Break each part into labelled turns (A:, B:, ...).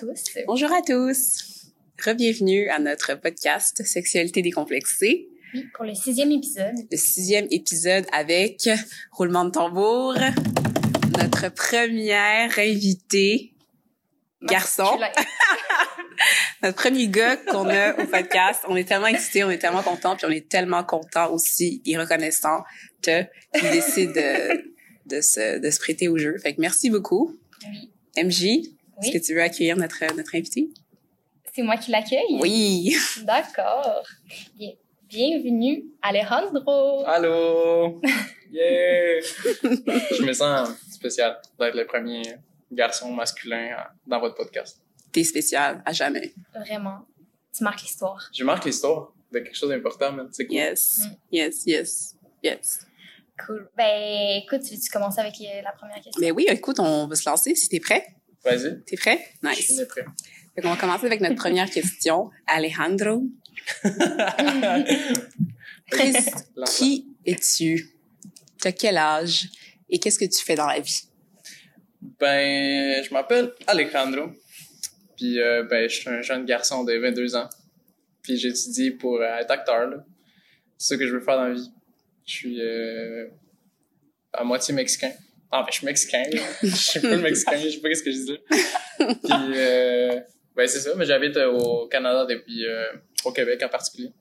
A: Bonjour à tous.
B: Bonjour à tous. Rebienvenue à notre podcast Sexualité décomplexée.
A: Oui, pour le sixième épisode.
B: Le sixième épisode avec roulement de tambour, notre première invitée, garçon. notre premier gars qu'on a au podcast. On est tellement excités, on est tellement contents, puis on est tellement contents aussi et reconnaissants qu'il décide de, de, se, de se prêter au jeu. Fait que merci beaucoup.
A: Oui.
B: MJ,
A: Oui.
B: est-ce que tu veux accueillir notre, notre invité?
A: C'est moi qui l'accueille?
B: Oui.
A: D'accord. Bien- Bienvenue, Alejandro.
C: Allô! Yeah! Je me sens spécial d'être le premier garçon masculin dans votre podcast.
B: T'es spécial à jamais.
A: Vraiment, tu marques l'histoire.
C: Je marque l'histoire de quelque chose d'important, man. C'est cool.
B: Yes.
A: Mm.
B: Yes, yes, yes.
A: Cool. Ben, écoute, veux-tu commencer avec euh, la première question?
B: Mais oui, écoute, on va se lancer si t'es prêt.
C: Vas-y.
B: T'es prêt?
C: Je
B: Nice.
C: suis prêt.
B: Fait qu'on va commencer avec notre première question. Alejandro, qui es-tu? T'as quel âge? Et qu'est-ce que tu fais dans la vie?
C: Ben, je m'appelle Alejandro. Puis, euh, ben, je suis un jeune garçon de 22 ans. Puis, j'étudie pour euh, être acteur, là. C'est ça que je veux faire dans la vie. Je suis euh, à moitié mexicain. Ah, ben, je suis mexicain, là. Je suis pas le mexicain, je sais pas ce que je dis là. Puis, euh, ben, c'est ça. Mais j'habite euh, au Canada depuis, euh, au Québec en particulier.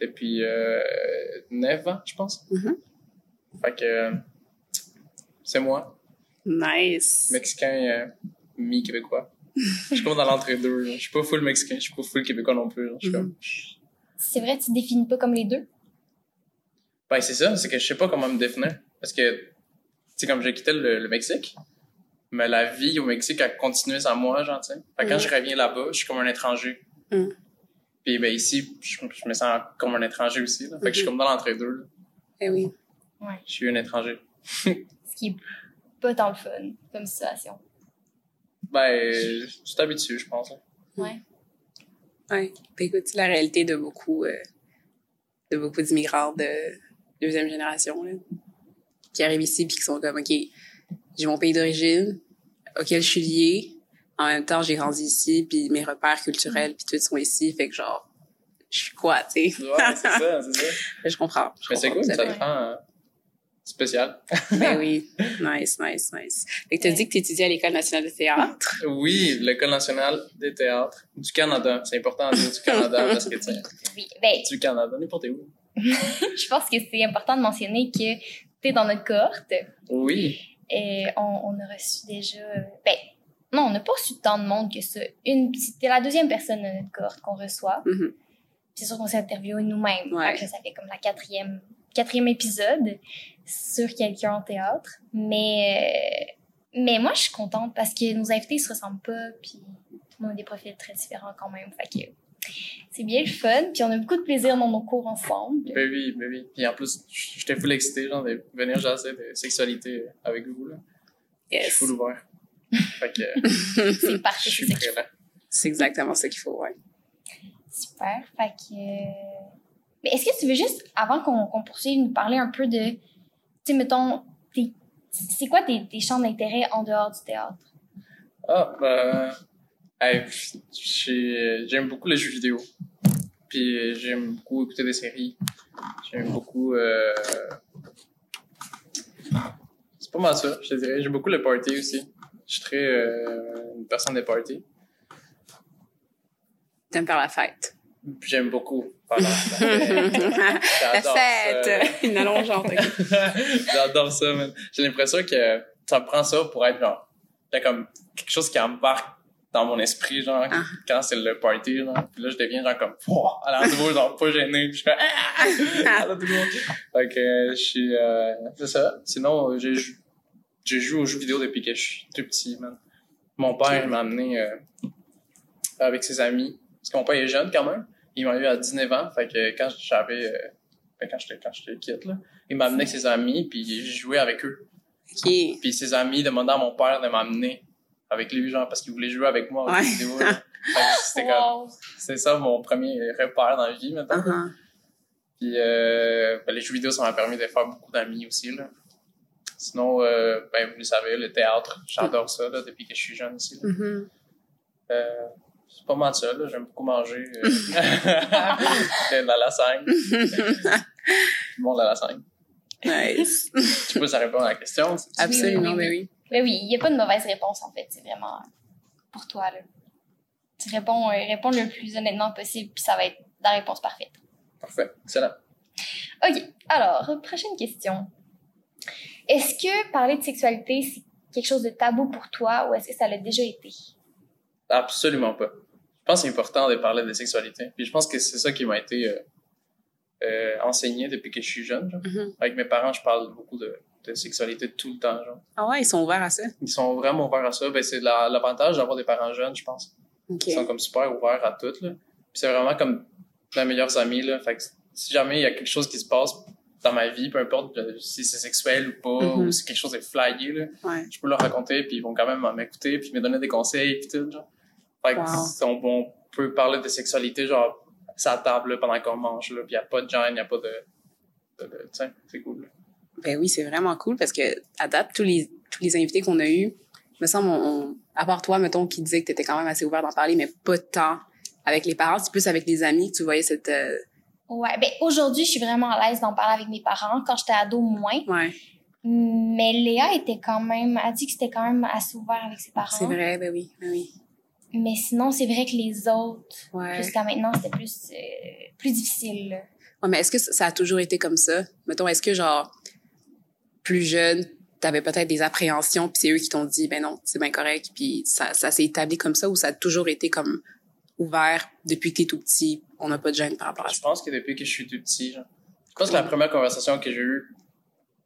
C: Depuis euh, 9 ans, je pense.
B: Mhm.
C: Fait que, c'est moi.
B: Nice.
C: Mexicain euh, mi-québécois. Je suis comme dans l'entre-deux. là. Je suis pas full mexicain, je suis pas full québécois non plus. là. Je suis
B: Mhm.
C: comme...
A: C'est vrai, tu te définis pas comme les deux?
C: Ben, c'est ça, c'est que je sais pas comment me définir. Parce que, sais, comme j'ai quitté le, le Mexique, mais la vie au Mexique a continué sans moi, genre, tu sais. Fait que quand
B: Mhm.
C: je reviens là-bas, je suis comme un étranger.
B: Mhm.
C: Puis, ben, ici, je, je me sens comme un étranger aussi, là. Fait que je suis
B: Mhm.
C: comme dans l'entre-deux, là.
B: Eh oui.
A: Ouais.
C: Je suis un étranger.
A: Ce qui est pas tant le fun comme situation.
C: Ben, je suis habitué, je pense.
A: Ouais.
B: Ouais. Ben, écoute, c'est la réalité de beaucoup, euh, de beaucoup d'immigrants de deuxième génération, là, qui arrivent ici puis qui sont comme, OK, j'ai mon pays d'origine, auquel je suis liée. En même temps, j'ai grandi ici, puis mes repères culturels puis tout sont ici. Fait que genre, je suis quoi, tu sais?
C: Ouais, c'est ça, c'est ça.
B: Je comprends. je
C: Mais c'est cool, ça te
B: fait.
C: rend euh, spécial.
B: Ben oui. Nice, nice, nice. Fait que t'as dit que t'étudiais à l'École nationale de théâtre?
C: Oui, l'École nationale des théâtres du Canada. C'est important de dire du Canada parce que, tu
A: Oui. Ben,
C: du Canada, n'importe où.
A: je pense que c'est important de mentionner que tu es dans notre cohorte.
C: Oui.
A: Et on, on a reçu déjà. Ben, non, on n'a pas reçu tant de monde que ça. Une, c'était la deuxième personne de notre cohorte qu'on reçoit.
B: Mhm.
A: C'est sûr qu'on s'est interviewé nous-mêmes.
B: Ouais.
A: Ça fait comme la quatrième, quatrième épisode sur quelqu'un en théâtre. Mais, mais moi, je suis contente parce que nos invités se ressemblent pas. Puis on a des profils très différents quand même. Fait que c'est bien le fun. Puis on a beaucoup de plaisir dans nos cours ensemble.
C: Ben oui, ben oui. Puis en plus, j'étais full excité, genre, de venir jaser de sexualité avec vous, là. Je suis
B: Yes.
C: full ouvert. Fait que,
A: C'est parfait.
C: je
A: C'est ça.
B: C'est exactement ça qu'il faut, ouais.
A: Super. Fait que. Mais est-ce que tu veux juste, avant qu'on qu'on poursuive, nous parler un peu de. Tu sais, mettons, c'est quoi tes, tes champs d'intérêt en dehors du théâtre?
C: Ah, ben, hey, j'ai- j'aime beaucoup les jeux vidéo. Puis j'aime beaucoup écouter des séries. J'aime beaucoup, euh... c'est pas mal ça, je te dirais. J'aime beaucoup le party aussi. Je suis très, euh, une personne de party.
B: T'aimes faire la fête.
C: J'aime beaucoup faire la
B: fête! Une allongeante.
C: J'adore ça, man. J'ai l'impression que ça prend ça pour être genre, comme quelque chose qui embarque dans mon esprit, genre,
B: Ah.
C: quand c'est le party, genre. Puis là, je deviens genre comme, oh, à l'endroit, genre, pas gêné. Puis je fais, ah! À l'endroit. Fait que, je suis, euh, c'est ça. Sinon, j'ai, jou- j'ai joué aux jeux vidéo depuis que je suis tout petit, man. Mon père il m'a amené, euh, avec ses amis. Parce que mon père est jeune, quand même. Il m'a eu à 19 ans. Fait que quand j'avais, euh, ben, quand j'étais, quand j'étais kid, là, il m'a amené avec ses amis, puis j'ai joué avec eux.
B: OK.
C: Puis ses amis demandaient à mon père de m'amener avec lui, genre, parce qu'il voulait jouer avec moi aux
B: Ouais.
C: vidéo. C'était comme,
A: Wow.
C: c'est ça mon premier repère dans la vie, maintenant.
B: Uh-huh.
C: Puis euh, ben, les jeux vidéo, ça m'a permis de faire beaucoup d'amis aussi, là. Sinon, euh, ben, vous le savez, le théâtre, j'adore ça, là, depuis que je suis jeune aussi. là.
B: Mhm.
C: Euh, c'est pas mal ça, là. J'aime beaucoup manger. Euh, de la lasagne. bon, la lasagne.
B: Nice.
C: Pas si ça répond à la question.
B: Absolument, mais oui.
A: Mais oui, il n'y a pas de mauvaise réponse, en fait. C'est vraiment pour toi, là. Tu réponds, euh, réponds le plus honnêtement possible, puis ça va être la réponse parfaite.
C: Parfait. Excellent.
A: OK. Alors, prochaine question. Est-ce que parler de sexualité, c'est quelque chose de tabou pour toi ou est-ce que ça l'a déjà été?
C: Absolument pas. Je pense que c'est important de parler de sexualité. Puis je pense que c'est ça qui m'a été euh, euh, enseigné depuis que je suis jeune.
B: Mhm.
C: Avec mes parents, je parle beaucoup de, de sexualité tout le temps. Genre.
B: Ah ouais, ils sont ouverts à ça?
C: Ils sont vraiment ouverts à ça. Ben, c'est la- l'avantage d'avoir des parents jeunes, je pense. Ils sont comme super ouverts à tout. Là. C'est vraiment comme mes meilleurs amis. Là. Fait que si jamais il y a quelque chose qui se passe dans ma vie, peu importe euh, si c'est sexuel ou pas,
B: Mhm.
C: ou si quelque chose est flyé, là,
B: Ouais.
C: je peux leur raconter, puis ils vont quand même m'écouter, puis me donner des conseils, puis tout, genre. Fait que
B: Wow.
C: on, on peut parler de sexualité, genre, à table, là, pendant qu'on mange, là, puis y a pas de gêne, y a pas de... de, c'est cool, là.
B: Ben oui, c'est vraiment cool parce que à date, tous les, tous les invités qu'on a eus, me semble, on, on- à part toi, mettons, qui disait que t'étais quand même assez ouvert d'en parler, mais pas tant avec les parents, c'est plus avec les amis que tu voyais cette... euh,
A: Ouais, ben aujourd'hui, je suis vraiment à l'aise d'en parler avec mes parents. Quand j'étais ado, moins.
B: Ouais,
A: Mais Léa était quand même, a dit que c'était quand même assez ouvert avec ses parents.
B: c'est vrai, ben oui, ben oui.
A: Mais sinon, c'est vrai que les autres,
B: Ouais.
A: jusqu'à maintenant, c'était plus, euh, plus difficile.
B: Ouais, mais est-ce que ça a toujours été comme ça? Mettons, est-ce que, genre, plus jeune, t'avais peut-être des appréhensions, puis c'est eux qui t'ont dit, ben non, c'est bien correct, puis ça, ça s'est établi comme ça, ou ça a toujours été comme ouvert depuis que t'es tout petit, on n'a pas de gêne par rapport à
C: Je pense que depuis que je suis tout petit, genre, je pense que la première conversation que j'ai eue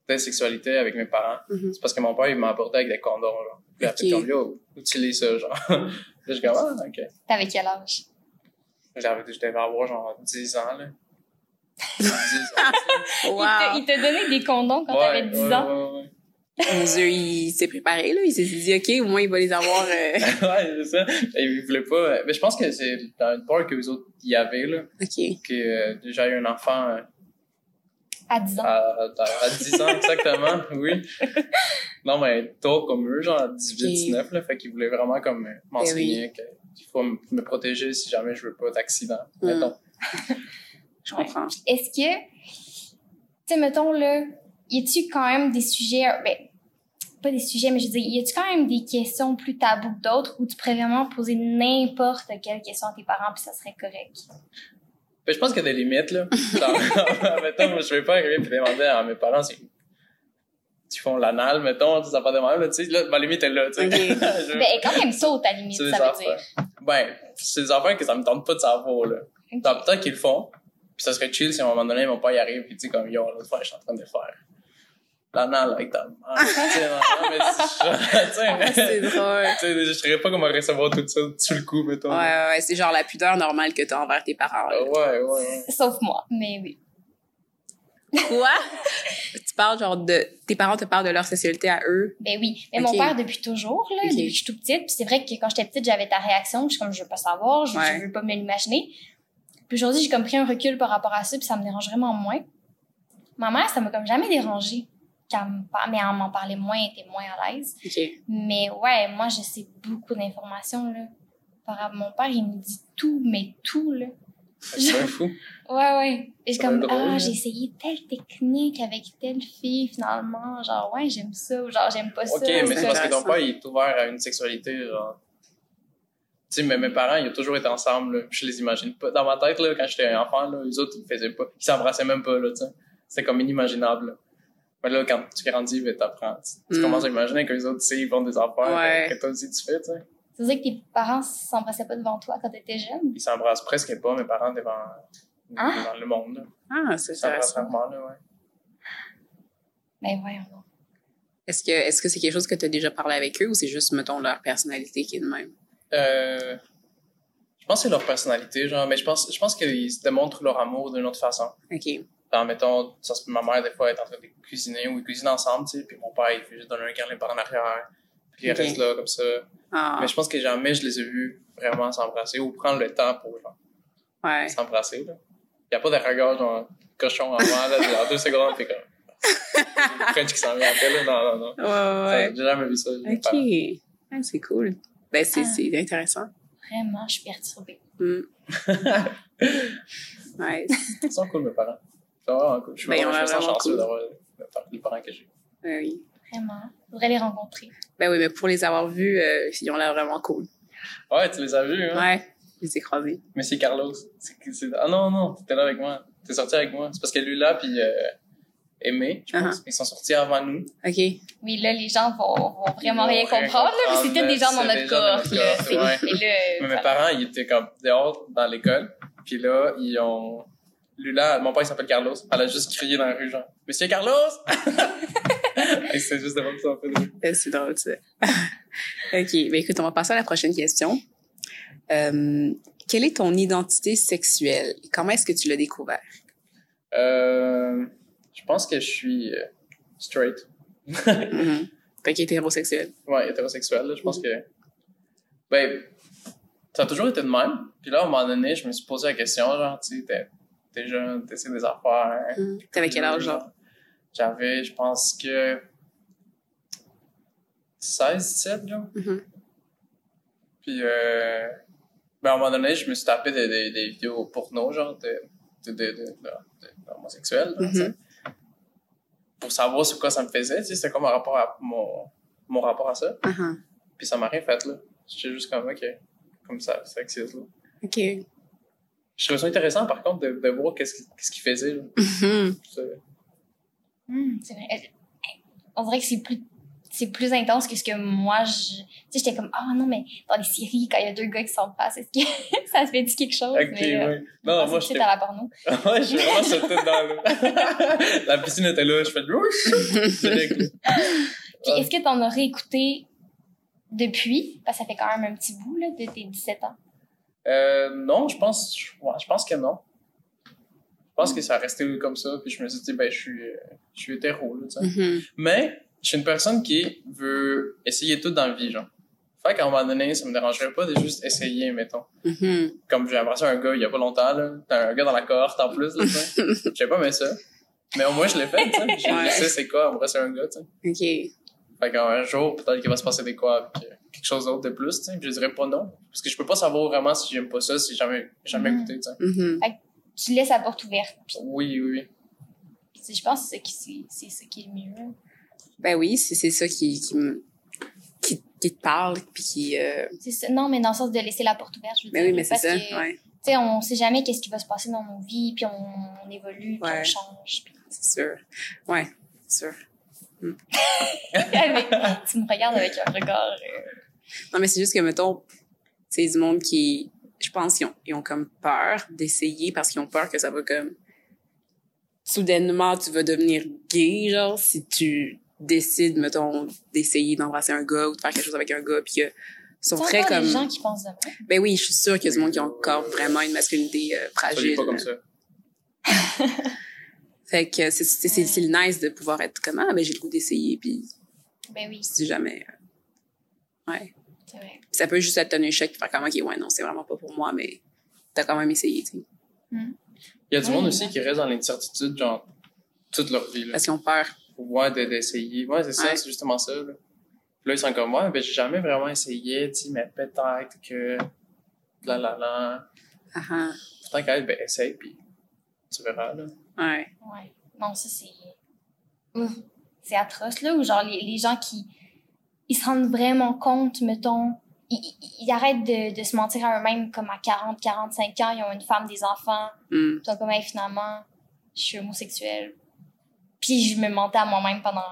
C: de sexualité avec mes parents,
B: Mhm.
C: c'est parce que mon père, il m'a abordé avec des condoms, genre. Puis il a fait
B: Ok.
C: comme, yo, utilise ça, genre? Là, je comme, ah, ok.
A: T'avais quel âge?
C: J'avais, je devais avoir genre 10 ans, là. 10 ans.
A: Il t'a- Il donné des condoms quand t'avais 10
C: ouais,
A: ans.
C: Ouais, ouais.
B: Mon Dieu, il s'est préparé, là. Il s'est dit, OK, au moins, il va les avoir. euh,
C: ouais, c'est ça. Et ils voulaient pas. Mais je pense que c'est dans une part que les autres y avaient, là,
B: OK.
C: que euh, j'ai eu un enfant euh,
A: À 10 ans.
C: à, à, à 10 ans exactement, oui. Non, mais tôt comme eux, genre à 18,
B: Ok.
C: 19, là, fait qu'ils voulaient vraiment comme euh, m'enseigner qu'il faut me me protéger si jamais je veux pas d'accident,
B: Mm.
C: mettons.
B: Je comprends.
A: Est-ce que, tu sais, mettons, là, y a-tu quand même des sujets, ben, pas des sujets, mais je veux dire, y a-tu quand même des questions plus tabous que d'autres où tu pourrais vraiment poser n'importe quelle question à tes parents puis ça serait correct?
C: Ben, je pense qu'il y a des limites, là. Genre, mettons, je vais pas arriver et demander à mes parents si tu font l'anal, mettons, ça va demander, là, tu sais, là, ma limite est là, tu sais.
B: Ok.
C: Je-
A: Ben, elle est quand même saute à la limite,
C: c'est des
A: ça veut
C: affaires.
A: dire.
C: Ben, c'est des affaires que ça me tente pas de savoir, là.
A: Ok.
C: Dans peut-être qu'ils le font, puis ça serait chill si à un moment donné, mon père y arrive, puis tu sais, comme, yo, l'autre fois, je suis en train de faire l'anal avec ta mère. tu sais, non, non, mais c'est, tu sais,
B: c'est drôle.
C: tu sais, je serais pas comment recevoir tout ça sur le coup, mettons.
B: Ouais, ouais, ouais, c'est genre la pudeur normale que t'as envers tes parents. là.
C: Ouais, ouais, ouais.
A: Sauf moi, mais oui.
B: Quoi? tu parles genre de... Tes parents te parlent de leur sexualité à eux?
A: Ben oui. Mais mon père, depuis toujours, là, depuis que je suis toute petite, puis c'est vrai que quand j'étais petite, j'avais ta réaction, puis je suis comme, je veux pas savoir, je,
B: Ouais.
A: je veux pas me l'imaginer. Puis aujourd'hui, j'ai comme pris un recul par rapport à ça, puis ça me dérange vraiment moins. Ma mère, ça m'a comme jamais dérangé. Quand elle me par- mais elle m'en parlait moins, elle était moins à l'aise. Mais ouais, moi, je sais beaucoup d'informations, là. Par mon père, il me dit tout, mais tout, là.
C: C'est un fou.
A: Ouais, ouais. Et je comme,
C: drôle,
A: ah,
C: hein.
A: j'ai essayé telle technique avec telle fille, finalement. Genre, ouais, j'aime ça, ou genre, j'aime pas ça.
C: Ok, mais
B: c'est
C: c'est parce que ton père, il est ouvert à une sexualité, genre. Tu sais, mais mes parents, ils ont toujours été ensemble, là. Je les imagine pas. Dans ma tête, là, quand j'étais enfant, là, les autres, ils faisaient pas. Ils s'embrassaient même pas, là, tu sais. C'était comme inimaginable, là. Mais là, quand tu grandis, ben, t'apprends. Tu, tu
B: Mm.
C: commences à imaginer que les autres, tu sais, ils font des affaires
B: Ouais.
C: que toi aussi tu fais, tu sais.
A: C'est vrai que tes parents s'embrassaient pas devant toi quand t'étais jeune?
C: Ils s'embrassent presque pas, mes parents, devant, devant le monde, là.
B: Ah, c'est
C: Ils s'embrassent rarement, là, ouais.
A: Ben voyons donc.
B: Est-ce que est-ce que c'est quelque chose que tu as déjà parlé avec eux ou c'est juste, mettons, leur personnalité qui est de même?
C: Euh, je pense que c'est leur personnalité, genre, mais je pense, je pense qu'ils se démontrent leur amour d'une autre façon.
B: OK.
C: Genre, mettons, ça, se- ma mère, des fois, est en train de cuisiner ou ils cuisinent ensemble, tu sais, puis mon père, il fait juste donner un câlin par en arrière, puis il reste là, comme ça.
B: Ah,
C: Mais je pense que jamais je les ai vus vraiment s'embrasser ou prendre le temps pour genre,
B: ouais.
C: s'embrasser, là. Il n'y a pas de regard, genre, cochon avant, là, genre, deux secondes, puis comme. French qui s'en vient après, là, non, non, non.
B: Ouais, ouais,
C: J'ai jamais vu ça.
B: OK. Ah, c'est cool. Ben, c'est
A: Ah.
B: c'est intéressant.
A: Vraiment, je suis perturbée.
B: Mm. ouais.
C: Ils sont cool, mes parents. Vraiment cool. Je suis
B: Ben,
C: vraiment, chanceux
B: cool.
C: d'avoir les parents que j'ai.
B: Ouais, oui.
A: Vraiment. Je voudrais les rencontrer.
B: Ben oui, mais pour les avoir vus, euh, ils ont l'air vraiment cool.
C: Ouais, tu les as vus, hein?
B: Ouais. Je les ai croisés.
C: Mais c'est Carlos. Ah non, non, t'étais là avec moi. T'es sorti avec moi. C'est parce que lui là, puis euh, Aimé, je pense,
B: Uh-huh.
C: ils sont sortis avant nous.
B: OK.
A: Oui, là, les gens vont, vont vraiment
C: Ils
A: rien comprendre, là, mais
C: comprendre,
A: c'était des gens dans
C: c'est
A: notre
C: des gens dans
A: cohorte,
C: notre
A: là.
C: cohorte,
A: C'est-
C: ouais.
A: Là,
C: Mais mes parents, ils étaient comme dehors dans l'école. Puis là, ils ont... Lula, mon père, il s'appelle Carlos. Elle a juste crié dans la rue, genre, Monsieur Carlos! Et c'est juste drôle, ça, en fait.
B: Euh, C'est drôle, ça. OK. Ben écoute, on va passer à la prochaine question. Euh, quelle est ton identité sexuelle? et Comment est-ce que tu l'as découvert?
C: Euh, je pense que je suis euh, straight.
B: Mhm. Fait qu'il est hétérosexuel.
C: Ouais, hétérosexuel, là. Je pense que. Ben, ça a toujours été de même. Puis là, à un moment donné, je me suis posé la question, genre, tu sais, t'es, jeune, t'essaies des affaires.
B: Mhm. T'avais quel âge, genre?
C: J'avais, je pense que. 16, 17, genre.
B: Mhm.
C: Puis, euh. Ben, à un moment donné, je me suis tapé des, des, des vidéos porno, genre, de, de, de, là.
B: Mhm.
C: Pour savoir sur quoi ça me faisait, tu sais, c'était comme un rapport à mon, mon rapport à ça.
B: Uh-huh.
C: Puis ça m'a rien fait, là. J'étais juste comme, OK, comme ça, ça existe, là.
B: OK.
C: Je trouvais ça intéressant, par contre, de, de voir qu'est-ce qu'il qu'est-ce qu'il faisait, là.
B: Mhm.
C: C'est-
A: Hum, c'est vrai. On dirait que c'est plus c'est plus intense que ce que moi je tu sais j'étais comme ah non mais dans les séries quand il y a deux gars qui sont face est-ce que ça se fait dit quelque chose?
C: Ok,
A: mais, euh,
C: ouais. Non, moi, j'étais...
A: à la porno
C: ouais, j'ai vraiment sauté dans l'eau. La piscine était là, je fais de
A: puis est-ce que t'en aurais écouté depuis? Parce que ça fait quand même un petit bout là de tes 17 ans
C: Euh, non, je pense, je, ouais, je pense que non. Je pense que ça a resté comme ça, puis je me suis dit, ben, je suis, euh, je suis hétéro, là, tu sais.
B: Mhm.
C: Mais, je suis une personne qui veut essayer tout dans la vie, genre. Fait qu'à un moment donné, ça me dérangerait pas de juste essayer, mettons.
B: Mhm.
C: Comme j'ai embrassé un gars il y a pas longtemps, là. T'as un gars dans la cohorte en plus, là, tu sais. Je sais pas, mais ça. Mais au moins, je l'ai fait, tu sais. Je sais c'est quoi embrasser un gars, tu sais.
B: OK.
C: Fait qu'un jour, peut-être qu'il va se passer des quoi avec euh, quelque chose d'autre de plus, tu sais. Puis Je dirais pas non. Parce que je peux pas savoir vraiment si j'aime pas ça, si j'ai jamais, jamais
A: Mhm.
C: écouté, tu sais.
B: Mhm.
A: tu laisses la porte ouverte puis
C: Oui, oui, oui.
A: je pense que c'est ça qui c'est c'est ça qui est le mieux
B: Ben oui, c'est c'est ça qui, qui, me- qui, qui te parle, puis qui... Euh...
A: ça non mais dans le sens de laisser la porte ouverte je veux
B: Ben
A: dire
B: oui, mais c'est ça,
A: que,
B: ouais,
A: tu sais, on sait jamais qu'est-ce qui va se passer dans nos vies, puis on, on évolue, puis
B: Ouais.
A: on change. puis-
B: c'est sûr. Ouais, c'est sûr.
A: Avec- tu me regardes avec un regard. euh,
B: Non, mais c'est juste que, mettons, c'est du monde qui, je pense, qu'ils ont, ils ont comme peur d'essayer parce qu'ils ont peur que ça va comme, soudainement, tu vas devenir gay, genre, si tu décides, mettons, d'essayer d'embrasser un gars ou de faire quelque chose avec un gars, puis que sont très comme,
A: des gens qui pensent de
B: ben oui, je suis sûre qu'il y a du monde qui a encore vraiment une masculinité euh,
C: Ça
B: fragile.
C: n'est pas comme ça.
B: Fait que c'est, c'est, c'est, c'est le nice de pouvoir être comme, ah, ben j'ai le goût d'essayer, puis
A: Ben oui,
B: si jamais, euh, ouais.
A: c'est vrai.
B: Ça peut juste être un échec, faire comme, ok, ouais, non, c'est vraiment pas pour moi, mais t'as quand même essayé, tu sais.
C: Il y a du
A: Oui,
C: monde aussi qui reste dans l'incertitude, genre, toute leur vie, là.
B: Parce qu'ils ont peur.
C: Ouais, de- d'essayer. Ouais, c'est ça,
B: Ouais.
C: c'est justement ça, là. Puis là, ils sont comme moi, ben, j'ai jamais vraiment essayé, tu sais, mais peut-être que, là.
B: Ah, ah.
C: Pourtant, quand même, ben, essaye, puis tu verras, là.
B: Ouais.
A: Ouais. Non, ça, c'est. Ouf. C'est atroce, là, où genre les, les gens qui. Ils se rendent vraiment compte, mettons. Ils, ils- ils arrêtent de, de se mentir à eux-mêmes, comme à 40, 45 ans, ils ont une femme, des enfants.
B: Hmm.
A: Ils sont comme, Hey, finalement, je suis homosexuelle. Puis je me mentais à moi-même pendant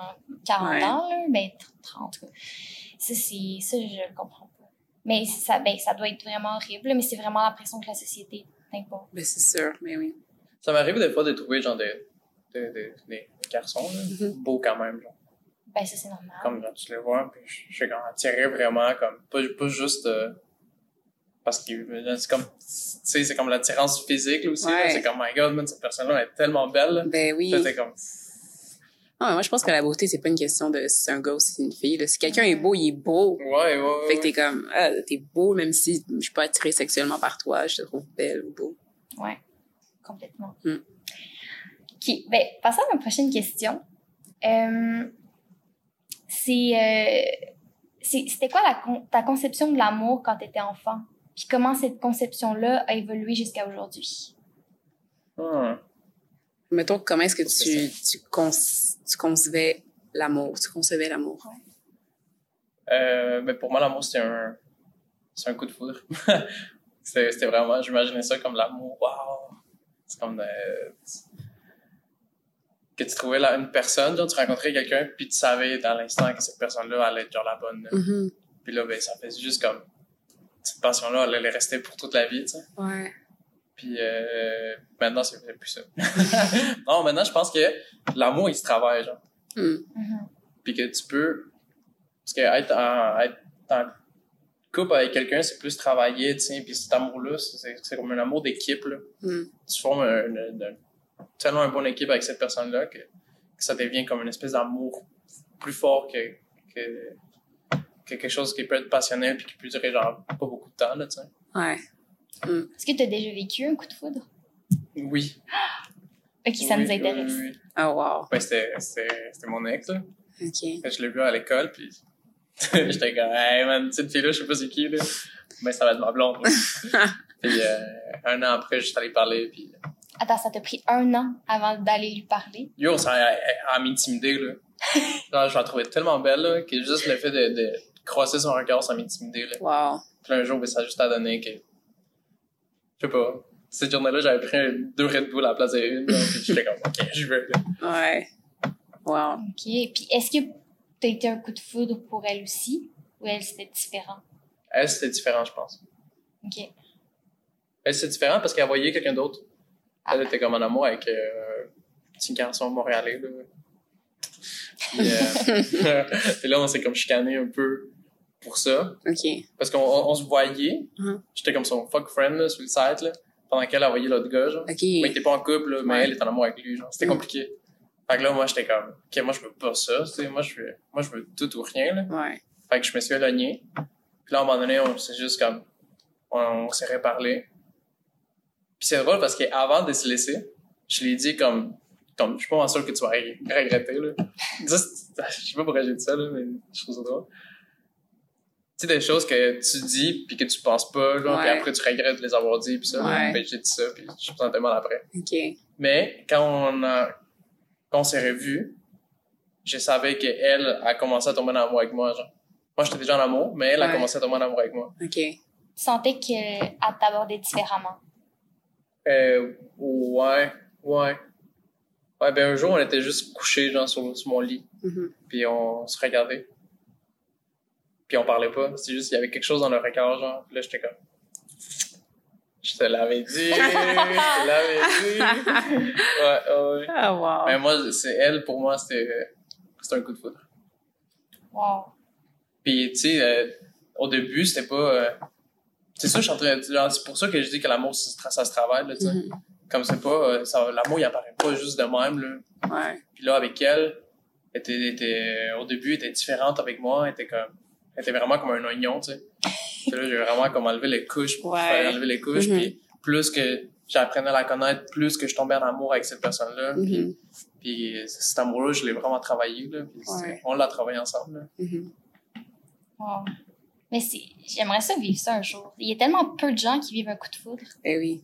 A: 40
B: Ouais.
A: ans, là. Ben, 30, en tout cas. Ça, c'est. Ça, je le comprends pas. Mais ça, ben, ça doit être vraiment horrible, mais c'est vraiment l'impression que la société t'impose.
B: Ben, c'est sûr, mais oui.
C: Ça m'arrive des fois de trouver, genre, des, des, des, des garçons, là,
B: Mhm.
C: beaux quand même, genre.
A: Ben, ça, c'est normal.
C: Comme, genre, tu les vois, puis je je suis comme attiré vraiment, comme, pas, pas juste, euh, parce que, là, c'est comme, tu sais, c'est comme l'attirance physique, là, aussi.
B: Ouais.
C: C'est comme, my god, man, cette personne-là elle est tellement belle, là.
B: Ben oui.
C: Là, t'es comme,
B: Non, mais moi, je pense que la beauté, c'est pas une question de si c'est un gars ou si c'est une fille. là. Si quelqu'un est beau, il est beau.
C: ouais, ouais, ouais.
B: Fait que t'es comme, ah, t'es beau, même si je suis pas attirée sexuellement par toi, je te trouve belle ou beau.
A: Ouais, complètement.
B: Hmm.
A: OK, ben, passons à ma prochaine question. Euh, c'est, euh, c'est- c'était quoi la con- ta conception de l'amour quand tu étais enfant? puis comment cette conception-là a évolué jusqu'à aujourd'hui?
C: Hmm.
B: Mettons, comment est-ce que tu, tu, tu concevais l'amour? Tu concevais l'amour?
C: Euh, mais pour moi, l'amour, c'est un, c'est un coup de foudre. c'était vraiment, j'imaginais ça comme l'amour. Waouh! C'est comme euh, que tu trouvais là une personne, genre tu rencontrais quelqu'un, puis tu savais dans l'instant que cette personne-là allait être genre la bonne.
B: Mm-hmm.
C: Puis là, ben, ça fait juste comme cette passion-là, elle allait rester pour toute la vie, tu sais.
B: Ouais.
C: Puis euh, maintenant, c'est plus ça. non, maintenant, je pense que l'amour, il se travaille, genre.
B: Mm.
C: Puis que tu peux. Parce que être en, être en couple avec quelqu'un, c'est plus travailler, tu sais. Puis cet amour-là, c'est comme un amour d'équipe, là.
B: Mm.
C: Tu formes un, un, tellement une bonne équipe avec cette personne-là que, que, ça devient comme une espèce d'amour plus fort que, que, que, quelque chose qui peut être passionnel puis qui peut durer genre pas beaucoup de temps, là, tu sais.
B: Ouais.
A: Mm. Est-ce que tu as déjà vécu un coup de foudre?
C: Oui.
A: Ok, ça
C: oui,
A: nous intéresse.
C: Oui, oui.
B: Oh, wow.
C: Ben, c'était mon ex, là.
B: OK.
C: Je l'ai vu à l'école, puis j'étais comme, hey man, cette fille-là, je sais pas c'est qui, là. Mais ça va être ma blonde. puis euh, un an après, je suis allé parler, puis.
A: Attends, ça t'a pris un an avant d'aller lui parler?
C: Yo, ça a m'intimider, là. Genre, je la trouvais tellement belle, là, que juste le fait de, de crosser son regard, ça m'intimidait, là.
B: Wow.
C: Puis un jour, ben, ça a juste à donner que. Je sais pas. Cette journée-là, j'avais pris deux Red Bull à la place d'une, j'étais comme, ok, je veux.
B: Ouais. Wow.
A: Ok. Puis est-ce que t'as été un coup de foudre pour elle aussi? Ou elle, c'était différent?
C: Elle, c'était différent, je pense.
A: Ok.
C: Elle, c'était différent parce qu'elle voyait quelqu'un d'autre.
A: Ah.
C: Elle était comme en amour avec euh, un petit garçon montréalais, là. Puis, euh, puis là, on s'est comme chicané un peu pour ça.
B: OK.
C: Parce qu'on on, on se voyait.
B: Mhm.
C: J'étais comme son fuck friend, là, sur le site, là. Pendant qu'elle a voyé l'autre gars, genre.
B: OK.
C: Mais il était pas en couple, là, mais
B: Ouais.
C: elle était en amour avec lui, genre. C'était
B: Mm.
C: compliqué. Fait que là, moi, j'étais comme, OK, moi, je veux pas ça, tu sais. Moi, je veux, moi, je veux tout ou rien, là.
B: Ouais.
C: Fait que je me suis éloigné. Puis là, à un moment donné, on s'est juste comme, on, on s'est reparlé. Puis c'est drôle parce qu'avant de se laisser, je l'ai dit comme, comme, je suis pas sûr que tu vas reg- regretter, là. C'est- je sais pas pourquoi j'ai dit ça, là, mais je trouve ça drôle. Tu sais, des choses que tu dis puis que tu penses pas, genre, puis après tu regrettes de les avoir dit puis ça.
B: Ouais.
C: Ben, j'ai dit ça puis je me sentais mal après.
B: OK.
C: Mais quand on a, quand on s'est revus, je savais qu'elle a commencé à tomber en amour avec moi, genre. Moi, j'étais déjà en amour, mais elle a commencé à tomber en amour avec moi.
B: OK.
A: Tu sentais qu'elle t'abordait différemment?
C: Euh, ouais, ouais. Ouais, ben un jour, on était juste couchés, genre, sur, sur mon lit,
B: Mhm.
C: puis on se regardait. Puis on parlait pas, c'est juste, il y avait quelque chose dans le regard, genre, puis là, j'étais comme... Je te l'avais dit, je te l'avais dit. Ouais, ouais.
B: Wow.
C: Mais moi, c'est elle, pour moi, c'était c'était un coup de foudre.
A: Wow.
C: Puis, tu sais, euh, au début, c'était pas... euh, c'est ça, je suis en train de- genre, C'est pour ça que je dis que l'amour, ça, se tra- ça se travaille, là, tu sais.
B: Mhm.
C: Comme c'est pas... euh, ça- l'amour, il apparaît pas juste de même, là.
B: Ouais.
C: Puis là, avec elle, elle était, était- au début, elle était différente avec moi. Elle était comme... Elle était vraiment comme un oignon, tu sais. Là, j'ai vraiment comme enlevé les couches.
B: Ouais.
C: fallait enlever les couches.
B: Mhm.
C: Puis plus que j'apprenais à la connaître, plus que je tombais en amour avec cette personne-là. Puis,
B: Mhm.
C: puis cet amour-là, je l'ai vraiment travaillé, là. Puis c'est-
B: Ouais.
C: on l'a travaillé ensemble, là.
B: Mhm.
A: Wow. Mais c'est, j'aimerais ça vivre ça un jour. Il y a tellement peu de gens qui vivent un coup de foudre.
B: Eh oui.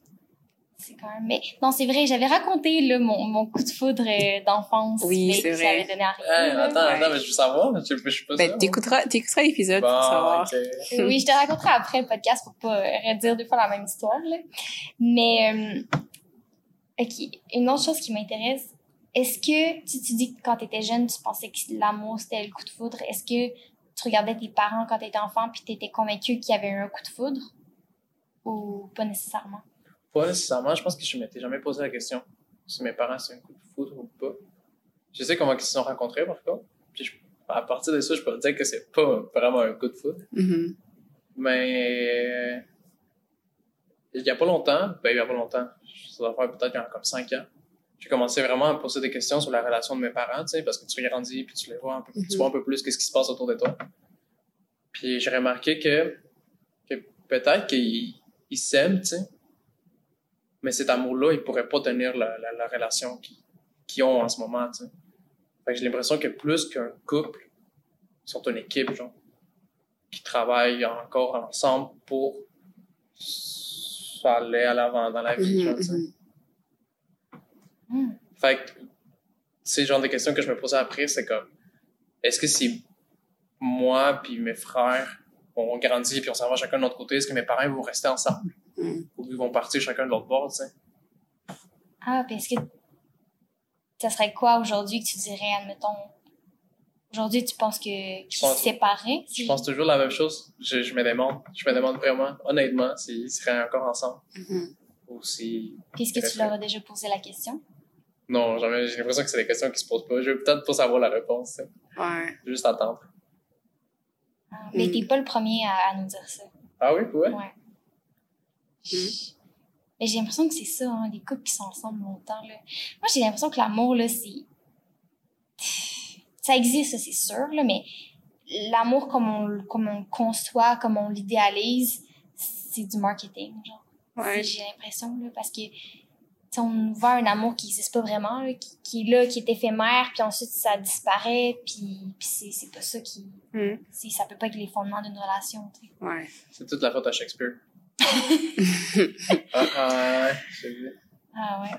A: C'est quand même. Mais non, c'est vrai, j'avais raconté là, mon, mon coup de foudre euh, d'enfance.
B: Oui,
A: mais
B: c'est vrai.
A: Ça avait donné à rien.
C: Hey, attends,
B: Ouais.
C: attends, mais je veux savoir. Je, je suis pas
B: Ben, t'écouteras, t'écouteras l'épisode
C: Bon,
B: pour savoir.
A: Oui, je te raconterai après le podcast pour pas euh, redire deux fois la même histoire. Là. Mais, euh, OK, une autre chose qui m'intéresse, est-ce que, tu, tu dis que quand tu étais jeune, tu pensais que l'amour, c'était le coup de foudre. Est-ce que tu regardais tes parents quand tu étais enfant puis tu étais convaincu qu'il y avait eu un coup de foudre? Ou pas nécessairement?
C: Pas nécessairement. Je pense que je m'étais jamais posé la question si mes parents c'est un coup de foudre ou pas. Je sais comment ils se sont rencontrés, par contre. Puis je- à partir de ça, je peux dire que c'est pas vraiment un coup de foudre.
B: Mhm.
C: Mais il y a pas longtemps, ben il y a pas longtemps, ça doit faire peut-être comme 5 ans, j'ai commencé vraiment à me poser des questions sur la relation de mes parents, tu sais, parce que tu grandis puis tu les vois un peu, tu
B: Mhm.
C: vois un peu plus qu'est-ce qui se passe autour de toi. Puis j'ai remarqué que, que peut-être qu'ils ils s'aiment, tu sais, mais cet amour-là, il pourrait pas tenir la, la, la relation qu'ils ont en ce moment, j'ai l'impression que plus qu'un couple, ils sont une équipe, genre qui travaillent encore ensemble pour allait à l'avant dans la vie, genre, tu sais.
A: Hmm.
C: Fait que, c'est le genre de questions que je me posais après, c'est comme, est-ce que si moi puis mes frères, on grandit puis on s'en va chacun de notre côté, est-ce que mes parents vont rester ensemble?
B: Mm.
C: Ou ils vont partir chacun de l'autre bord, tu sais?
A: Ah, puis est-ce que ça serait quoi aujourd'hui que tu dirais, admettons, aujourd'hui tu penses que qu'ils
C: pense-
A: se séparaient?
C: Je pense toujours la même chose. Je, je me demande, je me demande vraiment, honnêtement, s'ils seraient encore ensemble.
B: Mhm.
C: Ou si...
A: Puis est-ce que tu leur as déjà posé la question?
C: Non, jamais, j'ai l'impression que c'est des questions qui se posent pas. Je veux peut-être pas savoir la réponse, tu sais.
B: Ouais.
C: Juste attendre.
A: Ah, mais
B: Mm.
A: t'es pas le premier à, à nous dire ça.
C: Ah oui, ouais?
A: Ouais.
B: Mm.
A: Mais j'ai l'impression que c'est ça, hein, les couples qui sont ensemble longtemps. Là. Moi, j'ai l'impression que l'amour, là, c'est. Ça existe, c'est sûr, là, mais l'amour comme on, le- comme on le conçoit, comme on l'idéalise, c'est du marketing, genre.
B: Ouais.
A: J'ai l'impression, là, parce que. on nous vend un amour qui n'existe pas vraiment, là, qui, qui est là, qui est éphémère, puis ensuite ça disparaît, puis, puis c'est, c'est pas ça qui.
B: Mm.
A: Ça peut pas être les fondements d'une relation.
B: Ouais.
C: C'est toute la faute à Shakespeare. Ah, ah, ouais, j'ai vu.
A: Ah ouais.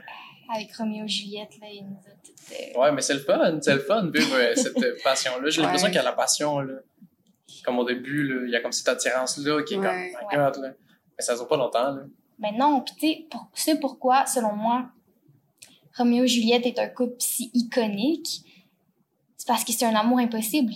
A: Avec Roméo et Juliette, là, il nous a tout. euh,
C: Ouais, mais c'est le fun, c'est le fun, vivre euh, cette euh, passion-là. J'ai l'impression qu'il y a la passion, là. Comme au début, là, il y a comme cette attirance-là qui est
B: Ouais.
C: comme, my god, là. Mais ça dure pas longtemps, là.
A: Mais non, puis tu sais, pour- c'est pourquoi, selon moi, Roméo et Juliette est un couple si iconique? C'est parce que c'est un amour impossible.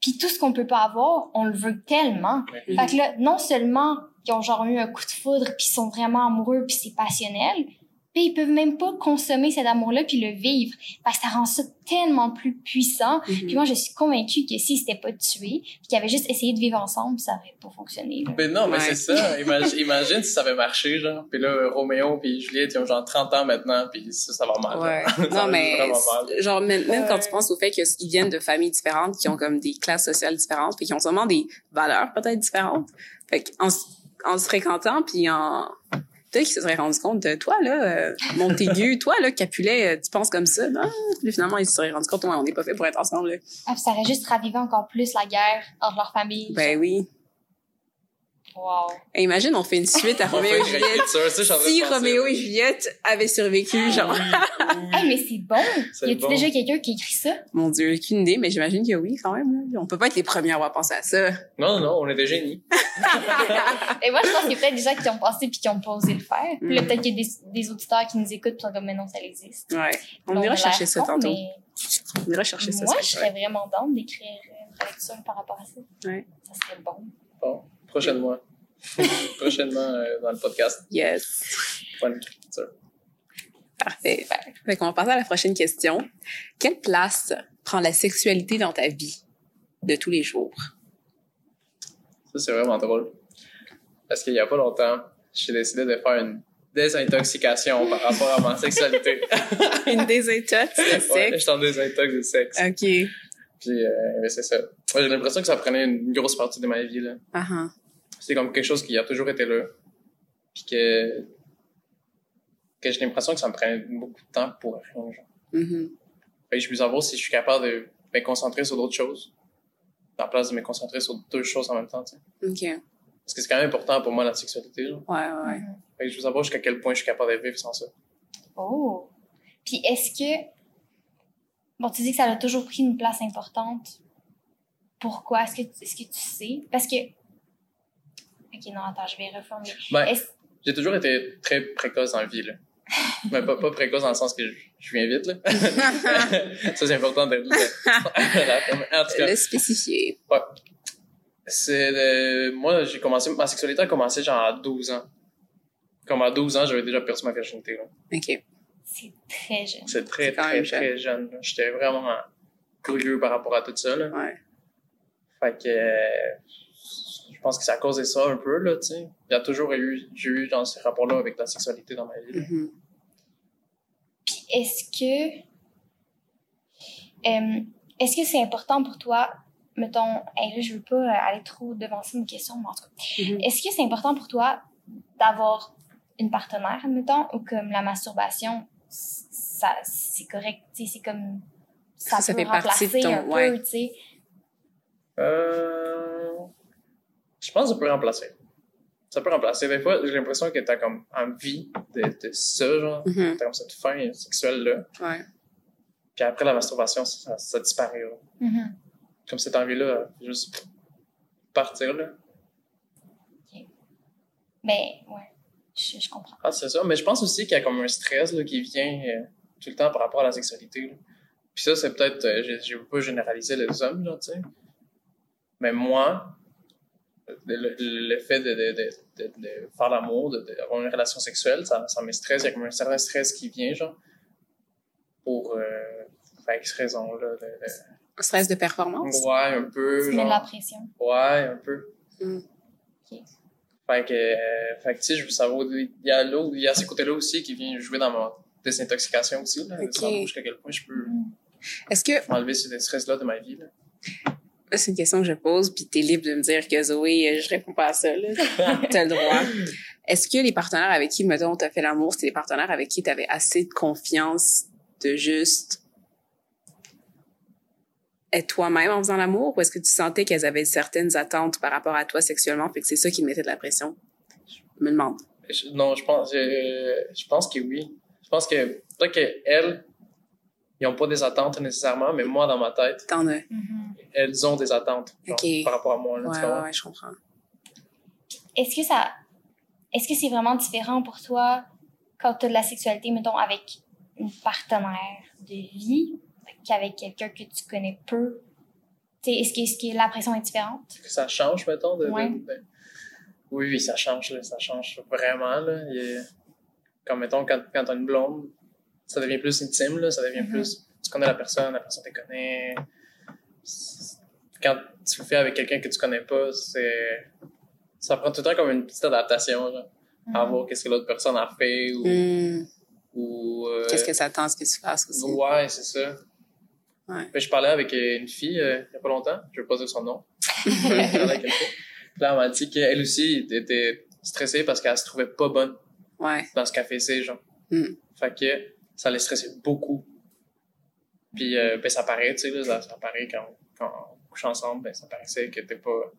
A: Puis tout ce qu'on peut pas avoir, on le veut tellement.
C: Ouais.
A: Fait que là, non seulement ils ont genre eu un coup de foudre, puis ils sont vraiment amoureux, puis c'est passionnel, puis ils peuvent même pas consommer cet amour-là puis le vivre. Parce que ça rend ça tellement plus puissant.
B: Mhm.
A: Puis moi, je suis convaincue que s'ils s'étaient pas tués, puis qu'ils avaient juste essayé de vivre ensemble, ça aurait pas fonctionné. là.
C: Mais non, mais
B: Ouais.
C: c'est ça. Imagine, imagine si ça avait marché, genre. Puis là, Roméo puis Juliette, ils ont genre 30 ans maintenant, puis ça, ça va mal.
B: Ouais.
C: Ça
B: non, mais
C: mal.
B: genre même, même quand tu penses au fait qu'ils viennent de familles différentes, qui ont comme des classes sociales différentes, puis qui ont sûrement des valeurs peut-être différentes. Fait qu'en s- en se fréquentant, puis en peut-être qu'ils se seraient rendus compte de toi là, euh, Montaigu, toi là, Capulet, euh, tu penses comme ça, non? Puis finalement ils se seraient rendus compte, ouais, on n'est pas fait pour être ensemble. Là.
A: Ah, puis ça aurait juste ravivé encore plus la guerre entre leurs familles.
B: Ben oui.
A: Wow.
B: Et imagine, on fait une suite à Roméo et Juliette.
C: ça,
B: Si Roméo et Juliette avaient survécu, genre,
A: Hey, mais c'est bon! Y a-tu
C: bon.
A: déjà quelqu'un qui écrit ça?
B: mon Dieu, aucune idée, mais j'imagine que oui, quand même. On peut pas être les premiers à avoir pensé à ça.
C: Non, non, non, on est des génies.
A: Et moi, je pense qu'il y a peut-être des gens qui ont pensé puis qui ont pas osé le faire. Puis là,
B: Mm.
A: peut-être qu'il y a des, des auditeurs qui nous écoutent puis sont comme, mais non, ça existe.
B: Ouais. On ira
A: a
B: chercher ça
A: con,
B: tantôt.
A: mais
B: On ira chercher ça.
A: Moi, je serais vraiment down d'écrire une relecture par rapport à ça.
B: Ouais.
A: Ça serait bon.
C: Bon, prochainement. prochainement euh, dans le podcast.
B: Yes.
C: Bonne écriture.
B: Parfait. Fait qu'on va passer à la prochaine question. Quelle place prend la sexualité dans ta vie de tous les jours?
C: Ça, c'est vraiment drôle. Parce qu'il y a pas longtemps, j'ai décidé de faire une désintoxication par rapport à ma sexualité.
B: Une désintox,
C: Ouais,
B: sexe?
C: j'étais en désintox de sexe.
B: OK.
C: Puis, euh, c'est ça. J'ai l'impression que ça prenait une grosse partie de ma vie, là.
B: Ah.
C: C'est comme quelque chose qui a toujours été là. Puis que, que j'ai l'impression que ça me prenait beaucoup de temps pour rien, genre.
B: Mhm.
C: Fait que je veux savoir si je suis capable de me concentrer sur d'autres choses. À la place de me concentrer sur deux choses en même temps, tu sais.
B: OK.
C: Parce que c'est quand même important pour moi, la sexualité, genre.
B: Ouais, ouais.
C: Fait que je veux savoir jusqu'à quel point je suis capable de vivre sans ça.
A: Oh! Puis est-ce que... Bon, tu dis que ça a toujours pris une place importante. Pourquoi? Est-ce que, est-ce que tu sais? Parce que... Ok, non, attends, je vais reformuler.
C: Ben, j'ai toujours été très précoce la vie, là. Mais pas, pas précoce dans le sens que je, je viens vite, là. ça, c'est important de le En tout cas,
B: Le spécifier.
C: c'est de- moi, j'ai commencé, ma sexualité a commencé genre à 12 ans. Comme à 12 ans, j'avais déjà perdu ma virginité, là.
B: OK.
A: C'est très jeune.
C: C'est très, très,
B: jeune.
C: très jeune. J'étais vraiment curieux par rapport à tout ça, là.
B: Ouais.
C: Fait que, euh, pense que ça a causé ça un peu, là, tu sais. Il y a toujours eu, j'ai eu dans ces rapports-là avec la sexualité dans ma vie. là.
B: Mhm.
A: Puis est-ce que... euh, est-ce que c'est important pour toi, mettons, hey, là, je veux pas aller trop devancer une question, mais en tout cas,
B: Mhm.
A: est-ce que c'est important pour toi d'avoir une partenaire, admettons, ou comme la masturbation, ça, c'est correct, tu sais, c'est comme... Ça,
B: Ça
A: peut
B: fait partie de ton-
A: un
B: ouais.
A: peu, tu sais?
C: Euh, je pense que ça peut remplacer. ça peut remplacer. Des fois, j'ai l'impression que t'as comme envie de, de ça, genre.
B: Mhm.
C: T'as comme cette faim sexuelle-là.
B: Ouais.
C: Puis après la masturbation, ça, ça disparaît. là.
A: Mhm.
C: Comme cette envie-là, juste partir, là.
A: Ben, ouais. Je, je comprends.
C: Ah, c'est ça. Mais je pense aussi qu'il y a comme un stress là, qui vient euh, tout le temps par rapport à la sexualité. là. Puis ça, c'est peut-être... euh, je je veux pas généraliser les hommes, là, tu sais. Mais moi, le, le- le fait de, de, de, de, de faire l'amour, de- d'avoir une relation sexuelle, ça, ça me stresse. Il y a comme un certain stress qui vient, genre, pour... Euh, pour X raison, là. de-
B: Stress de performance.
C: Ouais, un peu,
A: Tu mets de la pression.
C: Ouais, un peu.
B: Mm.
A: Ok.
C: Fait que, euh, fait que, tu sais, je veux savoir, il y a l'autre, il y a ce côté-là aussi qui vient jouer dans ma désintoxication aussi, là.
B: Ok.
C: Ça me jusqu'à quel point je peux
B: Est-ce que
C: enlever ce stress-là de ma vie, là.
B: C'est une question que je pose, puis t'es libre de me dire que Zoé, euh, je réponds pas à ça, là. T'as le droit. Est-ce que les partenaires avec qui, mettons, t'as fait l'amour, c'était des partenaires avec qui t'avais assez de confiance de juste être toi-même en faisant l'amour, ou est-ce que tu sentais qu'elles avaient certaines attentes par rapport à toi sexuellement, fait que c'est ça qui te mettait de la pression? Je me demande.
C: Je- non, je pense, je, je pense que oui. Je pense que, peut-être qu'elles, ils ont pas des attentes nécessairement, mais moi, dans ma tête,
B: T'en as.
A: Mhm.
C: elles ont des attentes, genre,
B: Ok.
C: par rapport à moi, là,
B: Ouais,
C: tu
B: ouais,
C: vois.
B: ouais, je comprends.
A: Est-ce que ça. Est-ce que c'est vraiment différent pour toi quand tu as de la sexualité, mettons, avec une partenaire de vie qu'avec quelqu'un que tu connais peu? Est-ce que, est-ce que la pression est différente?
C: que ça change, mettons, de, de-
A: Ouais.
C: de- Oui, oui, ça change, là, ça change vraiment, là. Il y a- Comme, mettons, quand, quand t'as une blonde, ça devient plus intime, là, ça devient
A: Mhm.
C: plus... Tu connais la personne, la personne te connaît. Quand tu le fais avec quelqu'un que tu connais pas, c'est... Ça prend tout le temps comme une petite adaptation, genre, à
A: Mhm.
C: voir qu'est-ce que l'autre personne a fait, ou...
B: Hmm.
C: ou euh,
B: Qu'est-ce que ça tend à ce que tu fasses aussi?
C: Ouais, c'est ça.
B: Ouais.
C: Puis je parlais avec euh, une fille euh, il y a pas longtemps, je vais pas dire son nom. avec elle. Puis là, elle m'a dit qu'elle aussi était stressée parce qu'elle se trouvait pas bonne
B: Ouais.
C: dans ce qu'elle faisait, genre.
B: Mm.
C: Fait que ça les stressait beaucoup. Puis euh, ben, ça paraît, tu sais, là, ça, ça paraît quand, quand on couche ensemble, ben, ça paraissait que t'es pas...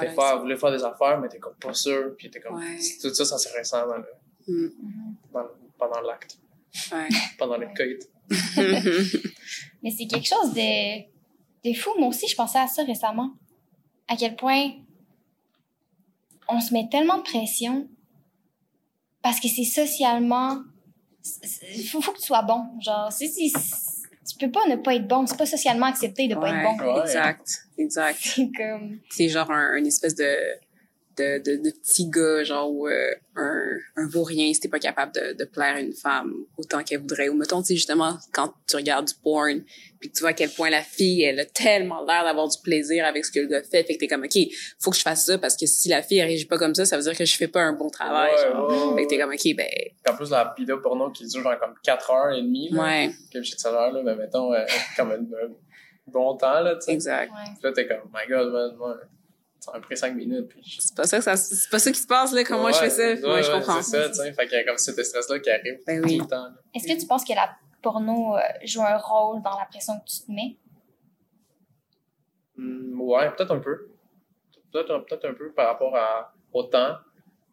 B: T'es pas
C: voulu faire des affaires, mais t'es comme pas sûr, puis t'es comme...
B: Ouais.
C: Tout ça, ça se ressent dans le,
B: Hmm.
C: Dans, pendant l'acte,
B: Ouais.
C: pendant le coït.
A: Mais c'est quelque chose de, de fou. Moi aussi, je pensais à ça récemment. À quel point on se met tellement de pression parce que c'est socialement. Il faut, faut que tu sois bon. Genre, si, si, tu peux pas ne pas être bon. C'est pas socialement accepté de pas
B: Ouais,
A: être bon.
C: Ouais.
B: Exact. Exact.
A: C'est comme.
B: c'est genre un, une espèce de, de, de, de petit gars, genre, ou euh, un, un vaurien si t'es pas capable de, de plaire à une femme autant qu'elle voudrait. Ou mettons, tu sais, justement, quand tu regardes du porn, puis que tu vois à quel point la fille, elle a tellement l'air d'avoir du plaisir avec ce que le gars fait, fait que t'es comme, OK, faut que je fasse ça, parce que si la fille, elle réagit pas comme ça, ça veut dire que je fais pas un bon travail,
C: Ouais,
B: genre.
C: ouais, ouais,
B: Fait que t'es comme, OK, ben,
C: En plus, la vidéo porno qui dure genre comme 4 heures et demie, là,
B: ouais,
C: comme je tout à l'heure, là, mais mettons, euh, comme un, bon temps, là, tu sais.
B: exact.
C: Puis Là, t'es comme, my god, man, moi, ça m'a pris 5 minutes, puis
B: C'est pas ça que ça, c'est pas ça qui se passe, là, quand moi je fais ça.
C: Ouais,
B: Ouais, je
C: ouais,
B: comprends.
C: C'est ça, tu sais. Fait qu'il y a comme ce stress-là qui arrive
B: Ben oui.
C: tout le temps.
A: Est-ce que tu penses que la porno euh, joue un rôle dans la pression que tu te mets?
C: Hmm, ouais, peut-être un peu. Peut-être un, peut-être un peu par rapport à, au temps,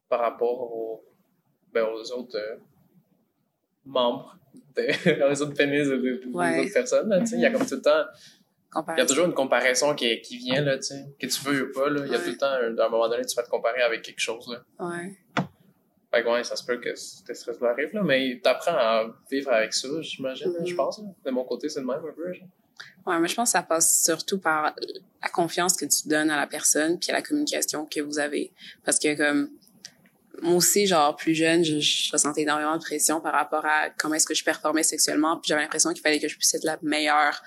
C: par rapport au, ben, aux autres euh, membres, de, aux autres pénis de, des
B: Ouais.
C: autres personnes. là, tu sais. Il y a comme tout le temps, il y a toujours une comparaison qui, qui vient, là, tu sais, que tu veux ou pas. Là. Il y a
B: Ouais.
C: tout le temps, à un moment donné, tu vas te comparer avec quelque chose. Là.
B: Ouais.
C: Fait que ouais, ça se peut que ce stress-là arrive, là, mais t'apprends à vivre avec ça, j'imagine, je
B: Mhm.
C: pense. là. De mon côté, c'est le même un peu. genre.
B: Ouais, mais je pense que ça passe surtout par la confiance que tu donnes à la personne puis à la communication que vous avez. Parce que comme moi aussi, genre plus jeune, je, je ressentais énormément de pression par rapport à comment est-ce que je performais sexuellement. Puis j'avais l'impression qu'il fallait que je puisse être la meilleure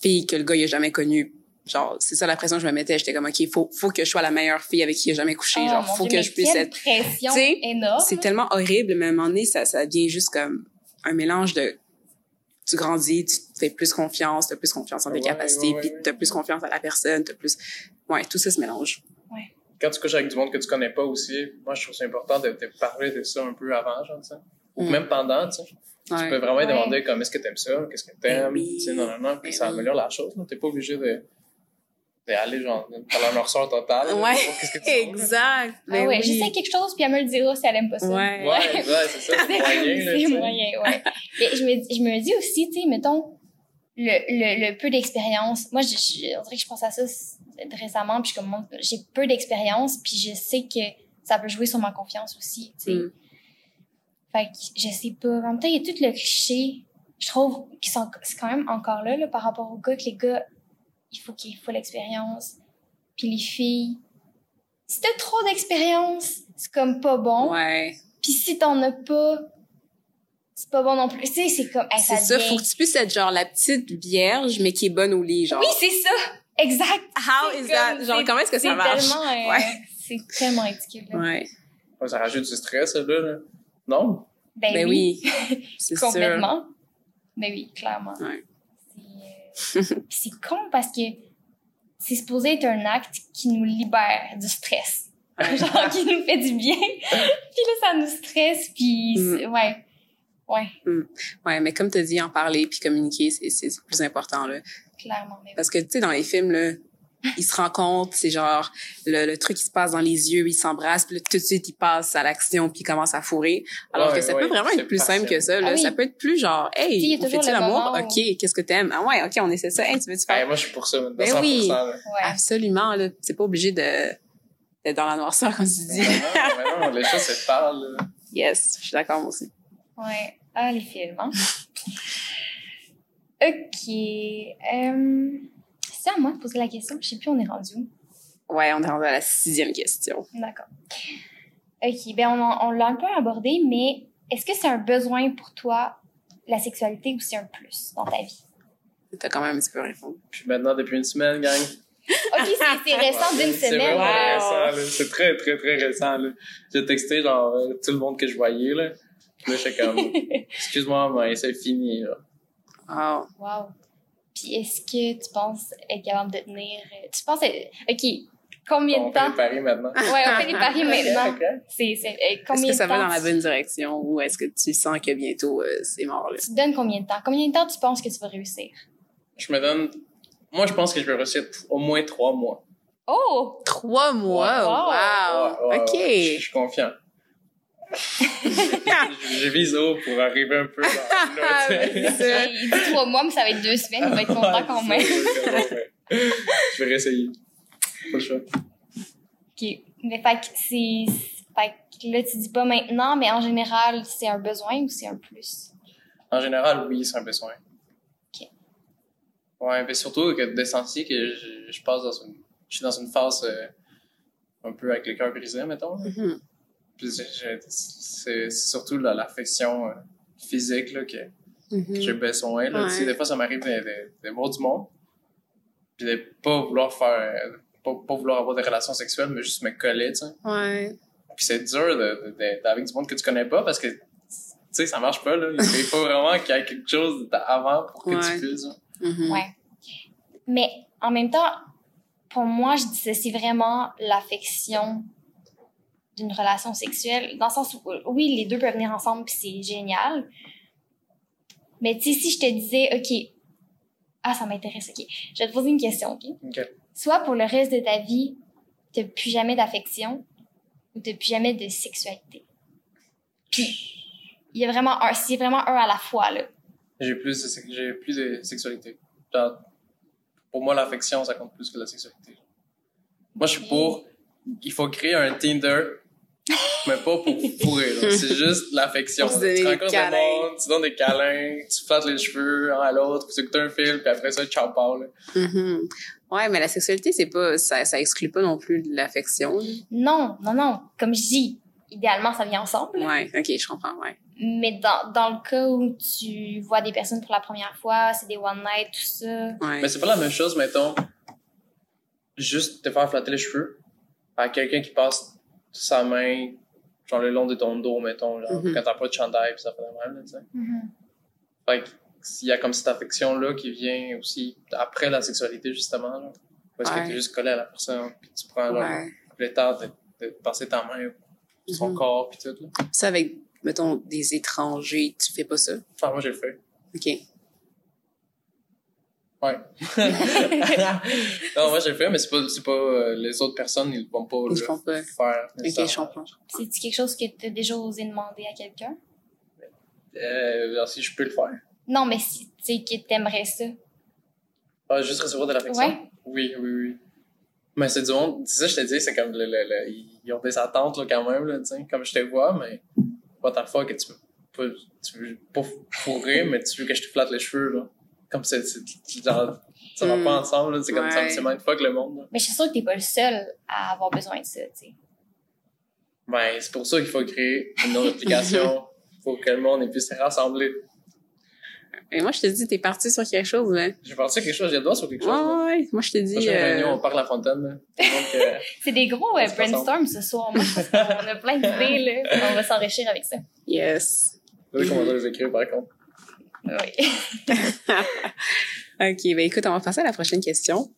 B: fille que le gars il a jamais connue. Genre, c'est ça la pression que je me mettais. J'étais comme, OK, faut, faut que je sois la meilleure fille avec qui il a jamais couché.
A: Oh,
B: genre, faut
A: Dieu,
B: que je puisse être
A: pression
B: Tu sais,
A: énorme.
B: c'est tellement horrible, mais à un moment donné, ça, ça devient juste comme un mélange de tu grandis, tu fais plus confiance, tu as plus confiance en tes
C: Ouais,
B: capacités,
C: ouais, ouais,
B: puis
C: ouais.
B: tu as plus confiance à la personne, tu plus... Ouais, tout ça se mélange.
C: Quand tu couches avec du monde que tu connais pas aussi, moi, je trouve c'est important de, de parler de ça un peu avant, genre, sais. Ou
B: Mm.
C: Même pendant, tu sais. Tu peux vraiment
A: Ouais.
C: demander comme est-ce que t'aimes ça, qu'est-ce que t'aimes,
B: Ben
C: tu sais, non, non, non, puis
B: Ben
C: ça améliore la chose. T'es pas obligé de, ben, aller genre dans la noirceur totale. là,
B: Ouais,
C: pour qu'est-ce que tu veux.
B: exact.
A: Ah
B: Ben
A: ouais,
B: oui.
A: j'essaie quelque chose, puis elle me le dira si elle aime pas ça.
B: Ouais.
C: Ouais, ouais, c'est ça, c'est moyen, là,
A: c'est moyen, ouais. Mais je me, dis- je me dis aussi, tu sais, mettons, le, le, le peu d'expérience. Moi, je, je, on dirait que je pense à ça récemment, puis je comme, j'ai peu d'expérience, puis je sais que ça peut jouer sur ma confiance aussi, tu sais.
B: Mm.
A: Fait que je sais pas. En même temps, il y a tout le cliché, je trouve, qui sont, c'est quand même encore là, là, par rapport aux gars, que les gars, il faut qu'il faut l'expérience. Puis les filles, si t'as trop d'expérience, c'est comme pas bon.
B: Ouais.
A: Puis si t'en as pas, c'est pas bon non plus. Tu sais, c'est comme, hey,
B: C'est
A: ça devient-
B: faut que tu puisses être genre la petite vierge, mais qui est bonne au lit, genre.
A: Oui, c'est ça! Exact!
B: How is
A: comme-
B: that? Genre, comment est-ce que ça
A: c'est
B: marche?
A: Tellement, euh,
B: Ouais.
A: C'est tellement ridicule. là.
B: Ouais.
C: Ouais, ça rajoute du stress, là. Non?
A: Ben,
B: Ben
A: oui,
B: oui. C'est sûr.
A: complètement. Ben oui, clairement.
B: Ouais.
A: C'est, euh, c'est con parce que c'est supposé être un acte qui nous libère du stress.
B: Ouais.
A: Genre, qui nous fait du bien. puis là, ça nous stresse, puis
B: Mm.
A: ouais. Ouais,
B: Ouais, mais comme tu as dit, en parler puis communiquer, c'est c'est le plus important, là.
A: clairement. Mais
B: Parce que, tu sais, dans les films, là, ils se rencontrent, c'est genre, le, le truc qui se passe dans les yeux, ils s'embrassent, puis là, tout de suite, ils passent à l'action, puis ils commencent à fourrer. Alors
C: Ouais,
B: que ça
C: ouais,
B: peut vraiment être plus simple que ça, là.
A: Ah oui.
B: Ça peut être plus genre,
A: Tu
B: hey, on fait-tu l'amour?
A: où-
B: OK, qu'est-ce que t'aimes? Ah ouais, OK, on essaie ça. Hey, tu veux-tu
C: Ben,
B: faire?
C: moi, je suis pour ça, dans
B: Ben
C: 100%.
B: oui.
C: là.
B: Absolument, là. C'est pas obligé de d'être dans la noirceur, comme tu dis.
C: non, mais non, les choses se parlent,
B: yes, je suis d'accord, moi aussi.
A: Ouais. Ah, les films, hein? OK. Euh, c'est à moi de poser la question. Je sais plus où on est rendu. où?
B: Ouais, on est rendu à la sixième question.
A: D'accord. OK. Ben, on, l'a un peu abordé, mais est-ce que c'est un besoin pour toi, la sexualité, ou c'est un plus dans ta vie?
B: T'as quand même un petit peu répondu.
C: Puis maintenant, depuis une semaine, gang.
A: OK, c'est c'est récent d'une
C: C'est
A: semaine.
C: vraiment
B: Wow.
C: récent, là. C'est très, très, très récent, là. J'ai texté, genre, euh, tout le monde que je voyais, là. Puis là, j'étais comme, excuse-moi, mais c'est fini, là.
B: Oh.
A: Wow. Puis est-ce que tu penses être capable de tenir... euh, Tu penses... être- OK. Combien
C: On
A: de
C: fait
A: temps?
C: les paris maintenant.
A: Ouais, on fait des paris maintenant. C'est, c'est, euh,
B: Est-ce que ça va dans la bonne direction ou est-ce que tu sens que bientôt euh, c'est mort là?
A: Tu te donnes combien de temps? Combien de temps tu penses que tu vas réussir?
C: Je me donne, moi, je pense que je vais réussir au moins trois mois.
A: Oh!
B: Trois mois, wow,
A: Wow.
B: Ok.
C: je suis confiant. Je, je vise haut pour arriver un peu dans.
A: Il dit trois mois, mais ça va être deux semaines. Il va être content quand même.
C: je vais réessayer. Pas le choix.
A: OK. Mais fait que c'est... Fait que là, tu dis pas maintenant, mais en général, c'est un besoin ou c'est un plus?
C: En général, oui, c'est un besoin.
A: Ok.
C: Ouais, mais surtout que de sentir que je, je passe dans une, je suis dans une phase euh, un peu avec le cœur brisé, mettons.
B: Mhm.
C: Puis je- je- c'est surtout là, l'affection euh, physique là, que
B: Mhm.
C: j'ai besoin. Là.
B: Ouais.
C: Des fois, ça m'arrive de, de, de voir du monde, puis de pas vouloir faire, pas, pas vouloir avoir des relations sexuelles, mais juste me coller, tu sais.
B: Ouais.
C: Puis c'est dur de, de, de- avec du monde que tu connais pas parce que, tu sais, ça marche pas, là. Il faut vraiment qu'il y ait quelque chose avant pour que
B: Ouais.
C: tu puisses. hein.
B: Mhm.
A: Ouais. Mais en même temps, pour moi, je dissocie vraiment l'affection d'une relation sexuelle, dans le sens où, oui, les deux peuvent venir ensemble, puis c'est génial. Mais tu sais, si je te disais, OK, ah, ça m'intéresse, OK, je vais te poser une question, OK? Soit pour le reste de ta vie, t'as plus jamais d'affection, ou t'as plus jamais de sexualité. Puis, il y a vraiment un, c'est vraiment un à la fois, là.
C: J'ai plus, de, j'ai plus de sexualité. Genre, pour moi, l'affection, ça compte plus que la sexualité. Moi, je suis pour, il faut créer un Tinder, mais pas pour fourrer. C'est juste l'affection. Tu
B: des
C: rencontres
B: câlins.
C: monde, tu donnes des câlins, tu flattes les cheveux un à l'autre, tu écoutes un film, puis après ça, ciao, pao, là.
B: Mhm. Ouais, mais la sexualité, c'est pas, ça, ça exclut pas non plus de l'affection.
A: Non, non, non. Comme je dis, idéalement, ça vient ensemble.
B: Ouais, ok, je comprends, ouais.
A: Mais dans, dans le cas où tu vois des personnes pour la première fois, c'est des one night, tout ça.
B: Ouais.
C: Mais c'est pas la même chose, mettons, juste te faire flatter les cheveux à quelqu'un qui passe sa main, genre le long de ton dos, mettons, genre,
B: Mhm.
C: quand t'as pas de chandail, pis ça fait de même, tu sais. Fait que, s'il y a comme cette affection-là qui vient aussi après la sexualité, justement, là. Parce
B: Ouais.
C: que t'es juste collé à la personne, puis tu prends, genre,
B: Ouais.
C: le temps de, de passer ta main sur son
B: Mhm.
C: corps, puis tout, là.
B: Ça, avec, mettons, des étrangers, tu fais pas ça?
C: Enfin, moi, j'ai le fait.
B: Ok.
C: Ouais. non, moi, j'ai fait, mais c'est pas, c'est pas, euh, les autres personnes, ils vont pas
B: Ils
C: le
B: font pas.
C: faire.
B: Ok, je
C: nécessairement.
B: comprends.
A: C'est-tu quelque chose que tu as déjà osé demander à quelqu'un?
C: Euh, genre, si je peux le faire.
A: Non, mais si tu sais que t'aimerais ça.
C: Ah, juste recevoir de l'affection?
A: Ouais.
C: Oui, oui, oui. Mais c'est du monde, c'est ça, je te dis, c'est comme le, le, le- ils ont des attentes, là, quand même, là, tu sais, comme je te vois, mais what the fuck, que tu veux pas, tu veux pas fourrer, mais tu veux que je te flatte les cheveux, là. Comme c'est, c'est, genre, ça va
B: Hmm.
C: pas ensemble, là, c'est comme ça, c'est mindfuck le monde, là.
A: Mais je suis sûre que t'es pas le seul à avoir besoin de ça, tu sais.
C: Ben, c'est pour ça qu'il faut créer une autre application pour que le monde puisse se rassembler.
B: Et moi, je te dis, t'es parti sur quelque chose, là.
C: J'ai pensé à quelque chose, j'ai le doigt sur quelque chose,
B: Ouais. Moi, je te dis. Euh,
C: réunion, on parle à la fontaine, euh,
A: C'est des gros euh,
C: On
A: brainstorms ce soir. Moi, qu'on a plein d'idées, là. On va s'enrichir avec ça.
B: Yes.
C: sais comment on va les écrire, par contre.
A: Oui.
B: OK, ben écoute, on va passer à la prochaine question.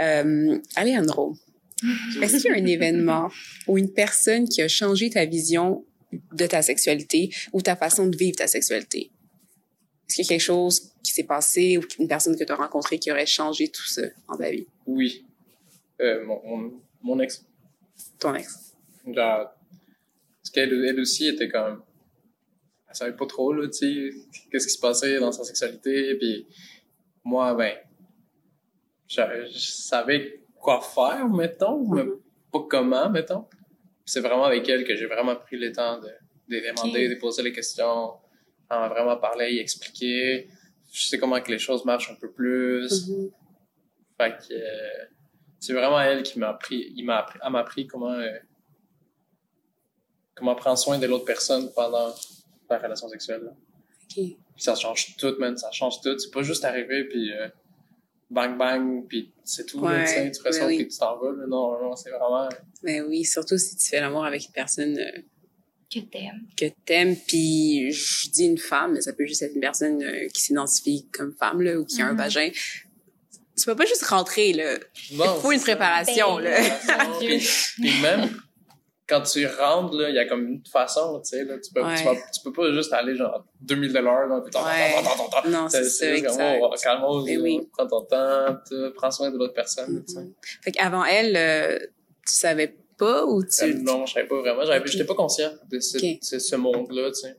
B: Euh, Alejandro, est-ce qu'il y a un événement ou une personne qui a changé ta vision de ta sexualité ou ta façon de vivre ta sexualité? Est-ce qu'il y a quelque chose qui s'est passé ou une personne que tu as rencontrée qui aurait changé tout ça dans ta vie?
C: Oui. Euh, mon, mon, mon ex.
B: Ton ex?
C: Genre, parce qu'elle elle aussi était comme. Elle savait pas trop, là, tu sais, qu'est-ce qui se passait dans sa sexualité. Puis moi, ben, je, je savais quoi faire, mettons, mais pas comment, mettons. C'est vraiment avec elle que j'ai vraiment pris le temps de, de demander, de poser les questions. On m'a vraiment parlé, y expliquer. Je sais comment que les choses marchent un peu plus.
B: Mhm.
C: Fait que euh, c'est vraiment elle qui m'a appris, il m'a appris, elle m'a appris comment euh, comment prendre soin de l'autre personne pendant la relation sexuelle. là. Puis ça change tout, man, ça change tout. C'est pas juste arriver puis euh, bang bang puis c'est tout.
B: Ouais,
C: tu ressens
B: oui.
C: que tu t'en vas. là. Non, non, c'est vraiment.
B: Ben oui, surtout si tu fais l'amour avec une personne euh,
A: Que t'aimes.
B: que t'aimes, puis je dis une femme, mais ça peut juste être une personne euh, qui s'identifie comme femme, là, ou qui a un
A: Mhm.
B: vagin. Tu peux pas juste rentrer, là.
C: Non,
B: Il faut une préparation,
A: Ben,
B: là.
C: Puis, puis même quand tu rentres là, il y a comme une façon, tu sais là, tu peux
B: Ouais.
C: tu, vas- tu peux pas juste aller genre 2000 dollars puis t'en-
B: Ouais. Non, c'est ça,
C: oh, calme
B: Ben oui.
C: prends ton temps, prends soin de l'autre personne, tu sais.
B: Mhm. Fait qu'avant elle, euh, tu savais pas ou tu...
C: Euh, Non, je savais pas vraiment. J'étais pas conscient de ce,
B: Ok.
C: ce, ce monde-là, tu sais.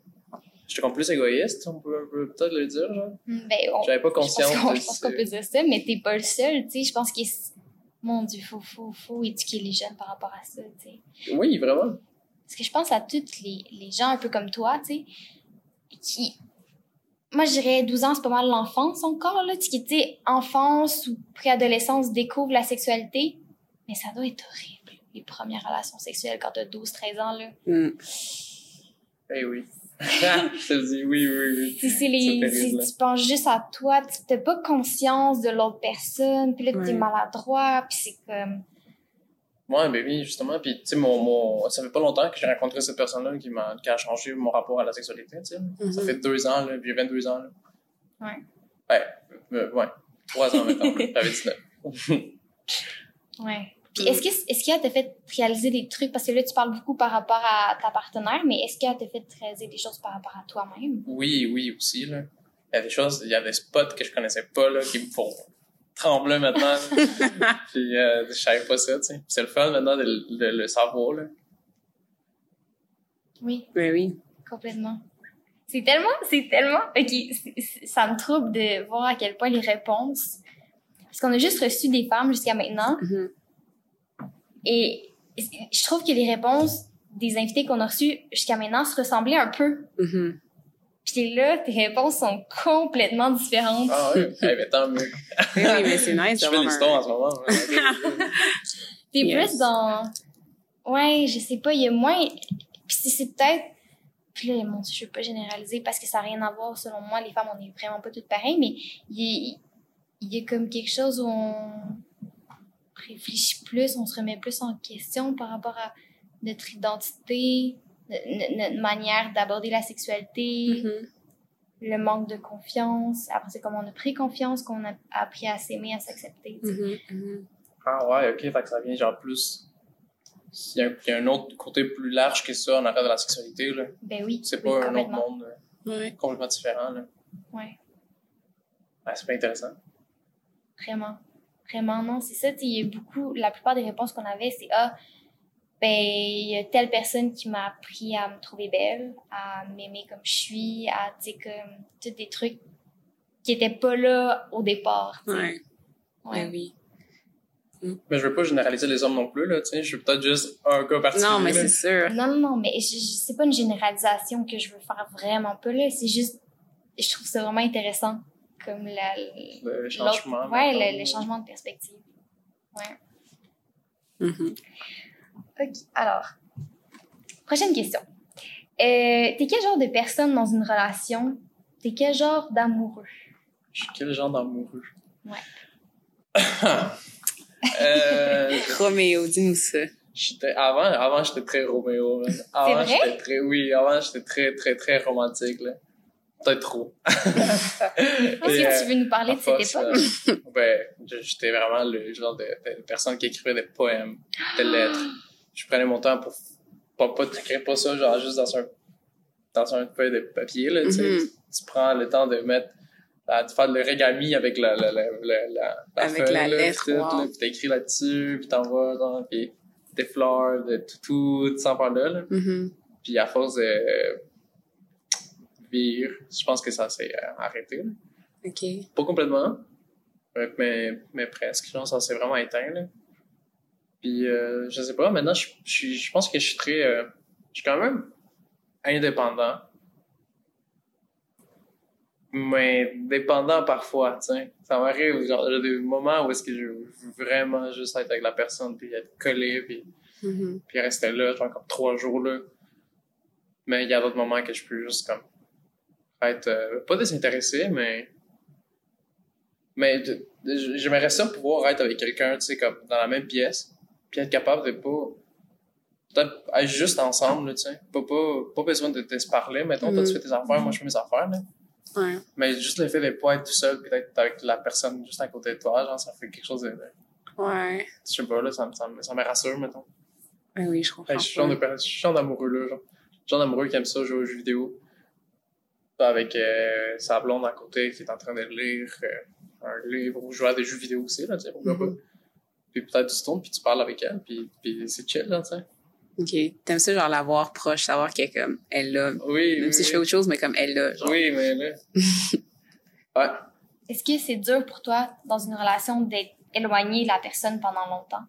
C: J'étais comme plus égoïste, on peut, peut-être le dire, genre.
A: Ben, on,
C: J'avais pas conscience
A: je pense qu'on peut dire ça, mais t'es pas le seul, tu sais. Je pense que, mon Dieu, faut, faut, faut éduquer les jeunes par rapport à ça, tu sais.
C: Oui, vraiment.
A: Parce que je pense à tous les, les gens un peu comme toi, tu sais, qui... Moi, je dirais 12 ans, c'est pas mal l'enfance encore, là. Tu sais, qui, tu sais, enfance ou préadolescence découvre la sexualité. Mais ça doit être horrible, les premières relations sexuelles quand t'as 12, 13 ans, là.
B: Hmm.
C: Eh oui. Je te dis oui, oui, oui.
A: Tu sais, c'est les, tu penses juste à toi, tu t'as pas conscience de l'autre personne, puis là, t'es
B: Ouais.
A: maladroit, puis c'est comme...
C: Ouais, ben oui, justement. Puis, tu sais, mon, mon, ça fait pas longtemps que j'ai rencontré cette personne-là qui m'a, qui a changé mon rapport à la sexualité, tu sais.
B: Mhm.
C: Ça fait deux ans, là, puis j'ai 22 ans, là.
A: Ouais.
C: Ouais, euh, ouais. Trois ans maintenant. J'avais 19.
A: Ouais. Puis est-ce que est-ce qu'elle t'a fait réaliser des trucs? Parce que là tu parles beaucoup par rapport à ta partenaire, mais est-ce qu'elle t'a fait réaliser des choses par rapport à toi-même?
C: Oui, oui, aussi, là. Il y a des choses, il y a des spots que je connaissais pas, là, qui me font trembler maintenant. Puis, euh, je savais pas ça, tu sais. C'est le fun maintenant de, le- de le savoir, là.
A: Oui,
B: Ben oui.
A: complètement. C'est tellement c'est tellement OK, ça me trouble de voir à quel point les réponses parce qu'on a juste reçu des femmes jusqu'à maintenant
B: Mhm.
A: Et je trouve que les réponses des invités qu'on a reçus jusqu'à maintenant se ressemblaient un peu.
B: Mhm.
A: Puis là, tes réponses sont complètement différentes.
C: Ah ouais, eh ben, tant mieux.
B: Oui, mais c'est nice
C: Je fais l'histoire en ce moment.
A: T'es
B: Yes.
A: plus dans. Ouais, je sais pas, il y a moins. Puis c'est- c'est peut-être. Puis là, mon Dieu, je veux pas généraliser parce que ça n'a rien à voir, selon moi. Les femmes, on est vraiment pas toutes pareilles, mais il y, a- il y a comme quelque chose où on réfléchit plus, on se remet plus en question par rapport à notre identité, no- no- notre manière d'aborder la sexualité,
B: Mhm.
A: le manque de confiance. Après, c'est comme on a pris confiance, qu'on a appris à s'aimer, à s'accepter.
B: Mhm. Mhm.
C: Ah ouais, ok, fait que ça vient genre plus. Il y, a un, il y a un autre côté plus large que ça en arrière de la sexualité, là.
A: Ben oui.
C: C'est
A: oui,
C: pas un autre monde, là,
B: Ouais.
C: complètement différent, là.
A: Ouais.
C: Ouais, c'est pas intéressant.
A: Vraiment. Vraiment, non, c'est ça. Il y a beaucoup, la plupart des réponses qu'on avait, c'est Ah, ben, il y a telle personne qui m'a appris à me trouver belle, à m'aimer comme je suis, à, tu sais, comme, tous des trucs qui étaient pas là au départ. tu sais.
B: Ouais.
A: Ouais.
B: Ben oui.
C: Mais je veux pas généraliser les hommes non plus, là, tu sais. Je suis peut-être juste un cas particulier.
B: Non, mais c'est sûr.
A: Non, non, non, mais c'est pas une généralisation que je veux faire vraiment pas là. C'est juste, je trouve ça vraiment intéressant, comme la,
C: Le changement.
A: Ouais, le, le changement de perspective. Ouais.
B: Mhm.
A: Ok, alors, prochaine question. Euh, t'es quel genre de personne dans une relation? T'es quel genre d'amoureux?
C: Je suis quel genre d'amoureux?
A: Ouais.
C: euh,
B: Roméo, dis-nous ça.
C: avant, avant, j'étais très Roméo. Avant, j'étais très, oui, avant, j'étais très, très, très romantique, là. Peut-être trop.
A: Est-ce que tu veux nous parler de cette
C: force,
A: époque?
C: euh, ben, je- j'étais vraiment le genre de, de personne qui écrivait des poèmes, des lettres. Je prenais mon temps pour pas, pas t'écrire pas ça, genre juste dans un, dans un feuille de papier, là, tu.
B: Mhm.
C: Tu prends le temps de mettre, la- de faire le régami avec la, la, la, la, la, la
B: Avec
C: feuille,
B: la
C: là,
B: lettre,
C: puis tout,
B: wow.
C: là, puis t'écris là-dessus, puis t'envoies, genre, puis des fleurs, de tout, tout, sans par là, là.
B: Mhm.
C: Puis à force de euh, je pense que ça s'est euh, arrêté, là.
B: OK.
C: Pas complètement, euh, mais, mais presque. Genre, ça s'est vraiment éteint. Là. Puis, euh, je sais pas, maintenant, je, je, pense que je suis très. euh, je suis quand même indépendant. Mais dépendant parfois, sais. Ça m'arrive, genre, j'ai des moments où est-ce que je veux vraiment juste être avec la personne, puis être collé, puis,
B: Mhm.
C: puis rester là, genre, comme trois jours là. Mais il y a d'autres moments que je peux juste, comme, être, euh, pas désintéressé, mais mais j'aimerais ça pouvoir être avec quelqu'un, tu sais, comme dans la même pièce, puis être capable de pas. Peut-être être juste ensemble, tu sais. Pas, pas, pas besoin de, de se parler. Mettons, toi, tu fais tes affaires, moi, je fais mes affaires, là.
B: Ouais.
C: Mais juste le fait de pas être tout seul, puis d'être avec la personne juste à côté de toi, genre, ça fait quelque chose de.
B: Ouais.
C: je sais pas, là, ça, me- ça, me- ça me rassure, mettons.
B: Ouais, oui, je comprends.
C: Je suis genre d'amoureux, là, genre. Je suis le genre d'amoureux qui aime ça, jouer aux jeux vidéo. Avec euh, sa blonde à côté qui est en train de lire euh, un livre ou jouer à des jeux vidéo aussi, là, tu sais, pourquoi
B: Mhm.
C: pas. Puis peut-être tu tournes, puis tu parles avec elle, puis, puis c'est chill, là, tu sais.
B: OK. T'aimes ça, genre, l'avoir proche, savoir qu'elle est comme, elle là.
C: Oui,
B: Même
C: oui,
B: si je fais autre chose, mais comme elle là, genre.
C: oui, mais là... ouais.
A: Est-ce que c'est dur pour toi, dans une relation, d'être éloigné de la personne pendant longtemps?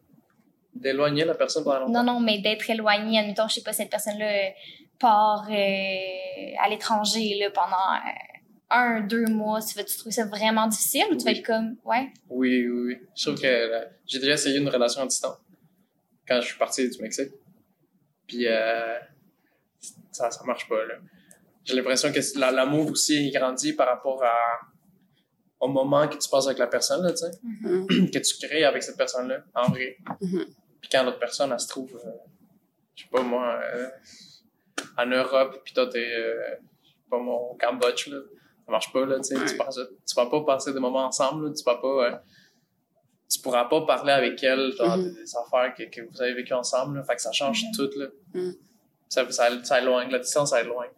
C: D'éloigner la personne pendant longtemps?
A: Non, non, mais d'être éloigné, admettons, je sais pas, cette personne-là euh, part euh, à l'étranger là, pendant euh, un, deux mois. Tu vas-tu trouver ça vraiment difficile ou tu vas être comme, ouais?
C: Oui, oui, oui. Je trouve que euh, j'ai déjà essayé une relation à distance quand je suis parti du Mexique. Puis euh, ça, ça marche pas, là. J'ai l'impression que la- l'amour aussi grandit par rapport à, au moment que tu passes avec la personne, là, tu sais,
B: Mhm.
C: que tu crées avec cette personne-là, en vrai.
B: Mhm.
C: Puis quand l'autre personne, elle se trouve, euh, je sais pas moi, euh, en Europe, puis toi, t'es, euh, je sais pas moi, au Cambodge, là. Ça marche pas, là, tu sais.
B: Ouais.
C: Tu, vas pas passer des moments ensemble, là. Tu vas pas, euh, tu pourras pas parler avec elle, genre,
B: Mhm.
C: des affaires que, que vous avez vécues ensemble, là. Fait que ça change
A: Mhm.
C: tout, là.
B: Mhm.
C: Ça, ça, ça éloigne, la distance, ça éloigne.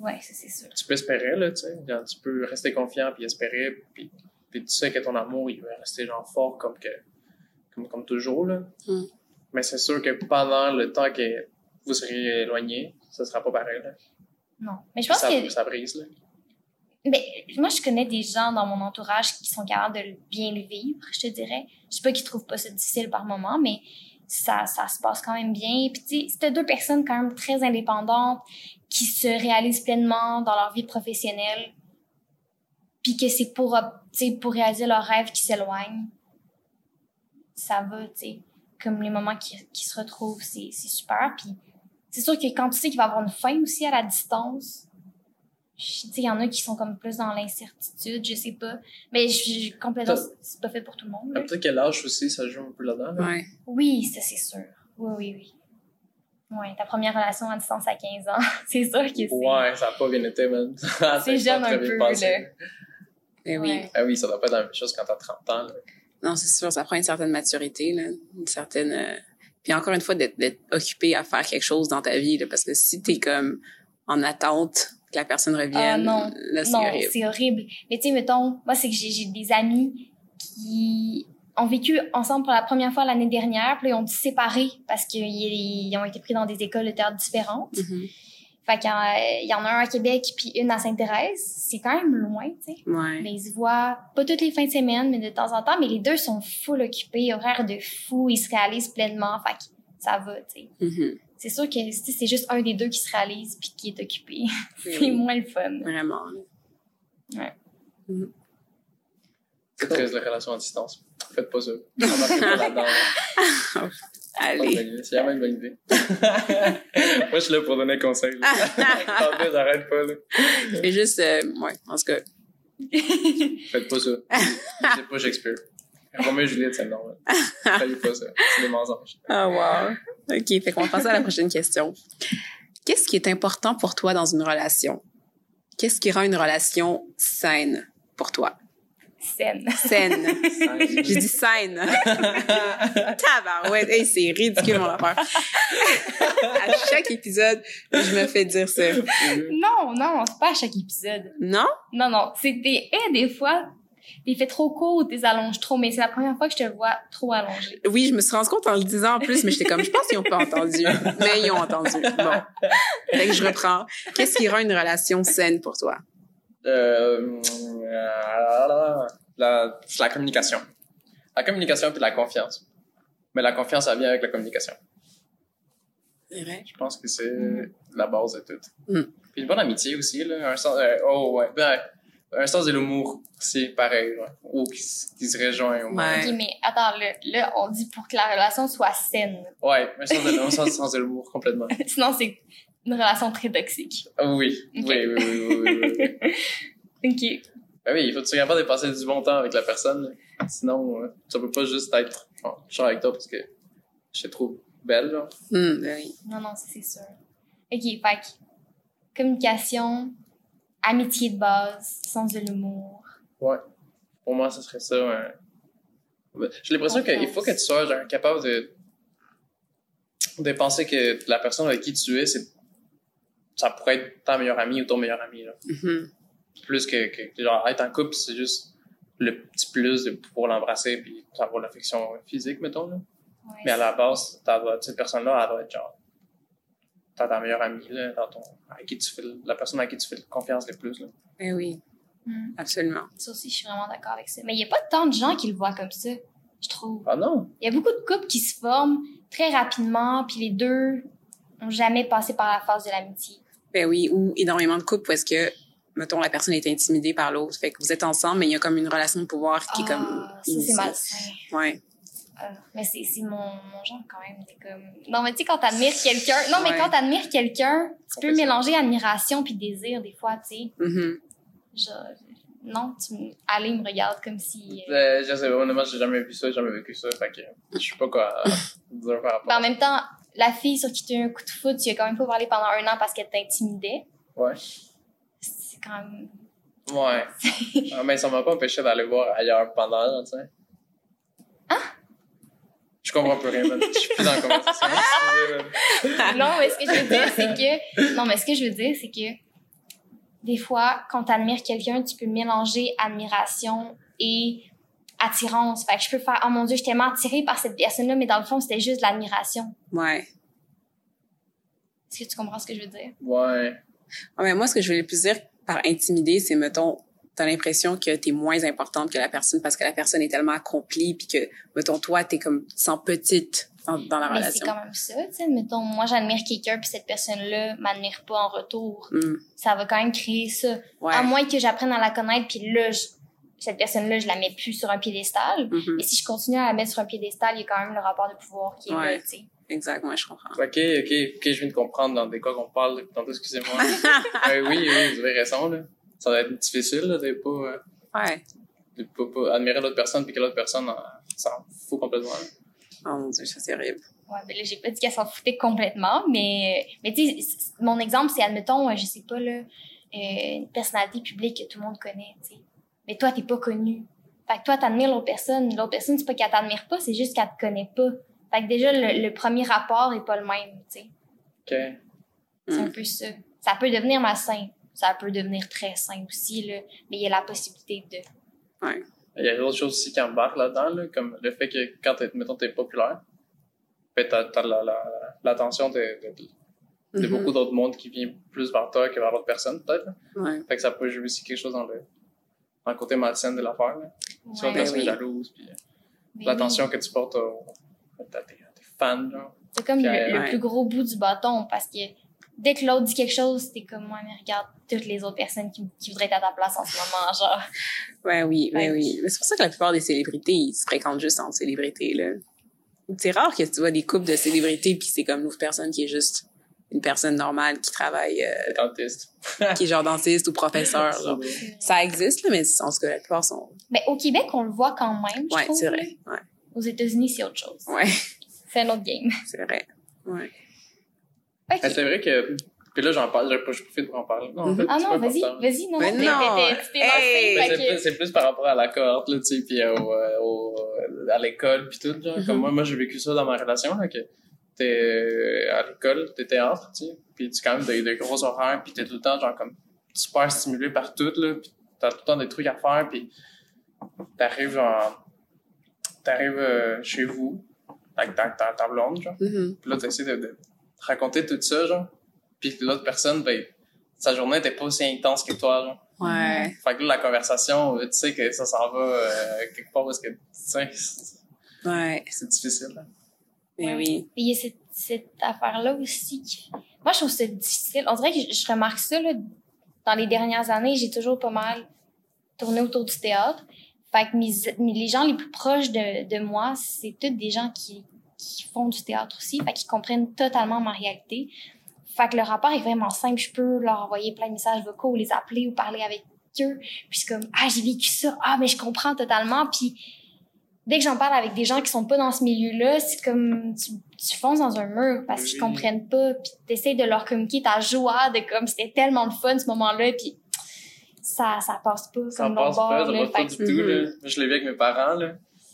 A: Ouais, ça c'est sûr.
C: Tu peux espérer, là, tu sais. Tu peux rester confiant, puis espérer, puis, puis tu sais que ton amour, il va rester, genre, fort comme que, comme, comme toujours, là.
B: Mhm.
C: Mais c'est sûr que pendant le temps que vous seriez éloigné, ça sera pas pareil, là.
A: Non. Mais je pense
C: ça,
A: que.
C: ça brise, là.
A: Mais moi, je connais des gens dans mon entourage qui sont capables de bien le vivre, je te dirais. Je sais pas qu'ils trouvent pas ça difficile par moment, mais ça, ça se passe quand même bien. Puis, tu sais, c'était deux personnes quand même très indépendantes qui se réalisent pleinement dans leur vie professionnelle. Puis que c'est pour, pour réaliser leurs rêves qui s'éloignent. Ça va, tu sais. Comme les moments qui, qui se retrouvent, c'est c'est super. Puis c'est sûr que quand tu sais qu'il va y avoir une fin aussi à la distance, je- tu sais, il y en a qui sont comme plus dans l'incertitude, je sais pas. Mais je je- complètement, c'est pas fait pour tout le monde.
C: Peut-être quel âge aussi, ça joue un peu là-dedans, là?
B: Ouais.
A: Oui, ça c'est sûr. Oui, oui, oui. Ouais, ta première relation à distance à 15 ans, c'est sûr que c'est.
C: Ouais, ça a pas bien été, a
A: C'est jeune un peu, là.
B: Mais oui.
A: Ouais.
C: Ah oui, ça doit pas être la même chose quand t'as 30 ans, là.
B: Non, c'est sûr, ça prend une certaine maturité, là. Une certaine. euh, Puis encore une fois, d'être d'être occupé à faire quelque chose dans ta vie, là, parce que si t'es comme en attente que la personne revienne.
A: Ah non,
B: là, c'est
A: non,
B: horrible.
A: c'est horrible. Mais tu sais, mettons, moi, c'est que j'ai j'ai des amis qui ont vécu ensemble pour la première fois l'année dernière, puis ils ont dû se séparer parce qu'ils ils ont été pris dans des écoles de théâtre différentes.
B: Mhm.
A: Fait qu'il y en- il y en a un à Québec puis une à Sainte-Thérèse. C'est quand même loin, tu sais.
B: Ouais.
A: Mais ils se voient pas toutes les fins de semaine, mais de temps en temps. Mais les deux sont full occupés, horaires de fou, ils se réalisent pleinement. Fait que ça va, tu sais.
B: Mhm.
A: C'est sûr que c'est juste un des deux qui se réalise puis qui est occupé.
B: Oui,
A: c'est
B: oui.
A: moins le fun.
B: Vraiment.
C: C'est très la relation à distance. Faites pas ça.
B: Allez.
C: C'est vraiment une bonne idée. Moi, je suis là pour donner conseil. là. Tantôt, j'arrête pas, là.
B: C'est juste, euh, ouais, en tout cas.
C: Faites pas ça. C'est pas Shakespeare. Roméo et Juliette, c'est normal. Fallait pas ça. C'est des mensonges.
B: Ah, wow. OK, fait qu'on va passer à la prochaine question. Qu'est-ce qui est important pour toi dans une relation? Qu'est-ce qui rend une relation saine pour toi?
A: Saine.
B: Saine. J'ai dit saine. Tabarouette. Hey, c'est ridicule, mon affaire. à chaque épisode, je me fais dire ça.
A: Non, non, c'est pas à chaque épisode.
B: Non?
A: Non, non, c'est des des fois, t'es fait trop court ou t'es allonges trop, mais c'est la première fois que je te vois trop allongé.
B: Oui, je me suis rendu compte en le disant en plus, mais j'étais comme, je pense qu'ils ont pas entendu. Mais ils ont entendu. Bon. Fait que je reprends. Qu'est-ce qui rend une relation saine pour toi?
C: Euh, euh, la, c'est la communication. La communication puis la confiance. Mais la confiance, ça vient avec la communication.
B: C'est vrai?
C: Je pense que c'est
A: Mm.
C: la base de tout.
B: Mm.
C: Puis une bonne amitié aussi, là. Un sens, euh, oh, ouais. Ben, un sens de l'humour, c'est pareil, ouais. Ou qui, se rejoint au moins.
B: Ouais.
A: Ok, mais attends, là, là, on dit pour que la relation soit saine.
C: Ouais, un sens de, un sens, sens de l'humour, complètement.
A: Sinon, c'est une relation très toxique.
C: Oui. Oui, oui, oui, oui, oui, oui.
A: Ok.
C: Ben oui, il faut que tu sois capable de passer du bon temps avec la personne. Sinon, euh, ça peut pas juste être, bon, je suis avec toi parce que je te trouve belle, là.
B: Hum, ben oui.
A: Non, non, c'est sûr. Ok, fait communication, amitié de base, sens de l'humour.
C: Ouais. Pour moi, ce serait ça. J'ai l'impression qu'il faut que tu sois genre, capable de, de penser que la personne avec qui tu es, c'est, ça pourrait être ta meilleure amie ou ton meilleur ami. Là.
B: Mhm.
C: Plus que, que, genre, être en couple, c'est juste le petit plus de pouvoir l'embrasser puis avoir l'affection physique, mettons. Là.
A: Ouais.
C: Mais à la base, t'as- cette personne-là, elle doit être genre. T'as ta meilleure amie, là, dans ton, avec qui tu fais, la personne à qui tu fais confiance le plus. Là.
B: Ben oui,
A: Hmm.
B: absolument.
A: Ça aussi, je suis vraiment d'accord avec ça. Mais il n'y a pas tant de gens qui le voient comme ça, je trouve.
C: Ah non!
A: Il y a beaucoup de couples qui se forment très rapidement, puis les deux n'ont jamais passé par la phase de l'amitié.
B: Ben oui, ou énormément de couples est-ce que, mettons, la personne est intimidée par l'autre. Fait que vous êtes ensemble, mais il y a comme une relation de pouvoir qui est comme...
A: Ah, ça, c'est malsain.
B: Ouais.
A: Ah, mais c'est c'est mon, mon genre quand même. Comme... Non, mais tu sais, quand t'admires quelqu'un... Non, mais quand t'admires quelqu'un, tu peux mélanger admiration puis désir des fois, tu sais.
B: Mhm.
A: Genre, non, tu me... Allez, me regarde comme si... euh,
C: Euh, je sais honnêtement, j'ai jamais vu ça, j'ai jamais vécu ça, fait que je sais pas quoi dire par rapport.
A: Ben, en même temps, la fille sur qui tu as eu un coup de foot, tu as quand même pas parlé pendant un an parce qu'elle t'intimidait.
C: Ouais.
A: C'est quand même...
C: Ouais. Ah, mais ça m'a pas empêché d'aller voir ailleurs pendant, tu sais.
A: Hein?
C: Je comprends plus rien, man. Je suis plus dans la conversation.
A: Non, mais ce que je veux dire, c'est que... Non, mais ce que je veux dire, c'est que des fois, quand t'admires quelqu'un, tu peux mélanger admiration et attirance. Fait que je peux faire, oh mon dieu, je suis tellement attirée par cette personne-là, mais dans le fond, c'était juste de l'admiration.
B: Ouais.
A: Est-ce que tu comprends ce que je veux dire?
C: Ouais.
B: Ah, mais moi, ce que je voulais plus dire par intimider, c'est, mettons, t'as l'impression que t'es moins importante que la personne parce que la personne est tellement accomplie puis que, mettons, toi, t'es comme, sens petite dans, dans la
A: Mais c'est
B: relation.
A: quand même ça, tu sais. Mettons, moi, j'admire quelqu'un, puis cette personne-là m'admire pas en retour.
B: Hum,
A: Ça va quand même créer ça.
B: ouais.
A: À moins que j'apprenne à la connaître, puis là, je- cette personne-là, je la mets plus sur un piédestal.
B: Mhm.
A: Et si je continue à la mettre sur un piédestal, il y a quand même le rapport de pouvoir qui est
B: Ouais.
A: là, tu sais.
B: Exact, ouais, je comprends.
C: Ok, ok, ok, je viens de comprendre dans des cas qu'on parle tantôt, excusez-moi. Euh, oui, oui, vous avez raison, là. Ça va être difficile, là, de pas, euh,
B: Ouais.
C: de pas, pas admirer l'autre personne puis que l'autre personne euh, s'en fout complètement. là.
B: Oh mon dieu, ça c'est horrible.
A: Ouais, ben là, j'ai pas dit qu'elle s'en foutait complètement, mais, mais tu sais, mon exemple, c'est, admettons, euh, je sais pas, là, euh, une personnalité publique que tout le monde connaît, tu sais. Mais toi, t'es pas connu. Fait que toi, t'admires l'autre personne. L'autre personne, c'est pas qu'elle t'admire pas, c'est juste qu'elle te connaît pas. Fait que déjà, le, le premier rapport est pas le même, tu sais.
C: Ok.
A: C'est
B: Mm.
A: un peu ça. Ça peut devenir malsain. ça peut devenir très sain aussi, là. Mais il y a la possibilité de.
B: Ouais.
C: Il y a d'autres choses aussi qui embarquent là-dedans, là, comme le fait que quand, t'es, mettons, t'es populaire, ben, t'as, t'as la, la, l'attention de, de, de
B: Mhm.
C: beaucoup d'autres mondes qui vient plus vers toi que vers l'autre personne, peut-être.
B: Ouais.
C: Fait que ça peut jouer aussi quelque chose dans le, dans le côté malsain de l'affaire. Là. Tu vois,
A: Ouais.
C: personne
B: oui.
C: jalouse, puis euh,
A: Mais
C: l'attention
A: oui.
C: que tu portes au, à tes, à tes fans, genre.
A: C'est comme
C: Puis,
A: le, le
B: ouais.
A: plus gros bout du bâton parce que dès que l'autre dit quelque chose, t'es comme moi, mais regarde toutes les autres personnes qui, qui voudraient être à ta place en ce moment, genre.
B: Ouais, oui,
A: Ouais.
B: ouais, oui. Mais c'est pour ça que la plupart des célébrités, ils se fréquentent juste entre célébrités, là. C'est rare que tu vois des couples de célébrités puis c'est comme l'autre personne qui est juste une personne normale qui travaille, euh,
C: dentiste.
B: qui est genre dentiste ou professeur, genre. Ça existe, là, mais en tout cas, la plupart sont...
A: Mais au Québec, on le voit quand même, je
B: Ouais,
A: trouve.
B: c'est vrai. Ouais,
A: Aux États-Unis, c'est autre chose.
B: ouais,
A: C'est un autre game.
B: c'est vrai. Ouais.
C: Ah, c'est vrai que. Puis là, j'en parle, je, je profite pour en parler. Non, en
B: Mhm.
C: fait,
A: Ah
C: c'est
A: non, vas-y, vas-y, non,
B: Mais
A: non, t'es-
B: non. Hey.
C: c'est plus, par rapport à la cohorte, là, tu sais, puis euh, au, euh, au, à l'école, puis tout, genre.
B: Mhm.
C: Comme moi, moi, j'ai vécu ça dans ma relation, là, que t'es euh, à l'école, t'es théâtre, tu sais, puis tu quand même des, des gros horaires, puis t'es tout le temps, genre, comme, super stimulé par tout, là, puis t'as tout le temps des trucs à faire, puis t'arrives, genre, t'arrives euh, chez vous, avec ta, ta, ta blonde, genre,
B: Mhm.
C: puis là, t'essaies de, de raconter tout ça, genre, puis l'autre personne, ben, sa journée n'était pas aussi intense que toi, genre.
B: Ouais.
C: Fait que là, la conversation, euh, tu sais que ça s'en va euh, quelque part parce que, tu sais, c'est
B: Ouais.
C: c'est difficile. là.
B: Mais
A: Ouais.
B: oui.
A: Puis il y a cette, cette affaire-là aussi. qui- Moi, je trouve ça difficile. On dirait que je, je remarque ça, là, dans les dernières années, j'ai toujours pas mal tourné autour du théâtre. Fait que mes, mes- les gens les plus proches de, de moi, c'est tous des gens qui, qui font du théâtre aussi, fait qu'ils comprennent totalement ma réalité. Fait que le rapport est vraiment simple. Je peux leur envoyer plein de messages vocaux, ou les appeler ou parler avec eux. Puis c'est comme, ah, j'ai vécu ça. Ah, mais je comprends totalement. Puis dès que j'en parle avec des gens qui sont pas dans ce milieu-là, c'est comme, tu, tu fonces dans un mur parce qu'ils
C: Oui.
A: comprennent pas. Puis t'essayes de leur communiquer ta joie de comme, c'était tellement de fun ce moment-là. Puis ça, ça passe pas
C: Ça
A: comme
C: passe
A: l'autre
C: pas,
A: bord,
C: ça
A: là.
C: passe pas du
A: que-
C: tout.
B: Mhm.
C: Là. Je l'ai vu avec mes parents, là.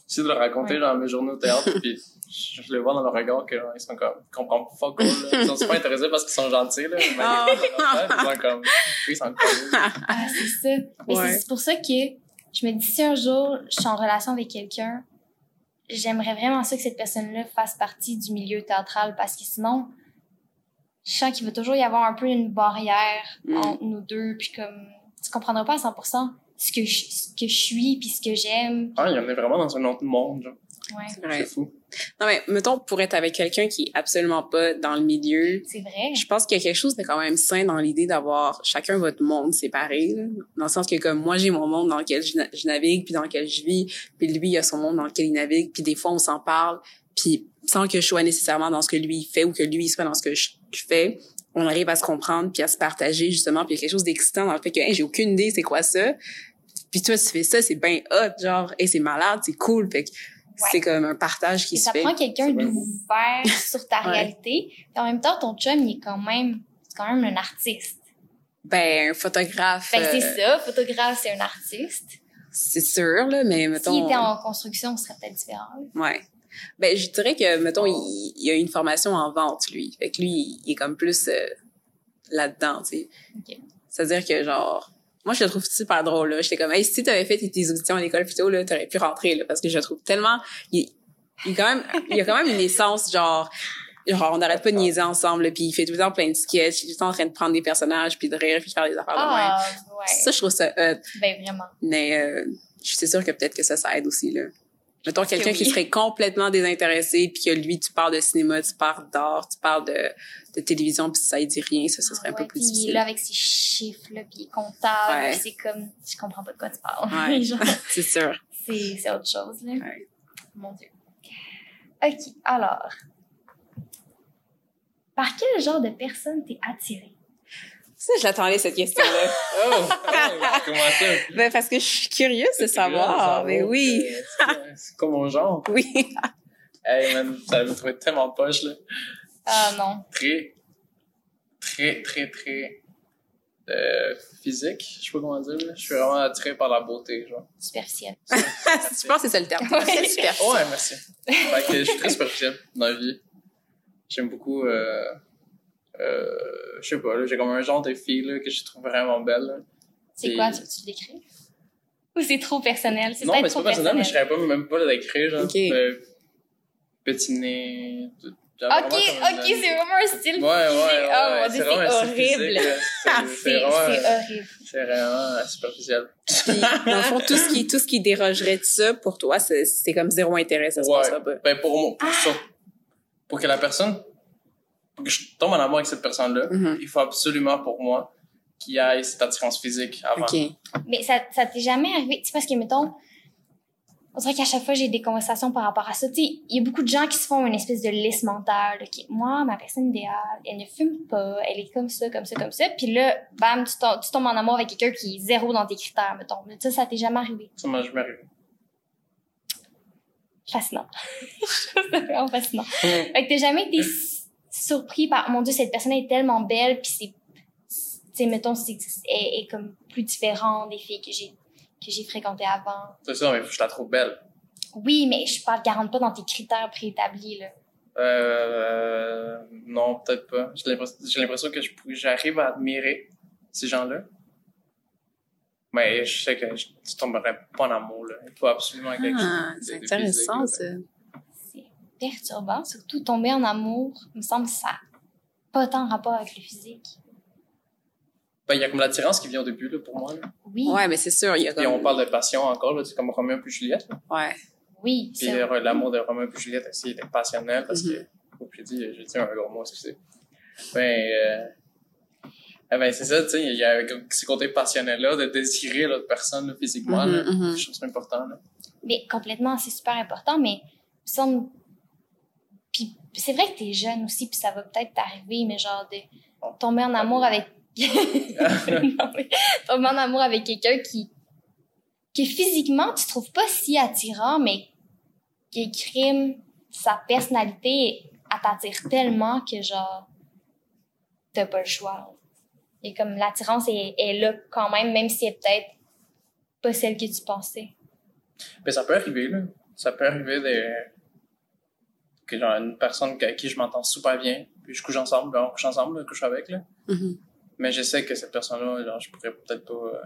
C: J'essaie de leur raconter
A: Ouais.
C: genre mes journées au théâtre, puis je, je les vois dans leur regard que genre, ils sont comme, ils comprennent pas fuck all, là. Ils sont super intéressés parce qu'ils sont gentils, là. Mais
B: Ah.
C: ils sont comme, ils sont comme,
A: Ah, c'est ça.
B: Ouais.
A: c'est pour ça que je me dis, si un jour je suis en relation avec quelqu'un, j'aimerais vraiment ça que cette personne-là fasse partie du milieu théâtral parce que sinon, je sens qu'il va toujours y avoir un peu une barrière
B: Mm.
A: entre nous deux, puis comme, tu comprendras pas à 100% ce que je, ce que je suis, puis ce que j'aime.
C: ah, il y en a vraiment dans un autre monde, genre.
A: Ouais,
B: C'est vrai.
C: Fou.
B: Non, mais mettons, pour être avec quelqu'un qui est absolument pas dans le milieu,
A: c'est vrai.
B: je pense qu'il y a quelque chose de quand même sain dans l'idée d'avoir chacun votre monde séparé, là. dans le sens que comme moi j'ai mon monde dans lequel je, na- je navigue puis dans lequel je vis, puis lui il a son monde dans lequel il navigue, puis des fois on s'en parle, puis sans que je sois nécessairement dans ce que lui fait ou que lui soit dans ce que je, je fais, on arrive à se comprendre puis à se partager justement, puis il y a quelque chose d'excitant dans le fait que hey, j'ai aucune idée c'est quoi ça, puis toi tu fais ça c'est bien hot genre et c'est malade c'est cool, fait que c'est comme un partage qui
A: Et
B: se
A: ça
B: fait.
A: prend quelqu'un d'ouvert sur ta
B: Ouais.
A: réalité. Et en même temps, ton chum, il est quand même, c'est quand même un artiste.
B: Ben un photographe,
A: Ben, c'est
B: euh,
A: ça, photographe, c'est un artiste.
B: c'est sûr là, mais mettons.
A: S'il était en construction, ce serait peut-être différent. là.
B: Ouais. Ben, je dirais que, mettons, il, il a une formation en vente, lui. Fait que lui, il est comme plus euh, là-dedans, tu sais. C'est-à-dire que, genre, moi, je le trouve super drôle, là. J'étais comme, hey, si t'avais fait tes, auditions à l'école plus tôt, là, t'aurais pu rentrer, là, parce que je le trouve tellement... Il, il, quand même, il y a quand même une essence, genre... Genre, on n'arrête pas de niaiser ensemble, là, puis il fait tout le temps plein de sketchs, il est tout le temps en train de prendre des personnages, puis de rire, puis de faire des affaires de même.
A: Ah, ouais.
B: Ça, je trouve ça hot.
A: Ben, vraiment.
B: Mais euh, je suis sûre que peut-être que ça, ça aide aussi, là. Mettons quelqu'un qui serait complètement désintéressé, puis que lui, tu parles de cinéma, tu parles d'art, tu parles de, de télévision, puis ça, il dit rien, ça, serait un peu
A: Ouais,
B: plus difficile.
A: là avec ses chiffres, là, puis comptable,
B: Ouais.
A: c'est comme, je comprends pas de quoi tu parles.
B: Ouais. C'est sûr.
A: c'est, autre chose, là. Mon Dieu. OK, alors. Par quel genre de personne t'es attiré?
B: Ça, je l'attendais, cette question-là.
C: Oh! oh, comment ça?
B: ben, parce que je suis curieuse de savoir. Mais oui.
C: C'est- comme mon genre.
B: Oui.
C: Hey, man, ça me trouvait tellement poche, là.
A: Ah non.
C: Très, très, très, très euh, physique. Je sais pas comment dire, là. Je suis vraiment attiré par la beauté, genre.
A: Superficiel.
B: je pense que c'est ça le terme.
A: Ouais.
B: C'est super.
C: Ouais, merci. Fait que je suis très superficiel dans la vie. J'aime beaucoup euh, euh, je sais pas, là, j'ai comme un genre de fille là, que je trouve vraiment belle.
A: C'est quoi, tu veux-tu l'écrire? Ou c'est trop personnel? C'est
C: Non, mais c'est pas personnel, mais je serais pas même pas d'écrire, genre.
B: Ok.
C: euh, petit nez. tout- genre
A: Ok, ok,
C: une-
A: c'est vraiment un style
C: Ouais, ouais,
A: physique.
C: ouais.
A: Oh mon dieu, c'est horrible. Ah,
C: C'est-
A: c'est horrible.
C: c'est vraiment superficiel.
B: Puis, dans le fond, tout ce qui, tout ce qui dérogerait de ça, pour toi, c'est c'est comme zéro intérêt, ça se passera pas.
C: Ben, pour moi, pour, ça, pour que la personne, que je tombe en amour avec cette personne-là,
B: Mhm.
C: il faut absolument pour moi qu'il y ait cette attirance physique avant.
A: Mais ça, ça t'est jamais arrivé, tu sais, parce que, mettons, on dirait qu'à chaque fois, j'ai des conversations par rapport à ça. Tu sais, il y a beaucoup de gens qui se font une espèce de liste mentale. de, OK, moi, ma personne idéale, elle ne fume pas, elle est comme ça, comme ça, comme ça. Puis là, bam, tu tombes, tu tombes en amour avec quelqu'un qui est zéro dans tes critères, mettons. Mais ça, ça t'est jamais arrivé?
C: Ça m'a jamais arrivé.
A: Fascinant. fascinant. Fait que t'as jamais été s- surpris par, mon dieu, cette personne est tellement belle, puis c'est, tu sais, mettons, c'est, elle est comme plus différente des filles que j'ai, que j'ai fréquentées avant.
C: C'est ça, mais je la trouve belle.
A: Oui, mais je parle, garantis pas dans tes critères préétablis, là.
C: Euh, non, peut-être pas. J'ai l'impression, que j'arrive à admirer ces gens-là. Mais je sais que je, je tomberais pas en amour, là. Il faut absolument quelque
B: Ah,
C: chose.
B: c'est intéressant,
C: physique, là.
B: ça.
A: C'est perturbant, surtout tomber en amour, il me semble que ça n'a pas tant rapport avec le physique.
C: Ben, il y a comme l'attirance qui vient au début, là, pour moi, là.
A: Oui,
B: Ouais, mais c'est sûr, il y a comme...
C: on parle de passion encore, là. C'est comme Roméo puis Juliette, là.
B: Ouais.
A: oui,
C: Puis
A: ça.
C: l'amour de Roméo puis Juliette aussi était passionnel parce que, oh, j'ai dit, j'ai dit un gros mot, excusez. Ben, euh, eh ben, c'est ça, tu sais, il y a comme ce côté passionnel-là de désirer l'autre personne, là, physiquement, là. Je trouve ça important, là.
A: Mais complètement, c'est super important, mais il me semble. Puis c'est vrai que t'es jeune aussi, puis ça va peut-être t'arriver, mais genre de tomber en amour avec. Non, mais tomber en amour avec quelqu'un qui. que physiquement tu trouves pas si attirant, mais qui crime sa personnalité, elle t'attire tellement que genre. t'as pas le choix. Et comme l'attirance est, est là quand même, même si elle est peut-être pas celle que tu pensais.
C: Ben, ça peut arriver, là. Ça peut arriver de... que, genre, une personne avec qui je m'entends super bien, puis je couche ensemble, ben, on couche ensemble, je couche avec, là.
B: Mhm.
C: Mais je sais que cette personne-là, genre, je pourrais peut-être pas euh,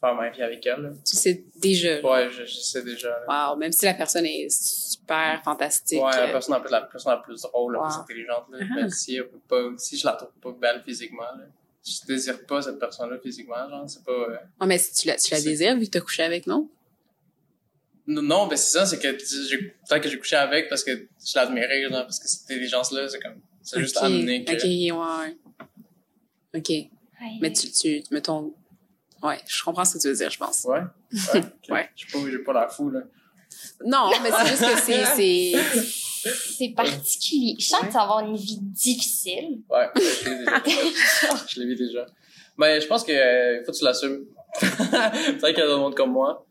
C: faire ma vie avec elle, là.
B: Tu sais déjà.
C: Ouais, je, je sais déjà, là.
B: Wow, même si la personne est super fantastique.
C: Ouais, la
B: euh,
C: personne, plus, la personne la plus drôle, la plus intelligente, là.
B: Ah.
C: Mais si, elle peut pas, si je la trouve pas belle physiquement, là, je désire pas cette personne-là physiquement, genre, c'est pas... euh,
B: mais si tu la, tu la désires, vu que t'as couché avec, non?
C: Non, non, ben c'est ça, c'est que j'ai- peut-être que j'ai couché avec parce que je l'admirais, genre, parce que cette intelligence-là, c'est comme, c'est juste amené que...
B: Ok, ouais, ouais. Ok.
A: Ouais,
B: Mais tu, tu, mettons... Ouais, je comprends ce que tu veux dire, je pense.
C: Ouais? Ouais. ok.
B: Ouais.
C: J'ai pas, j'ai pas la fou, là.
B: Non, mais c'est juste que c'est... c'est...
A: C'est particulier. Je sens
B: Ouais.
A: que tu vas avoir une vie difficile.
C: Ouais, je l'ai déjà. je l'ai vu déjà. Ben, je pense que, euh, faut que tu l'assumes. Peut-être qu'il y a d'autres monde comme moi.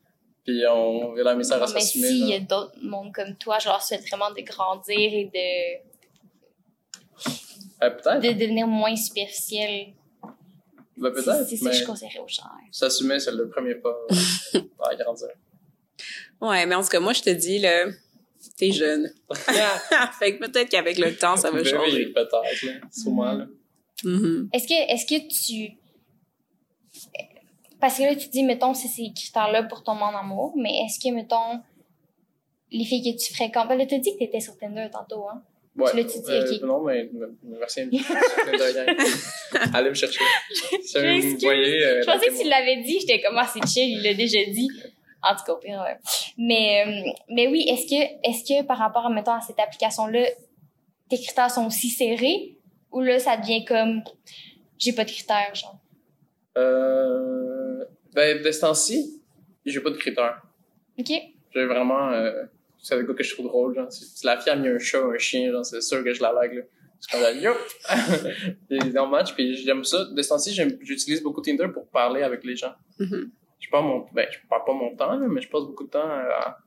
C: Puis on veut la misère à
A: mais
C: s'assumer.
A: s'il y a d'autres mondes comme toi, je leur souhaite vraiment de grandir et de,
C: Euh, peut-être.
A: de devenir moins superficiel.
C: Ben,
A: C'est
C: peut-être.
A: c'est ça que
C: mais
A: je conseillerais aux gens.
C: s'assumer, c'est le premier pas à grandir.
B: Ouais, mais en tout cas, moi, je te dis, là, t'es jeune. fait que peut-être qu'avec le temps, ça va
C: Ben
B: changer.
C: Oui, peut-être, là. Sûrement, là.
B: Mhm.
A: Est-ce que, est-ce que tu. Parce que là, tu dis, mettons, c'est ces critères-là pour tomber en amour, mais est-ce que, mettons, les filles que tu fréquentes. Ben là, t'as dit que t'étais sur Tinder tantôt, hein?
C: Ouais.
A: Tu l'as-tu dit?
C: Euh,
A: Ok.
C: Non, mais me- merci. Allez me chercher. Si vous voyez, euh,
A: Je pensais que tu l'avais dit, j'étais comme, ah, c'est chill, il l'a déjà dit. En tout cas, ouais. Mais, euh, mais oui, est-ce que, est-ce que par rapport, mettons, à cette application-là, tes critères sont aussi serrés? Ou là, ça devient comme, j'ai pas de critères, genre?
C: Euh, ben, de ce temps-ci, j'ai pas de critères.
A: OK?
C: J'ai vraiment, euh, c'est le gars que je trouve drôle, genre. Si si la fille a mis un chat ou un chien, genre, c'est sûr que je la like, là. C'est comme, là, yo! Puis dans le match, puis j'aime ça. De ce temps-ci, j'utilise beaucoup Tinder pour parler avec les gens.
B: Mhm.
C: Je passe mon, ben, je parle pas mon temps, là, mais je passe beaucoup de temps à,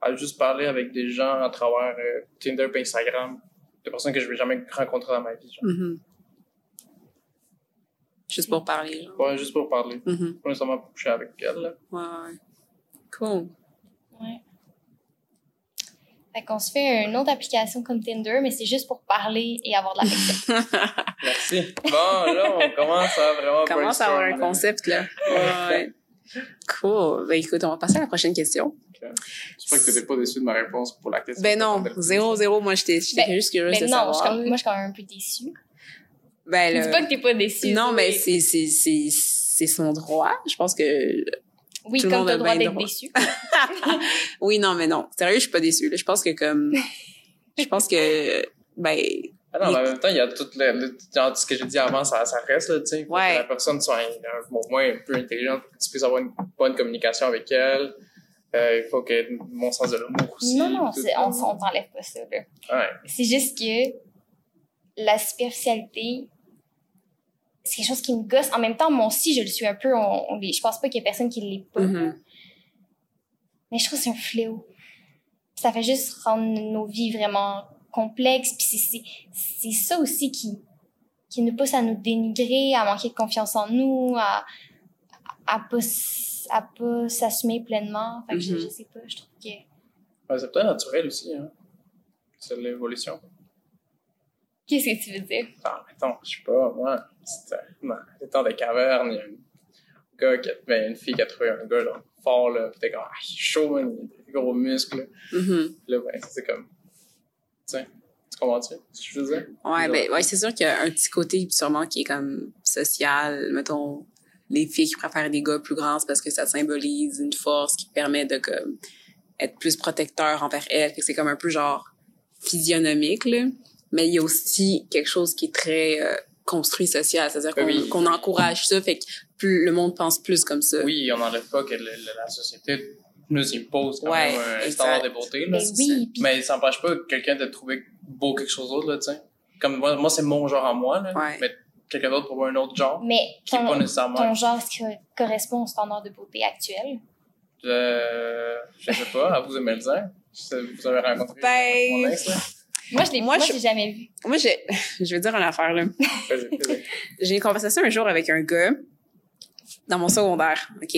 C: à juste parler avec des gens à travers euh, Tinder et Instagram. Des personnes que je vais jamais rencontrer dans ma vie, genre.
B: Mhm. Juste pour parler, genre.
C: Ouais, juste pour parler.
B: Mhm.
C: Pas nécessairement pour coucher avec elle, là.
B: Ouais. Cool.
A: Ouais. Fait qu'on se fait une autre application comme Tinder, mais c'est juste pour parler et avoir de l'affection.
C: Merci. Bon, là, on commence à vraiment
B: On commence à avoir un concept, là. Ouais. Cool. Ben, écoute, on va passer à la prochaine question.
C: J'espère que t'étais pas déçu de ma réponse pour la question.
B: Ben non, zéro, zéro. Moi, j'étais
A: Ben,
B: juste curieuse
A: Mais
B: de
A: non,
B: savoir.
A: je moi, je suis quand même un peu déçue.
B: Ben,
A: Je
B: le-
A: dis pas que t'es pas déçue.
B: Non, mais c'est, c'est, c'est, c'est son droit. Je pense que,
A: Oui,
B: tout le
A: comme
B: monde
A: t'as
B: a
A: le droit d'être déçu.
B: oui, non, mais non. Sérieux, je suis pas déçue. là. Je pense que comme, je pense que, ben,
C: Ah non, mais en même temps, il y a tout le, le- genre, ce que j'ai dit avant, ça, ça reste, là, tu sais. Faut
B: Ouais.
C: Que la personne soit un, au moins un peu intelligente que tu puisses avoir une bonne communication avec elle. Euh, il faut que mon sens de l'humour aussi.
A: Non, non,
C: tout.
A: on, on t'enlève pas ça, là.
C: Ouais.
A: C'est juste que la superficialité, c'est quelque chose qui me gosse. En même temps, moi aussi, je le suis un peu. On, on je pense pas qu'il y ait personne qui l'est pas.
B: mhm.
A: Mais je trouve que c'est un fléau. Ça fait juste rendre nos vies vraiment complexes. Puis c'est- c'est c'est ça aussi qui, qui nous pousse à nous dénigrer, à manquer de confiance en nous, à, à pas, s- à pas s'assumer pleinement. Fait que je, je sais pas, je trouve que...
C: Ouais, c'est peut-être naturel aussi, hein. C'est l'évolution.
A: Qu'est-ce que tu veux dire?
C: Ah, mettons, je sais pas, moi, c'était dans les temps des cavernes, il y a un gars qui a, ben, une fille qui a trouvé un gars, là, fort, là, pis t'es comme, ah, il est chaud, man, il a des gros muscles, là, ben, c'est comme, tu sais, tu comprends-tu ce que je veux dire?
B: Ouais, ben, ouais, c'est sûr qu'il y a un petit côté sûrement qui est comme social, mettons, les filles qui préfèrent des gars plus grands, c'est parce que ça symbolise une force qui permet de comme être plus protecteur envers elles. Que c'est comme un peu genre physionomique, là. Mais il y a aussi quelque chose qui est très euh, construit social, c'est-à-dire qu'on
C: Oui.
B: encourage ça, fait que plus le monde pense plus comme ça.
C: Oui, on n'enlève pas que le- le- la société nous impose quand
B: Ouais,
C: même un
B: exact.
C: standard de beauté, là.
A: Mais oui,
C: Mais ça n'empêche pas quelqu'un de trouver beau quelque chose d'autre, là, tu sais. Comme moi, moi c'est mon genre à moi, là.
B: Ouais.
C: Mais quelqu'un d'autre pour un autre genre,
A: Mais
C: qui est pas
A: ton,
C: nécessairement.
A: ton genre, est-ce qu'il correspond au standard de beauté actuel?
C: Euh, je sais pas, à vous de me le dire. Vous avez rencontré
B: Ben,
C: mon ex, là?
A: Moi, je l'ai
B: Moi,
A: moi,
B: je-
A: jamais vu.
B: Moi, j'ai, je vais dire une affaire, là. J'ai une conversation un jour avec un gars dans mon secondaire, OK,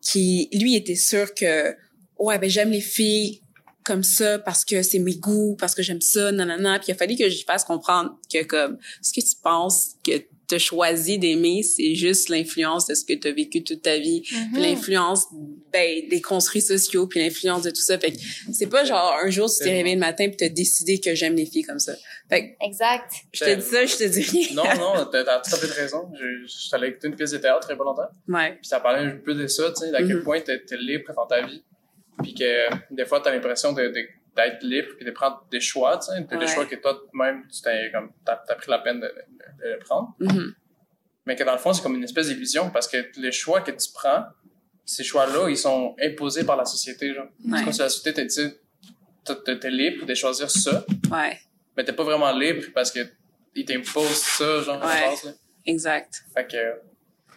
B: qui, lui, était sûr que, ouais, ben, j'aime les filles comme ça parce que c'est mes goûts, parce que j'aime ça, nanana. Puis il a fallu que je fasse comprendre que, comme, ce que tu penses que t'as choisi d'aimer, c'est juste l'influence de ce que t'as vécu toute ta vie, puis l'influence, ben, des construits sociaux, puis l'influence de tout ça. Fait que c'est pas genre, un jour, tu t'es réveillé le matin puis t'as décidé que j'aime les filles comme ça. Fait que,
A: Exact.
B: je te dis ça, je te dis rien.
C: Non, non, t'as tout à fait raison. Je, je allé écouter une pièce de théâtre très pas longtemps.
B: Ouais.
C: Puis ça parlait un peu de ça, tu sais, à quel
B: Mhm.
C: point t'es t'es libre dans ta vie. Puis que des fois, t'as l'impression de, de- d'être libre puis de prendre des choix, tu sais, des choix que toi-même, tu t'es comme, t'as, t'as pris la peine de, de, de le prendre.
B: Mhm.
C: Mais que dans le fond, c'est comme une espèce d'illusion parce que les choix que tu prends, ces choix-là, ils sont imposés par la société, genre.
B: Ouais.
C: C'est comme si la société te dit, t'es- t'es libre de choisir ça,
B: Ouais.
C: mais t'es pas vraiment libre parce que ils t'imposent ça, genre,
B: Ouais.
C: là.
B: Exact.
C: Fait que,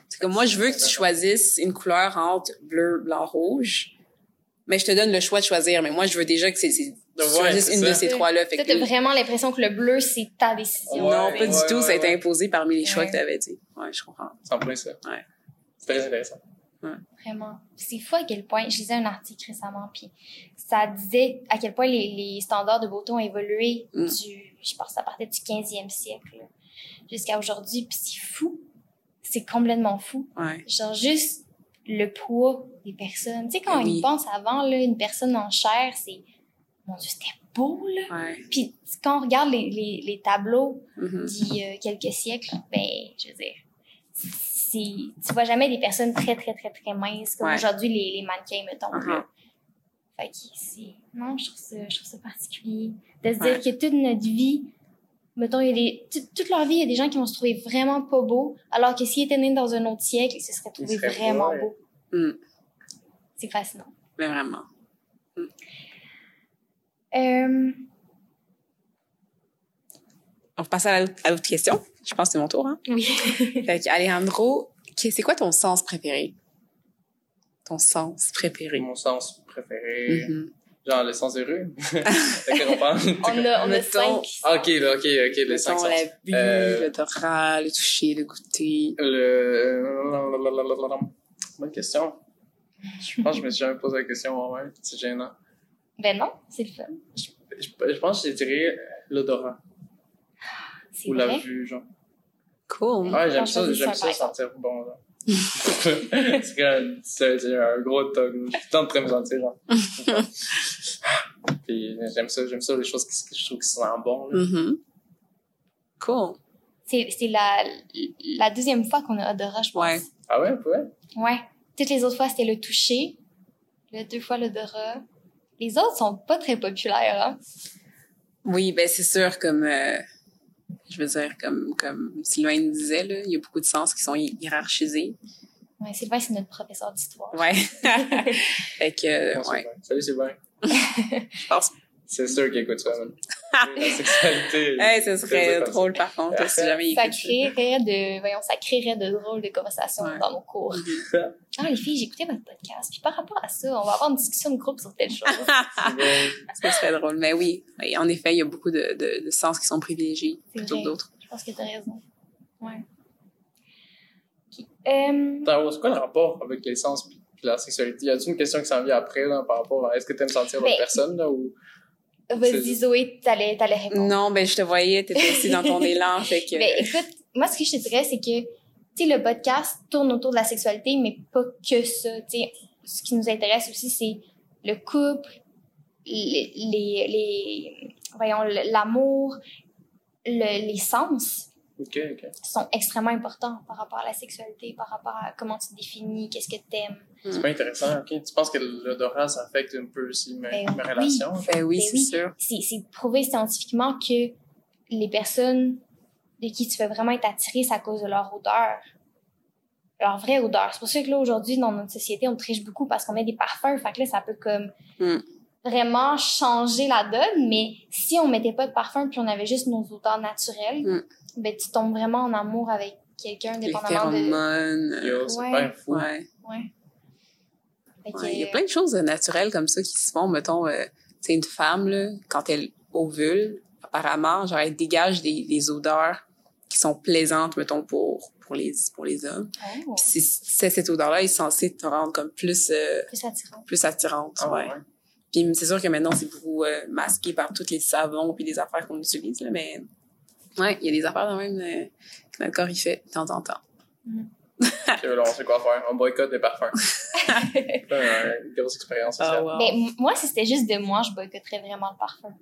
B: C'est que moi, je veux que tu choisisses une couleur entre bleu, blanc, rouge. Mais je te donne le choix de choisir. Mais moi, je veux déjà que c'est, tu
C: c'est
B: une
C: ça.
B: de ces trois-là. Que,
A: t'as vraiment l'impression que le bleu, c'est ta décision.
C: Ouais,
B: non, pas du
C: ouais,
B: tout.
C: ouais,
B: ça a été
C: ouais.
B: imposé parmi les choix
A: Ouais.
B: que tu avais dit. Ouais, je comprends.
C: c'est en plein ça.
B: Ouais.
C: C'est très intéressant.
A: Vraiment. C'est fou à quel point. Je lisais un article récemment, puis ça disait à quel point les, les standards de beauté ont évolué
B: Mm.
A: du. Je pense que ça partait du 15e siècle jusqu'à aujourd'hui, puis c'est fou. C'est complètement fou.
B: Ouais.
A: Genre, juste le poids des personnes. Tu sais, quand
B: Oui.
A: on y pense avant, là, une personne en chair, c'est. Mon Dieu, c'était beau, là.
B: Ouais.
A: Puis quand on regarde les, les, les tableaux
B: Mhm.
A: d'il y a quelques siècles, ben, je veux dire, c'est, tu vois jamais des personnes très, très, très, très minces, comme
B: Ouais.
A: aujourd'hui les, les mannequins, mettons. Là. Fait que c'est, non, je trouve ça, je trouve ça particulier. De se
B: Ouais.
A: dire que toute notre vie, mettons, il y a des, toute- leur vie, il y a des gens qui vont se trouver vraiment pas beaux, alors que s'ils étaient nés dans un autre siècle, ils se seraient trouvés vraiment
C: beaux.
B: Mm.
A: C'est fascinant.
B: Mais vraiment.
A: Euh,
B: On va passer à l'autre, à l'autre question. Je pense que c'est mon tour, hein.
A: oui.
B: Fait Alejandro, c'est quoi ton sens préféré? Ton sens préféré?
C: Mon sens préféré,
B: Mhm.
C: Genre le sens des rues. De quel on parle?
A: on a, on a cinq.
C: Ah, ok, là, ok, ok, les
B: Mettons
C: cinq sens.
B: la vue,
C: Euh,
B: l'odorat, le toucher, le goûter.
C: Le... Bonne question. Je pense que je me suis jamais posé la question moi-même. C'est gênant.
A: Ben non, c'est le fun.
C: Je, je, je pense que je dirais l'odorat. Ou la vue, genre.
B: Cool.
C: Ouais, j'aime ça, j'aime
A: ça,
C: sentir bon, là. C'est comme, c'est c'est un gros tog. Je suis tout en train de me sentir, genre. Puis j'aime ça, j'aime ça, les choses que je trouve qui sentent bon, là.
B: Mhm. Cool.
A: C'est c'est la, la deuxième fois qu'on a odorat, je pense.
B: Ouais.
C: Ah ouais, ouais?
A: Ouais. Toutes les autres fois, c'était le toucher. Le deux fois l'odorat. Les autres sont pas très populaires, hein.
B: Oui, ben c'est sûr, comme euh, je veux dire, comme comme Sylvain nous disait, là, il y a beaucoup de sens qui sont hi- hiérarchisés.
A: Ouais, Sylvain, c'est notre professeur d'histoire.
B: Ouais. fait que euh, ouais.
C: Salut Sylvain.
B: je pense.
C: C'est sûr qu'il écoute ça, man. La sexualité.
B: Hey, ce serait drôle par contre si jamais il
A: Ça
B: ça.
A: créerait de, voyons, ça créerait de drôles de conversations
B: Ouais.
A: dans nos cours.
B: Mhm.
A: Ah, les filles, écouté votre podcast. Puis par rapport à ça, on va avoir une discussion de groupe sur telle chose.
B: Ce serait drôle, mais oui, en effet, il y a beaucoup de, de, de sens qui sont privilégiés plutôt que d'autres.
A: Je pense que t'as raison. Ouais. Ok. Euh,
C: Attends, c'est quoi le rapport avec les sens puis la sexualité? Y a-t-il une question qui s'en vient après, là, par rapport à est-ce que t'aimes sentir l'autre
A: Ben,
C: personne, là, ou?
A: Vas-y, Zoé, t'allais, t'allais répondre.
B: Non, ben je te voyais, t'étais aussi dans ton élan, fait que.
A: Ben, écoute, moi, ce que je te dirais, c'est que, tu sais, le podcast tourne autour de la sexualité, mais pas que ça. Tu sais, ce qui nous intéresse aussi, c'est le couple, les, les, les- voyons, l'amour, le- les sens
C: Ok, ok.
A: sont extrêmement importants par rapport à la sexualité, par rapport à comment tu te définis, qu'est-ce que t'aimes.
C: C'est pas intéressant, ok. Tu penses que l'odorat, ça affecte un peu aussi mes,
A: Ben
C: mes
A: oui.
C: relations?
B: ben oui,
A: Ben
B: c'est
A: oui.
B: sûr.
A: C'est, c'est prouvé scientifiquement que les personnes de qui tu veux vraiment être attiré, c'est à cause de leur odeur. Leur vraie odeur. C'est pour ça que là, aujourd'hui, dans notre société, on triche beaucoup parce qu'on met des parfums. Fait que là, ça peut comme
B: Mm.
A: Vraiment changer la donne. Mais si on mettait pas de parfum puis on avait juste nos odeurs naturelles,
B: Mm.
A: ben, tu tombes vraiment en amour avec quelqu'un,
B: Les
A: dépendamment de...
B: phéromones.
C: Yo, c'est
A: Ouais.
C: pas fou.
B: Ouais. Il y a plein de choses naturelles comme ça qui se font. Mettons, euh, tu sais, une femme, là, quand elle ovule, apparemment, genre, elle dégage des, des odeurs qui sont plaisantes, mettons, pour, pour, les, pour les hommes.
A: Oh,
B: Puis c'est- cette odeur-là est censée te rendre comme plus, euh,
A: plus attirant.
B: plus attirante.
C: Ah,
B: ouais. Puis c'est sûr que maintenant, c'est beaucoup euh, masqué par tous les savons puis les affaires qu'on utilise, là, mais ouais, il y a des affaires quand même euh, que notre corps y fait de temps en temps.
C: Ok, là, on sait quoi faire. On boycotte des parfums. Euh, une grosse expérience sociale.
B: Ah, wow.
A: Mais m- moi, si c'était juste de moi, je boycotterais vraiment le parfum.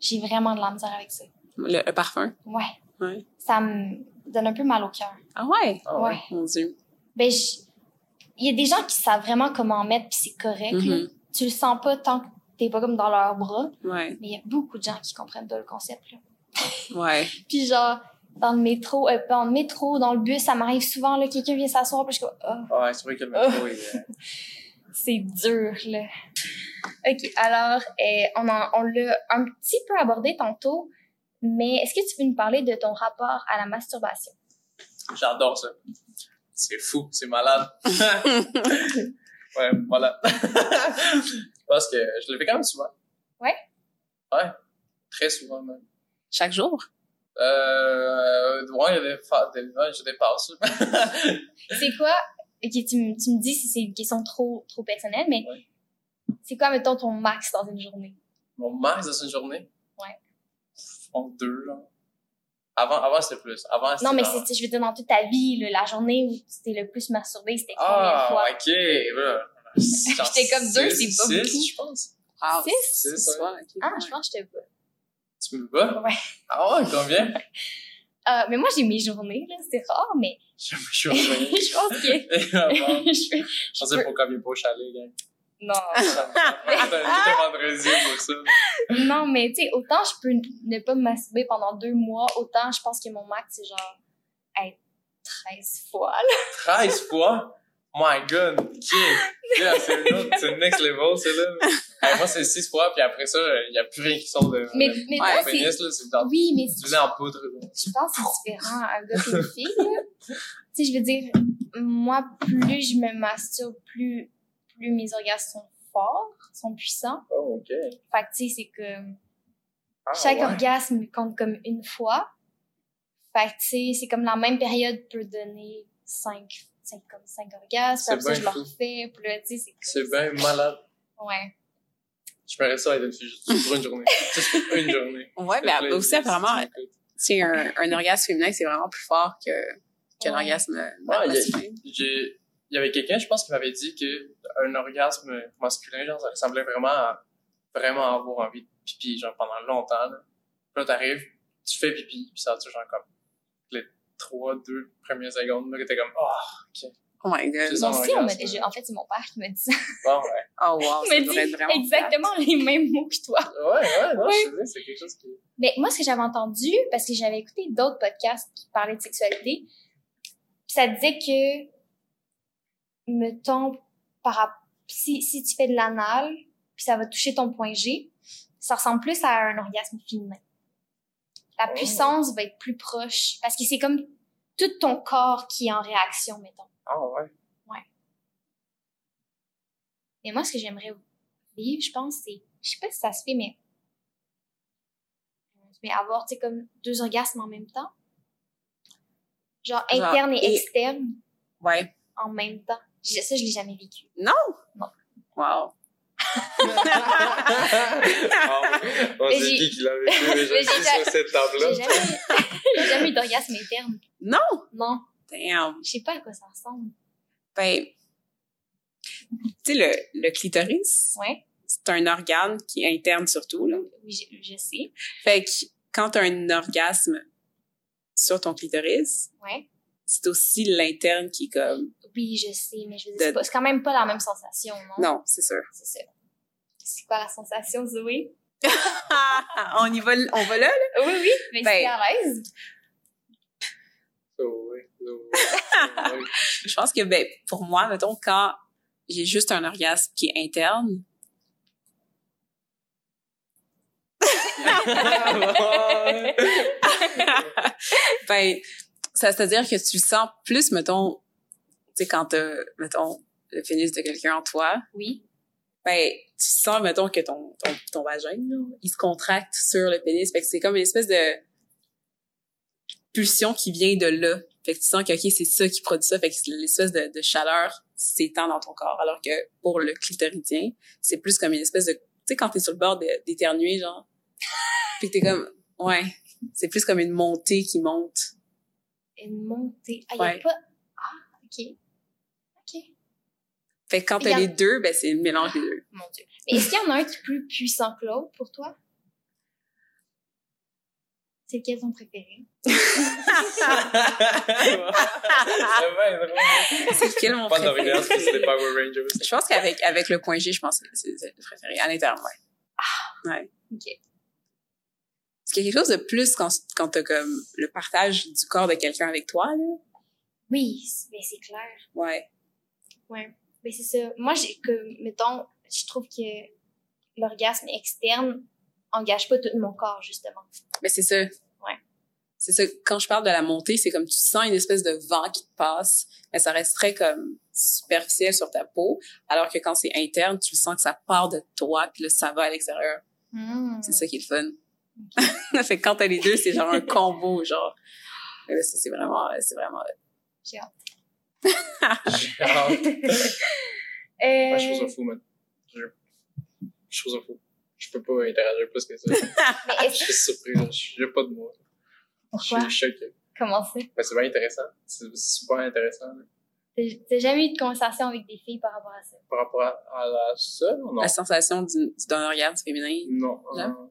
A: J'ai vraiment de la misère avec ça.
B: Le, le parfum?
A: Ouais.
B: Ouais.
A: Ça me donne un peu mal au cœur.
B: Ah ouais?
C: Ah ouais.
A: Ouais.
B: Mon Dieu.
A: Ben, il y a des gens qui savent vraiment comment en mettre, puis c'est correct.
B: Mhm.
A: Tu le sens pas tant que t'es pas comme dans leurs bras.
B: Ouais.
A: Mais il y a beaucoup de gens qui comprennent pas le concept. Là.
B: Ouais.
A: Puis genre, dans le métro, euh, dans le métro, dans le bus, ça m'arrive souvent, là, quelqu'un vient s'asseoir, puis je suis comme, Ah,
C: Ouais, c'est vrai que le métro est... euh,
A: c'est dur, là. OK, alors, euh, on, en- on l'a un petit peu abordé tantôt, mais est-ce que tu peux nous parler de ton rapport à la masturbation?
C: J'adore ça. C'est fou, c'est malade. ouais, voilà. Parce que je le fais quand même souvent.
A: Ouais?
C: Ouais, très souvent même.
B: Chaque jour?
C: Euh, ouais, il y a des, ouais, je dépasse.
A: C'est quoi? OK, tu, me- tu me dis si c'est une question trop, trop personnelle, mais
C: Ouais.
A: c'est quoi, mettons, ton max dans une journée?
C: Mon max dans une journée?
A: Ouais.
C: Pense deux, genre. Avant, avant c'était plus. Avant,
A: Non, mais je veux dire, dans toute ta vie, là, la journée où tu t'es le plus masturbé, c'était combien de
C: Ah,
A: fois?
C: ok, voilà.
A: J'étais comme deux, c'est pas
C: six,
A: beaucoup.
C: je pense.
B: Ah,
A: Six?
C: Six,
B: c'est
C: ouais.
A: Ah, je pense que te pas.
C: Tu me bats?
A: Ouais.
C: Ah ouais, combien?
A: Euh, mais moi, j'ai mes journées, là, c'est rare, mais
C: Je je
A: pense que je fais-
C: Je sais pourquoi il n'est pas au chalet, gang.
A: Non.
C: Un- vendredi pour ça.
A: non, mais tu sais, autant je peux ne pas me masturber pendant deux mois, autant je pense que mon max, c'est genre, hey, 13 fois, là.
C: 13 fois? My god, ok. C'est le next level, c'est là. Hey, moi, c'est 6 fois, puis après ça, il n'y a plus rien qui sort de,
A: Mais, mais toi,
C: pénis,
A: c'est...
C: là. C'est dans,
A: Oui, mais
C: tu en poudre, là.
A: je pense que c'est différent, un gars et une fille, là. Tu sais, je veux dire, moi, plus je me masturbe, plus, plus mes orgasmes sont forts, sont puissants.
C: Oh, ok.
A: Fait que, tu sais, c'est comme...
C: Ah,
A: Chaque
C: ouais.
A: orgasme compte comme une fois. Fait que, tu sais, c'est comme la même période peut donner cinq, cinq, comme cinq orgasmes.
C: C'est
A: Puis après ça,
C: bien
A: je le
C: fou.
A: refais. Puis là, tu sais, c'est
C: C'est
A: comme-
C: bien malade.
A: Ouais.
C: Je ferais ça avec une fille juste pour une journée. juste pour une journée.
B: Ouais, mais
C: que là,
B: aussi, apparemment, tu sais, un, un orgasme féminin, c'est vraiment plus fort que, qu'un
A: Ouais.
B: orgasme
C: Ouais,
B: masculin.
C: J'ai, il y avait quelqu'un, je pense, qui m'avait dit que un orgasme masculin, genre, ça ressemblait vraiment à, vraiment avoir envie de pipi, genre, pendant longtemps, là. Puis là, t'arrives, tu fais pipi, puis ça dure, genre, comme, les trois, deux premières secondes, là, que t'es comme, oh, ok.
B: Oh my god.
C: C'est ça.
A: Moi
C: un
A: aussi, on m'a
C: orgasme.
A: déjà. En fait, c'est mon père qui m'a dit ça.
C: Bon, ouais.
B: Oh wow,
A: Il
B: ça être
A: dit
B: vraiment
A: exactement les mêmes mots que toi.
C: Ouais, ouais, non, je sais, c'est quelque chose qui,
A: Mais moi, ce que j'avais entendu, parce que j'avais écouté d'autres podcasts qui parlaient de sexualité, ça disait que, mettons, par, si, si tu fais de l'anal, puis ça va toucher ton point G, ça ressemble plus à un orgasme féminin. La puissance va être plus proche, parce que c'est comme tout ton corps qui est en réaction, mettons.
C: ah, ouais.
A: Mais moi, ce que j'aimerais vivre, je pense, c'est, je sais pas si ça se fait, mais, mais avoir, tu sais, comme deux orgasmes en même temps. Genre,
B: Genre,
A: interne et,
B: et-
A: externe
B: Ouais.
A: en même temps. Je- Ça, je l'ai jamais vécu.
B: Wow.
C: Ah, on
A: Mais
C: sait
A: j'ai-
C: qui qui l'avait fait déjà
A: j'ai-
C: sur cette table-là.
A: J'ai jamais, j'ai jamais eu d'orgasme interne.
B: Non!
A: Non.
B: Damn.
A: Je sais pas à quoi ça ressemble.
B: Ben, tu sais, le, le clitoris,
A: Ouais.
B: c'est un organe qui est interne surtout, là.
A: Oui, je, je sais.
B: Fait que quand t'as un orgasme sur ton clitoris,
A: Ouais.
B: c'est aussi l'interne qui est comme...
A: Oui, je sais, mais je veux dire,
B: De-
A: c'est pas- c'est quand même pas la même sensation, non?
B: Non, c'est sûr.
A: C'est ça. C'est quoi la sensation, Zoé?
B: on y va, on va là, là?
A: Oui, oui, mais
B: Ben-
A: c'est à l'aise.
C: Ouais.
B: Je pense que, ben, pour moi, mettons, quand j'ai juste un orgasme qui est interne, ben, ça veut dire que tu le sens plus, mettons, tu sais, quand t'as, mettons, le pénis de quelqu'un en toi,
A: Oui.
B: Ben, tu sens, mettons, que ton, ton, ton vagin, là, il se contracte sur le pénis. Fait que c'est comme une espèce de pulsion qui vient de là. Fait que tu sens que, OK, c'est ça qui produit ça. Fait que c'est l'espèce de, de chaleur s'étend dans ton corps. Alors que pour le clitoridien, c'est plus comme une espèce de... Tu sais, quand t'es sur le bord d'éternuer, genre, puis t'es comme... Ouais, c'est plus comme une montée qui monte.
A: Une montée. Ah,
B: Ouais.
A: a pas... Ah. OK.
B: Fait que quand t'as
A: a-
B: les deux, ben c'est le mélange des deux.
A: Mon Dieu. Mais est-ce qu'il y en a un qui est plus puissant que l'autre pour toi? C'est lequel ton préféré?
C: C'est
B: lequel mon
C: Pas
B: préféré?
C: d'orgasme, c'est les Power Rangers.
B: Je pense qu'avec avec le point G, je pense que c'est le préféré. À l'intérieur, ouais. Ouais.
A: OK.
B: Est-ce qu'il y a quelque chose de plus quand, quand t'as comme le partage du corps de quelqu'un avec toi, là?
A: Oui, mais c'est clair.
B: Ouais.
A: Ouais. Mais c'est ça. Moi, j'ai que, mettons, je trouve que l'orgasme externe engage pas tout mon corps, justement.
B: Mais c'est ça.
A: Ouais.
B: C'est ça. Quand je parle de la montée, c'est comme tu sens une espèce de vent qui te passe, mais ça reste très comme superficiel sur ta peau, alors que quand c'est interne, tu sens que ça part de toi, puis là, ça va à l'extérieur.
A: Hmm.
B: C'est ça qui est le fun. fait que quand t'as les deux, c'est genre un combo, genre. Mais là, ça, c'est vraiment, c'est vraiment...
A: J'ai hâte. Euh,
C: Ouais, je trouve ça fou, man. Je, je trouve ça fou. Je peux pas interagir plus que ça.
A: mais
C: Je suis surpris, là. J'ai pas de mots.
A: pourquoi?
C: Je suis choqué.
A: Comment ça?
C: Mais c'est bien intéressant. C'est super intéressant.
A: T'as jamais eu de conversation avec des filles par rapport à ça?
C: Par rapport à, à la seule ou non?
B: La sensation du- d'un orgasme féminin?
C: Non.
B: Là?
C: euh,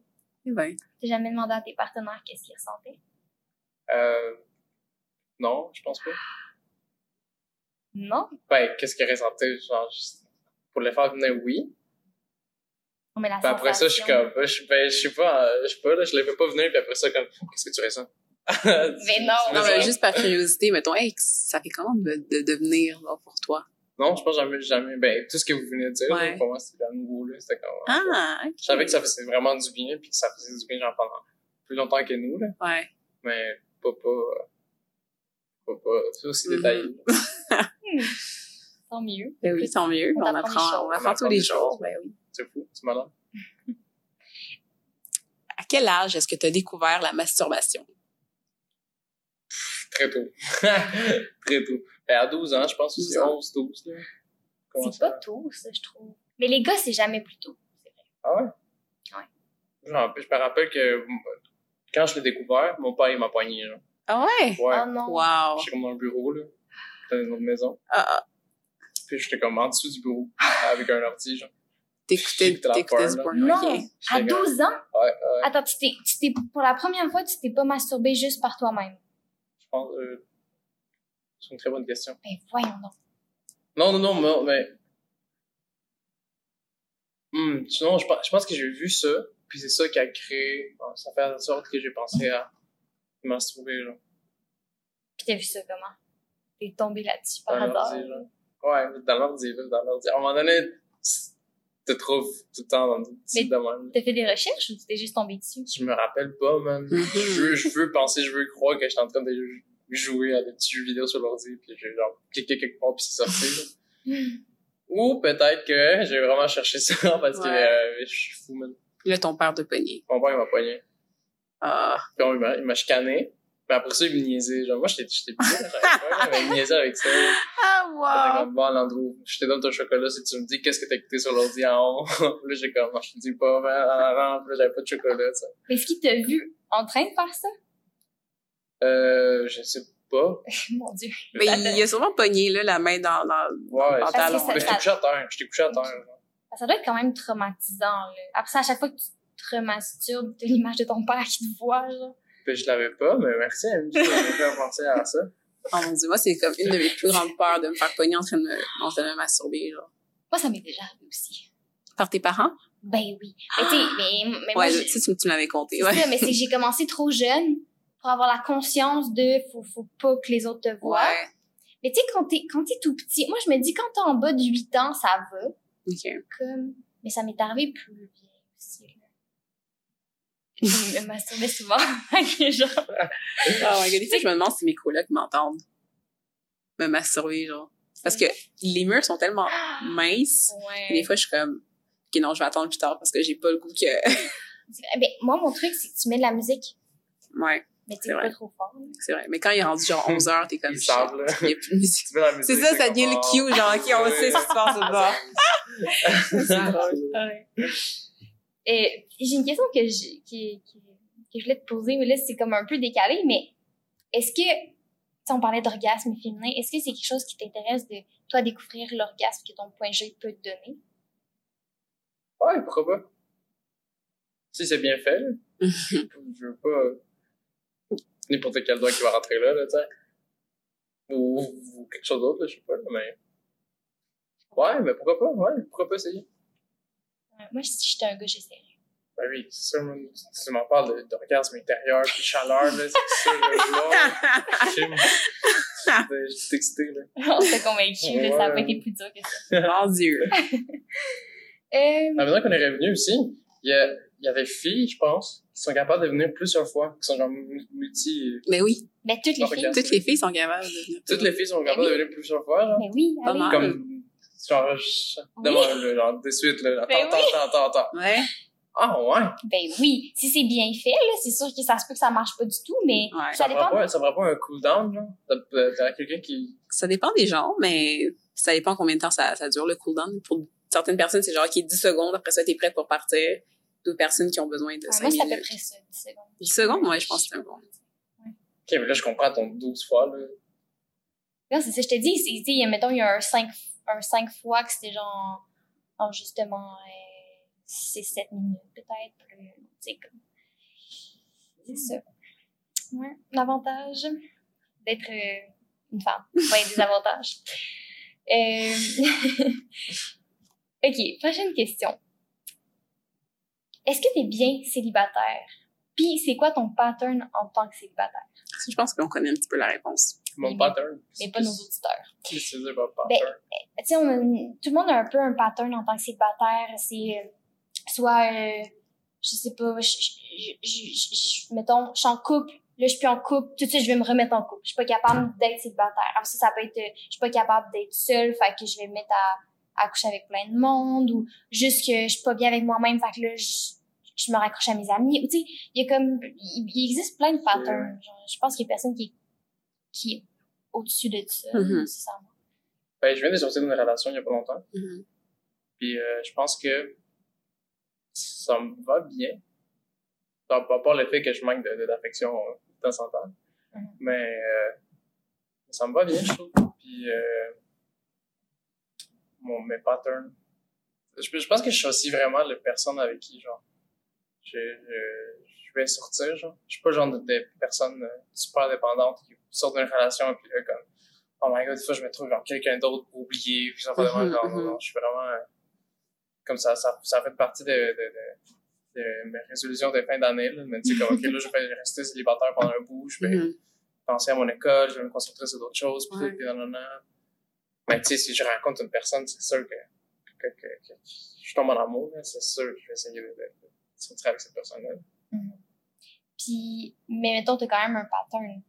B: Eh ben.
A: T'as jamais demandé à tes partenaires qu'est-ce qu'ils ressentaient?
C: Euh, non, je pense pas.
A: Non?
C: Ben, qu'est-ce qu'ils ressentaient? Genre, juste- pour les faire venir, oui.
A: Non, mais la
C: Puis après ça, je suis comme, je, ben, je sais pas, je sais pas, là, je les fais pas venir, puis après ça, comme, qu'est-ce que tu ressens?
A: Mais non.
B: Non,
C: Mais
B: juste par curiosité, mettons, hey, ça fait comment de, de devenir là, pour toi?
C: Non, je pense jamais, jamais, ben, tout ce que vous venez de dire, là, pour moi, c'était nouveau, là, c'était comme,
B: Ah, ok.
C: je savais que ça faisait vraiment du bien, puis que ça faisait du bien, genre, pendant plus longtemps que nous, là,
B: Ouais.
C: mais pas, pas, pas, pas, c'est aussi détaillé.
A: Tant mieux.
B: Ben oui, tant mieux.
A: On
B: On,
A: apprend choses.
B: on apprend tous les jours. Ben oui.
C: C'est fou, c'est malade.
B: À quel âge est-ce que tu as découvert la masturbation?
C: Très tôt. Très tôt. Ben, à 12 ans, je pense,
B: 12
C: aussi
B: ans.
C: 11, 12, là. Comment
A: C'est pas tôt, ça, je trouve. Mais les gars, c'est jamais plus tôt. C'est vrai.
C: Ah ouais?
A: Ouais.
C: Je me rappelle que quand je l'ai découvert, mon père, il m'a poigné.
B: Ah ouais?
C: Ouais.
A: Oh non.
B: Wow.
C: J'étais comme dans le bureau, là. Dans une autre maison.
B: Ah, ah.
C: Puis j'étais comme en dessous du bureau, avec un ordi, genre.
B: T'écoutais, t'écoutais
C: porn.
A: Non. À
C: J'étais comme-
A: 12 ans?
C: Ouais, ouais.
A: Attends, tu t'es, tu t'es, pour la première fois, tu t'es pas masturbé juste par toi-même?
C: Je pense, euh, c'est une très bonne question.
A: Ben voyons donc.
C: Non, non, non, non, mais. Hmm, sinon, je pense, je pense que j'ai vu ça, puis c'est ça qui a créé. bon, Ça fait en sorte que j'ai pensé à masturber, genre.
A: Puis t'as vu ça comment? T'es tombé là-dessus par
C: Dans
A: hasard.
C: Ouais, dans l'ordi, dans l'ordi. À un moment donné, tu te trouves tout le temps dans des petits
A: Mais-
C: domaines.
A: T'as fait des recherches ou tu t'es juste tombé dessus?
C: Je me rappelle pas, man. Je veux, je veux penser, je veux croire que j'étais en train de jouer à des petits jeux vidéo sur l'ordi, puis j'ai genre cliqué quelque part, puis c'est sorti. Ou peut-être que j'ai vraiment cherché ça parce que euh, je suis fou, man.
B: Là, ton père de pogné.
C: Mon père, il m'a poigné.
B: Ah.
C: Puis on- il m'a- il m'a chicané. Mais après ça, il me niaisait. Genre, moi, j'étais j'étais là, mais il me niaisait avec ça.
B: Ah,
C: J'étais
B: wow.
C: comme, bon, Landreau, je te donne ton chocolat si tu me dis qu'est-ce que t'as écouté sur l'ordi en haut? Puis là, j'ai comme, non, je te dis pas, non, non, Puis là, j'avais pas de chocolat, ça.
A: Mais est-ce qu'il t'a vu en train de faire ça?
C: Euh, je sais pas.
A: Mon Dieu.
B: Mais il a sûrement pogné, là, la main dans, dans,
C: Ouais,
B: dans le pantalon.
A: ça-
C: Mais j'étais couché à terre. J'étais couché à terre.
A: Ça doit être quand même traumatisant, là. Après ça, à chaque fois que tu te remasturbes, t'as l'image de ton père qui te voit, genre.
C: Puis je l'avais pas, mais merci, Amy, qui m'a fait penser à ça.
B: Oh mon dieu, moi, c'est comme une de mes plus grandes peurs de me faire pogner en train de me, en train de me masturber, genre.
A: Moi, ça m'est déjà arrivé aussi.
B: Par tes parents?
A: Ben oui. Mais tu sais, mais, mais moi,
B: Ouais,
A: j'ai-
B: ça, tu, l'avais compté, ouais.
A: ça, mais c'est que j'ai commencé trop jeune pour avoir la conscience de faut, faut pas que les autres te voient.
B: Ouais.
A: Mais tu sais, quand t'es, quand t'es tout petit, moi, je me dis, quand t'es en bas de 8 ans, ça va.
B: Ok.
A: Comme, mais ça m'est arrivé plus vieille aussi, là. Je me masturbais souvent. Genre.
B: Ah ouais, des fois, je me demande si mes colocs m'entendent me masturber, genre. Parce que les murs sont tellement minces.
A: Ouais.
B: que Des fois, je suis comme, ok, non, je vais attendre plus tard parce que j'ai pas le goût que.
A: Eh Ben, moi, mon truc, c'est que tu mets de la musique,
B: ouais,
A: mais
B: vrai.
A: pas trop fort.
B: c'est vrai. Mais quand il est rendu genre 11 heures, t'es comme,
C: savent, là.
B: il y a plus de musique.
C: Tu mets la musique.
B: C'est ça, ça devient le cue, genre, ok, on sait ce qui se passe au bord.
C: C'est drôle.
A: Ouais. Et j'ai une question que je, qui, qui- que je voulais te poser, mais là, c'est comme un peu décalé, mais est-ce que, sais, on parlait d'orgasme féminin, est-ce que c'est quelque chose qui t'intéresse de, toi, découvrir l'orgasme que ton point G peut te donner?
C: Ouais, pourquoi pas? Si c'est bien fait, là. je veux pas n'importe quel doigt qui va rentrer là, là, tu sais. Ou, ou quelque chose d'autre, là, je sais pas, là, mais. Ouais, mais pourquoi pas? Ouais, pourquoi pas essayer?
A: Ouais, Moi, si j'étais un gars, j'essaierais.
C: Ben oui, c'est ça. Tu m'en parles de- d'orgasme intérieur puis chaleur, là, c'est ça, là. J'étais j'étais excité, là.
A: On s'est convaincu, là, ça n'a pas
C: Ouais.
A: été plus dur que ça.
B: Mon dieu.
A: Euh,
C: Ah, maintenant qu'on est revenu aussi, il y, a, il y a des filles, je pense, qui sont capables de venir plusieurs fois, qui sont genre mu- multi.
B: Mais oui,
A: ben, toutes les filles.
B: Toutes les filles sont capables de venir.
C: Toutes les filles sont capables de venir plusieurs fois, genre.
A: Mais oui,
B: Pas
A: allez.
B: mal.
C: Comme, genre, demande, là, genre, de suite, là. Attends,
A: Ben
C: attends,
A: oui.
C: attends, attends, attends.
B: Ouais,
C: Ah, ouais.
A: Ben oui, si c'est bien fait, là, c'est sûr que ça se peut que ça marche pas du tout, mais
B: ouais.
A: ça
C: Ça
A: dépend.
C: prend pas, ça prend pas un cooldown, genre. T'as, quelqu'un qui.
B: Ça dépend des gens, mais ça dépend combien de temps ça, ça dure le cooldown. Pour certaines personnes, c'est genre qui est 10 secondes, après ça, t'es prête pour partir. D'autres personnes qui ont besoin de
A: Ouais,
B: 5
A: moi, c'est à peu près ça, 10 secondes.
B: 10 secondes, ouais, je pense que c'est un bon.
C: Ok, mais là, je comprends ton 12 fois, là.
A: Non, c'est ça, je te dis, mettons, il y a un 5, un 5 fois que c'était genre, en justement, euh, 6-7 minutes, peut-être, plus, tu sais, comme. C'est ça. Ouais, l'avantage d'être euh, une femme. Ouais, des avantages. Euh... ok, prochaine question. Est-ce que t'es bien célibataire? Puis, c'est quoi ton pattern en tant que célibataire?
B: Je pense qu'on connaît un petit peu la réponse.
C: Mon
A: Mais-
C: pattern.
A: Mais pas nos auditeurs.
C: Qu'est-ce que
A: Ben,
C: pattern?
A: tu sais, tout le monde a un peu un pattern en tant que célibataire. C'est euh, soit, euh, je sais pas, je, mettons, je suis en couple, là, je suis plus en couple, tout de suite, je vais me remettre en couple. Je suis pas capable d'être célibataire. Après ça, ça peut être, euh, je suis pas capable d'être seule, fait que je vais me mettre à, à coucher avec plein de monde, ou juste que je suis pas bien avec moi-même, fait que là, je, je me raccroche à mes amis. Ou, Tu sais, il y a comme, il, il existe plein de patterns. Genre, je pense qu'il y a personne qui, qui est au-dessus de ça,
B: Mhm.
A: nécessairement.
C: Ben, je viens de sortir d'une relation il y a pas longtemps.
B: Mhm.
C: Puis euh, je pense que ça me va bien. Pas, pas le fait que je manque d'affection de, de, temps en temps.
A: Mhm.
C: Mais euh, ça me va bien, je trouve. Puis, euh, mon, mes patterns. Je, je pense que je suis aussi vraiment la personne avec qui, genre, je, je, je vais sortir, genre. Je suis pas le genre de, de personne super dépendante qui sort d'une relation et puis là, comme, oh my god, des fois, je me trouve genre quelqu'un d'autre pour oublier, puis ça fait
B: Mhm,
C: non, non,
B: mhm.
C: non, je suis vraiment, euh, comme ça, ça, ça fait partie de, de, de, de mes résolutions de fin d'année, là. Mais tu sais, comme, ok, là, je vais rester célibataire pendant un bout, je vais
B: Mhm.
C: penser à mon école, je vais me concentrer sur d'autres choses, puis
B: Ouais.
C: non, non, non. Mais tu sais, si je rencontre une personne, c'est sûr que, que, que, que je tombe en amour, là, c'est sûr que je vais essayer de, de, sortir avec cette personne-là.
A: Mhm. Puis, mais mettons, t'as quand même un pattern.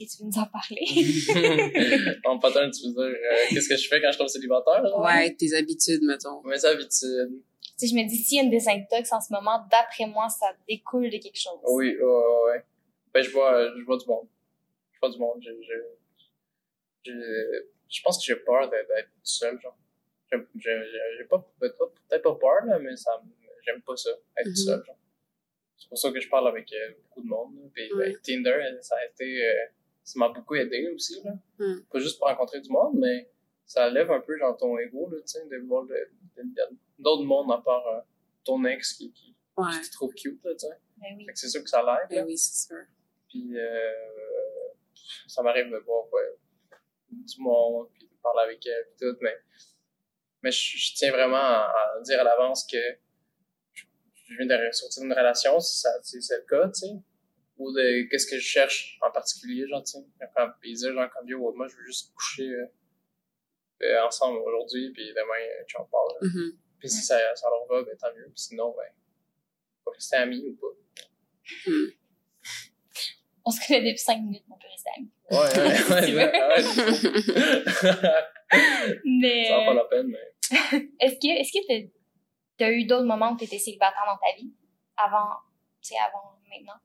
A: Est-ce que tu veux nous en parler?
C: en pattern, tu veux dire, euh, qu'est-ce que je fais quand je tombe célibataire? là?
B: Ouais, tes habitudes, mettons.
C: Mes habitudes.
A: Tu sais, je me dis, s'il y a une désintox en ce moment, d'après moi, ça découle de quelque chose.
C: Oui, ouais, ouais, ouais. Ben, je vois, je vois du monde. Je vois du monde. Je, je, je, je pense que j'ai peur d'être seul, genre. J'ai j'ai pas, peut-être pas, peur, là, mais ça, me- j'aime pas ça, être
B: Mhm.
C: tout seul, genre. C'est pour ça que je parle avec euh, beaucoup de monde. Puis,
B: Ouais.
C: ben, Tinder, ça a été, euh, ça m'a beaucoup aidé aussi, là.
B: Mm.
C: Pas juste pour rencontrer du monde, mais ça lève un peu, genre, ton ego, là, tu sais, de voir d'autres mondes à part euh, ton ex qui, qui,
B: Ouais.
C: qui te trouve cute, là, tu sais.
A: Ben oui.
C: Fait que c'est sûr que ça l'aide.
B: Ben oui, c'est sûr.
C: Puis euh, ça m'arrive de voir ouais, du monde, puis de parler avec elle, puis tout, mais, mais je, je tiens vraiment à, à dire à l'avance que je, je viens de sortir d'une relation, si, ça, si c'est le cas, tu sais, ou de qu'est-ce que je cherche en particulier, genre, tu sais, quand ils disent, genre, comme yo, moi, je veux juste coucher euh, euh, ensemble aujourd'hui, puis demain, euh, tu en parles.
B: Mhm.
C: Puis si ça, ça leur va, ben tant mieux, puis sinon, ben, on va rester amis ou pas.
A: On se connaît depuis cinq minutes, on peut rester amis.
C: Ouais, ouais, ouais, ouais.
A: Mais,
C: Ça vaut pas la peine, mais.
A: est-ce que, est-ce que t'as, t'as eu d'autres moments où t'étais célibataire dans ta vie? Avant, tu sais, avant maintenant?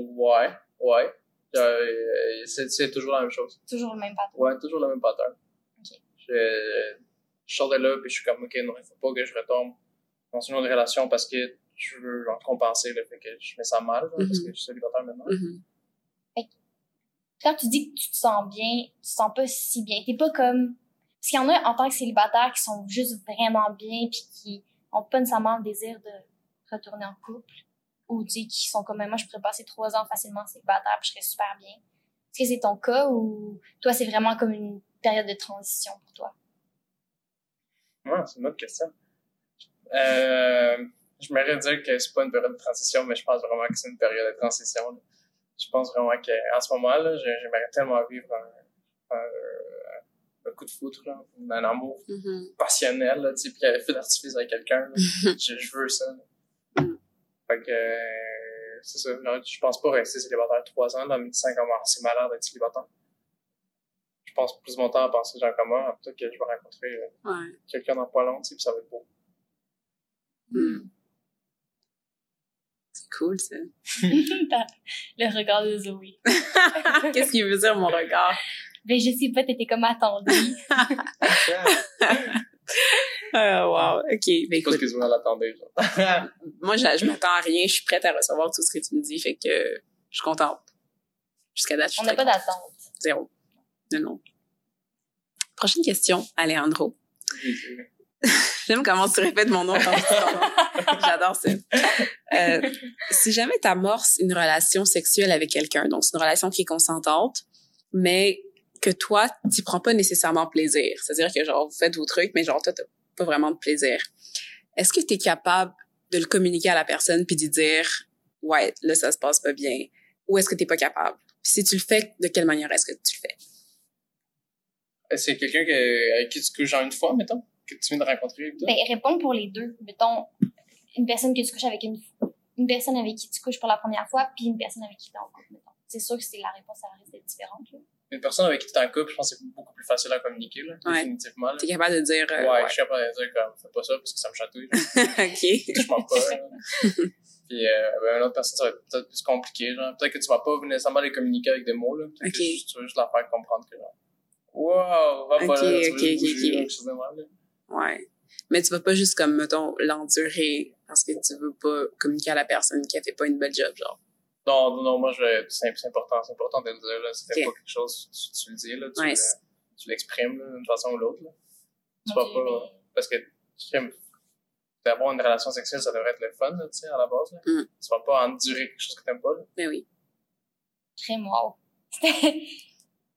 C: Ouais, ouais. Euh, c'est, c'est toujours la même chose.
A: Toujours le même pattern.
C: Ouais, toujours le même pattern.
A: Ok.
C: Je, je sors de là, puis je suis comme, OK, non, il faut pas que je retombe dans une autre relation parce que je veux genre, compenser le fait que je fais ça mal, parce
B: Mhm.
C: que je suis célibataire maintenant.
B: Mhm.
A: Quand tu dis que tu te sens bien, tu te sens pas si bien. T'es pas comme... Parce qu'il y en a en tant que célibataire qui sont juste vraiment bien puis qui ont pas nécessairement le désir de retourner en couple. Ou tu sais, qui sont comme moi, je pourrais passer trois ans facilement célibataire puis je serais super bien. Est-ce que c'est ton cas ou toi, c'est vraiment comme une période de transition pour toi?
C: Ouais, c'est une autre question. Euh, je m'aimerais dire que c'est pas une période de transition, mais je pense vraiment que c'est une période de transition. là. Je pense vraiment qu'en ce moment, là, j'ai- j'aimerais tellement vivre un, un, un coup de foudre, là, un amour passionnel, là, tu sais, puis un feu d'artifice avec quelqu'un. je, je veux ça. là. Fait que, euh, c'est ça. Non, je pense pas rester célibataire trois ans. Dans médecin, comme ah, c'est malade d'être célibataire. Je pense plus mon temps à penser genre comme moi, peut-être que je vais rencontrer euh,
B: Ouais.
C: quelqu'un dans pas long, tu sais, puis ça va être beau.
B: Mhm. C'est cool, ça.
A: le regard de Zoé.
B: Qu'est-ce qu'il veut dire, mon regard?
A: Ben, je sais pas, t'étais comme attendue.
B: Euh, wow. OK. Ben,
C: Parce
B: écoute,
C: que je l'attendais, genre.
B: moi, je, je m'attends à rien. Je suis prête à recevoir tout ce que tu me dis. Fait que je suis contente. Jusqu'à date, je suis
A: On n'a pas d'attente.
B: Zéro. Non, non. Prochaine question, Alejandro. J'aime comment tu répètes mon nom quand tu dis ton nom. J'adore ça. Euh, si jamais tu amorces une relation sexuelle avec quelqu'un, donc c'est une relation qui est consentante, mais que toi, tu prends pas nécessairement plaisir. C'est-à-dire que genre, vous faites vos trucs, mais genre, toi, t'as pas vraiment de plaisir. Est-ce que tu es capable de le communiquer à la personne puis d'y dire, ouais, là, ça se passe pas bien? Ou est-ce que t'es pas capable? Puis si tu le fais, de quelle manière est-ce que tu le fais?
C: c'est quelqu'un que, avec qui tu couches genre une fois, mettons, que tu viens de rencontrer.
A: Ben, réponds pour les deux. Mettons, une personne que tu couches avec une, une personne avec qui tu couches pour la première fois, puis une personne avec qui t'es en couple, mettons. C'est sûr que c'est la réponse, ça risque d'être différente, là.
C: Une personne avec qui tu es en couple, je pense que c'est beaucoup plus facile à communiquer, là,
B: Ouais.
C: définitivement.
B: T'es capable de dire, euh,
C: ouais,
B: ouais.
C: je suis capable de dire comme, fais pas ça parce que ça me chatouille.
B: OK.
C: touche-moi pas. là. Puis, euh, ben, une autre personne, ça va être peut-être plus compliqué. Genre. Peut-être que tu vas pas nécessairement les communiquer avec des mots. Là. Peut-être que
B: Ok.
C: tu vas juste leur faire comprendre que, genre, wow, va
B: Ok,
C: pas là, tu
B: ok,
C: veux
B: ok,
C: juste bouger,
B: ok.
C: là, quelque chose de mal, là.
B: Ouais. Mais tu vas pas juste comme, mettons, l'endurer parce que tu veux pas communiquer à la personne qui a fait pas une belle job, genre.
C: Non, non, non, moi, je, c'est, c'est important, c'est important de le dire, là. C'était pas quelque chose, tu, tu le dis, là. Tu,
B: Ouais,
C: l'exprimes, d'une façon ou l'autre, là. Tu vas pas, parce que, d'avoir une relation sexuelle, ça devrait être le fun, là, tu sais, à la base, là.
B: Mm.
C: Tu vas pas endurer quelque chose que t'aimes pas, là.
B: Mais oui.
A: Très wow. C'était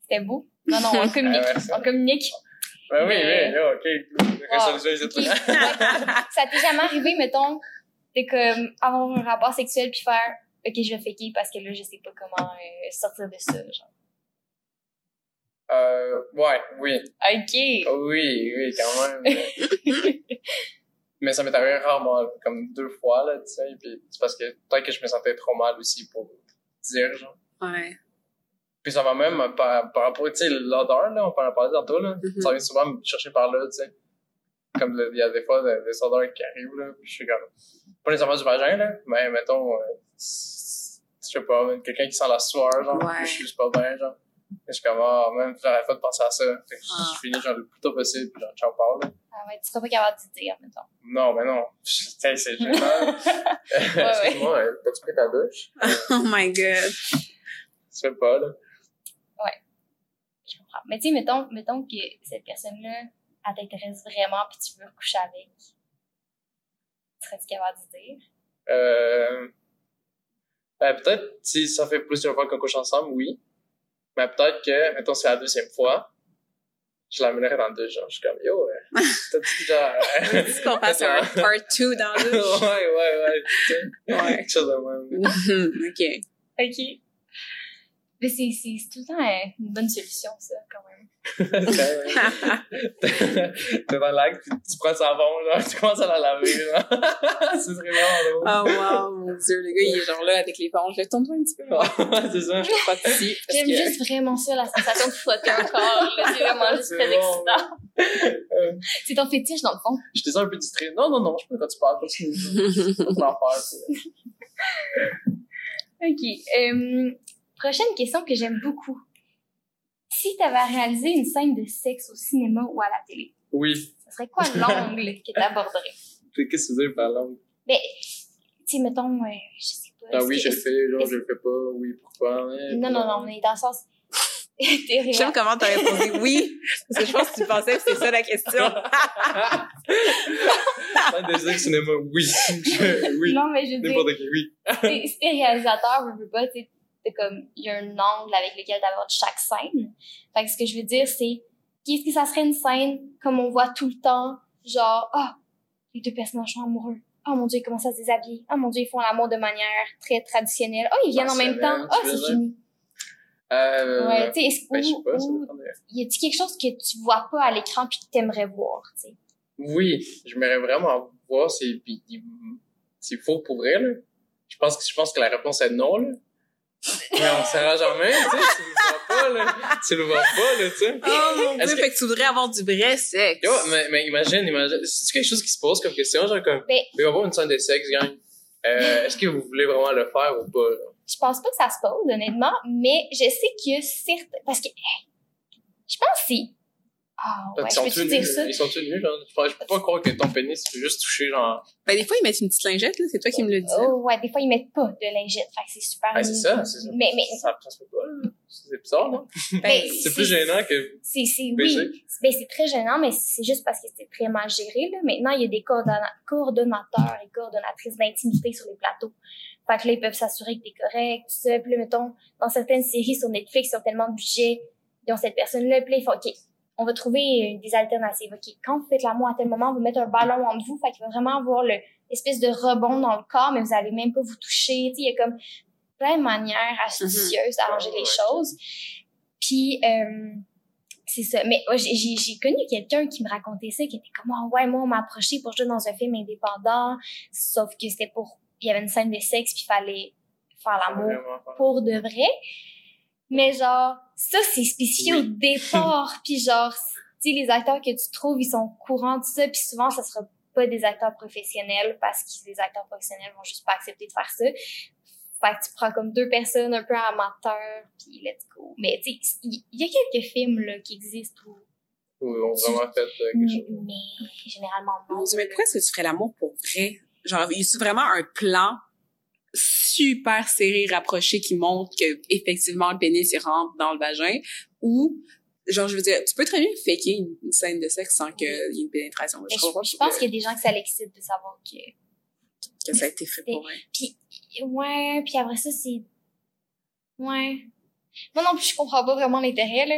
A: c'était beau. Non, non, on communique.
C: Ah,
A: on communique.
C: Ben oui,
A: Mais-
C: oui, là, ok. Résolution,
A: Ok, ouais. Ça t'est jamais arrivé, mettons, de comme avoir un rapport sexuel puis faire OK, je vais faker parce que là, je sais pas comment euh, sortir de ça, genre.
C: Euh, ouais, oui.
A: OK.
C: Oui, oui, quand même. mais- Mais ça m'est arrivé rarement, comme deux fois, là, tu sais. Puis c'est parce que peut-être que je me sentais trop mal aussi pour dire, genre.
B: Ouais.
C: Puis ça va même par, par rapport, tu sais, l'odeur, là, on peut en parler tantôt, là.
B: Mhm.
C: Ça vient souvent me chercher par là, tu sais. Comme il y a des fois des, des odeurs qui arrivent, là. Puis je suis comme, pas nécessairement du vagin, là, mais mettons, euh, je sais pas, quelqu'un qui sent la sueur, genre.
B: Ouais.
C: Je suis juste pas bien, genre. Et je suis comme, ah, même, j'aurais pas de penser à ça. Fait que je-
B: Ah.
C: je finis, genre, le plus tôt possible, puis genre, j'en parle, là.
A: Ah ouais, tu seras pas capable de dire, mettons.
C: Non, mais non. Putain, c'est gênant. Excuse-moi, euh, t'as-tu pris ta douche?
B: Oh my god.
C: Tu fais pas, là.
A: Je comprends. Mais tu sais, mettons, mettons que cette personne-là, elle t'intéresse vraiment puis tu veux coucher avec. Serais-tu capable de dire?
C: Euh, ben, peut-être, si ça fait plusieurs fois qu'on couche ensemble, oui. Mais peut-être que, mettons, c'est la deuxième fois, je l'amènerais dans deux jours. Je suis comme, yo, euh, t'as-tu déjà...
B: Est-ce qu'on fasse un part 2 dans
C: ouais,
B: le...
C: ouais, ouais. tu sais,
B: Ouais.
C: Quelque chose de même.
B: ok.
A: OK. Mais c'est, tout le temps euh, une bonne solution, ça, quand même.
C: T'es dans puis tu prends le savon, genre, tu commences à la laver, genre. c'est vraiment drôle.
B: Oh wow, mon dieu, le gars, il est genre là avec l'éponge. Je tourne-toi un petit peu.
C: c'est ça.
B: Je pas ici. parce
A: J'aime
B: que-
A: juste vraiment ça, la sensation de frotter un corps. là. C'est vraiment juste très
C: bon.
A: excitant. C'est ton fétiche, dans le fond.
C: Je t'ai un peu distrait. Non, non, non, je sais pas de quoi tu parles. Continue. C'est pas ton affaire, c'est-
A: OK. Euh, prochaine question que j'aime beaucoup. Si tu avais à réaliser une scène de sexe au cinéma ou à la télé,
C: Oui.
A: ça serait quoi l'angle que tu aborderais?
C: Qu'est-ce que tu veux dire par là?
A: Ben, tu sais, mettons, euh, je sais pas.
C: Ah oui,
A: que-
C: je le fais, genre, je le fais pas, oui, pourquoi? hein,
A: Non, non, non, mais dans le sens.
B: J'aime comment t'as répondu oui, parce que je pense que tu pensais que c'est ça la question.
C: Ah, des cinéma, oui. Je- oui.
A: Non, mais je dire,
C: N'importe qui, oui.
A: t'es réalisateur, veux, veux pas, tu t'es comme, il y a un angle avec lequel t'abordes chaque scène. Fait que ce que je veux dire, c'est, qu'est-ce que ça serait une scène comme on voit tout le temps, genre, ah, les deux personnages sont amoureux. Oh mon dieu, ils commencent à se déshabiller. Oh mon dieu, ils font l'amour de manière très traditionnelle. Oh, ils viennent en même temps. Oh, c'est fini.
C: Euh,
A: Ouais, tu sais, est-ce-
C: ben, de-
A: y a-t-il quelque chose que tu vois pas à l'écran puis que t'aimerais voir, tu sais?
C: Oui, j'aimerais vraiment voir il- c'est faux pour vrai là. Je pense que je pense que la réponse est non là. Mais on saura jamais, tu sais, tu le vois pas là, tu le vois pas là, tu sais.
B: Oh mon dieu,
C: que-
B: fait que tu voudrais avoir du vrai sexe.
C: Yo, mais, mais imagine, imagine, c'est quelque chose qui se pose comme question, genre comme,
A: Ben-
C: il va y avoir une scène de sexe, gang. Euh, est-ce que vous voulez vraiment le faire ou pas? là?
A: Je pense pas que ça se pose, honnêtement, mais je sais que certes, parce que, je pense que c'est, ah, ouais,
C: Ils
A: je
C: sont
A: peux-tu
C: tous
A: dire
C: nus,
A: ça?
C: Ils sont tous nus, genre. Je peux- pas croire que ton pénis peut juste toucher, genre.
B: Ben, des fois, ils mettent une petite lingette, là. C'est toi qui me le dis.
A: Oh, ouais, des fois, ils mettent pas de lingette, fait que c'est super.
C: Ah, c'est ça, c'est ça.
A: Mais, mais,
C: Ça, ça se peut pas, là. C'est bizarre, non?
A: ben,
C: C'est plus gênant que.
A: C'est, c'est, oui. Ben, c'est très gênant, mais c'est juste parce que c'est très mal géré, là. Maintenant, il y a des coordonna- coordonnateurs et coordonnatrices d'intimité sur les plateaux. Fait que là, ils peuvent s'assurer que t'es correct, tout ça. Puis là, mettons, dans certaines séries sur Netflix, ils ont tellement de budget, ils ont cette personne-là, puis là, ils font, OK, on va trouver euh, des alternatives. OK, quand vous faites l'amour à tel moment, vous mettez un ballon entre vous, fait qu'il va vraiment avoir le, l'espèce de rebond dans le corps, mais vous allez même pas vous toucher. Il y a comme plein de manières astucieuses d'arranger
C: Ah,
A: les choses. Puis, euh, c'est ça. Mais ouais, j'ai, connu quelqu'un qui me racontait ça, qui était comme, ah ouais, moi, on m'a approché pour jouer dans un film indépendant, sauf que c'était pour, il y avait une scène de sexe, puis il fallait faire l'amour pour de vrai. Mais genre, ça, c'est spécial au départ. puis genre, tu sais, les acteurs que tu trouves, ils sont courants de ça. Puis souvent, ça sera pas des acteurs professionnels parce que les acteurs professionnels vont juste pas accepter de faire ça. Fait que tu prends comme deux personnes un peu amateurs, puis let's go. Mais tu sais, il y, a quelques films là, qui existent où...
C: Ou on vraiment fait euh, quelque chose.
A: Mais généralement, non.
B: Mais pourquoi est-ce que tu ferais l'amour pour vrai? Genre, y a vraiment un plan super serré, rapproché qui montre que effectivement le pénis rentre dans le vagin ou genre je veux dire tu peux très bien faker une, scène de sexe sans qu'il y ait une pénétration
A: je, je, pense qu'il y a des gens que ça l'excite de savoir que
B: que ça a été fait pour eux
A: puis ouais puis après ça c'est ouais. Moi non plus je comprends pas vraiment l'intérêt là.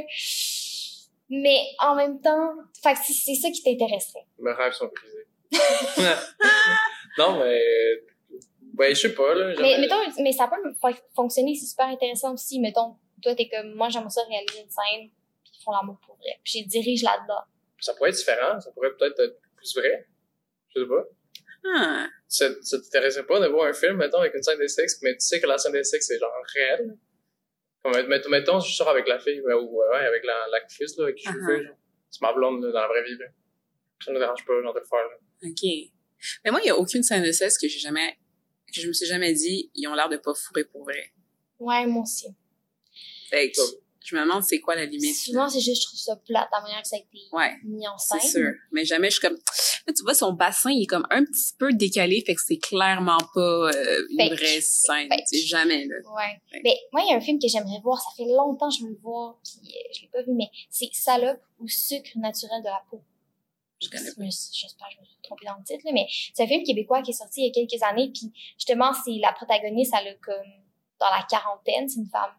A: Mais en même temps fait c'est ça qui t'intéresserait.
C: Mes rêves sont brisés. Non mais ben, je sais pas, là.
A: Mais, mettons, mais ça peut fonctionner, c'est super intéressant aussi. Mettons, toi, t'es comme, moi, j'aimerais ça réaliser une scène, puis ils font l'amour pour vrai. Puis je dirige là-dedans.
C: Ça pourrait être différent, ça pourrait peut-être être plus vrai. Je sais pas.
B: Ah.
C: Ça, ça t'intéresserait pas de voir un film, mettons, avec une scène de sexe, mais tu sais que la scène de sexe, c'est genre réel. Comme, mettons, mettons, je sors avec la fille, ou ouais, avec la, l'actrice, là, avec qui je uh C'est ma blonde, là, dans la vraie vie, là. Ça me dérange pas, genre, de le faire, là.
B: OK. Mais moi, il y a aucune scène de sexe que j'ai jamais je me suis jamais dit, ils ont l'air de pas fourrer pour vrai.
A: Ouais, moi aussi.
B: Fait que je me demande c'est quoi la limite.
A: Souvent, c'est juste, je trouve ça plate, la manière que ça a été
B: ouais,
A: mis en scène.
B: C'est sûr. Mais jamais je suis comme, là, tu vois, son bassin, il est comme un petit peu décalé, fait que c'est clairement pas euh, une vraie scène. C'est jamais, là.
A: Ouais. Mais moi, il y a un film que j'aimerais voir, ça fait longtemps que je veux le voir, puis euh, je l'ai pas vu, mais c'est Salope ou Sucre naturel de la peau. Je connais pas. J'espère que je me suis trompée dans le titre, mais c'est un film québécois qui est sorti il y a quelques années, puis justement, c'est la protagoniste, elle a comme, dans la quarantaine, c'est une femme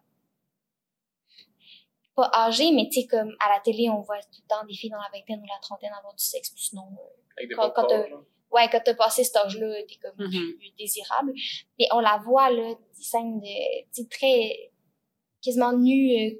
A: pas âgée, mais tu sais, comme à la télé, on voit tout le temps des filles dans la vingtaine ou la trentaine avoir du sexe, puis sinon,
C: Avec des
A: quand, quand ouais, quand t'as passé cet âge-là, t'es comme mm-hmm. plus désirable. Mais on la voit, là, des scènes de, tu sais, très, quasiment nues,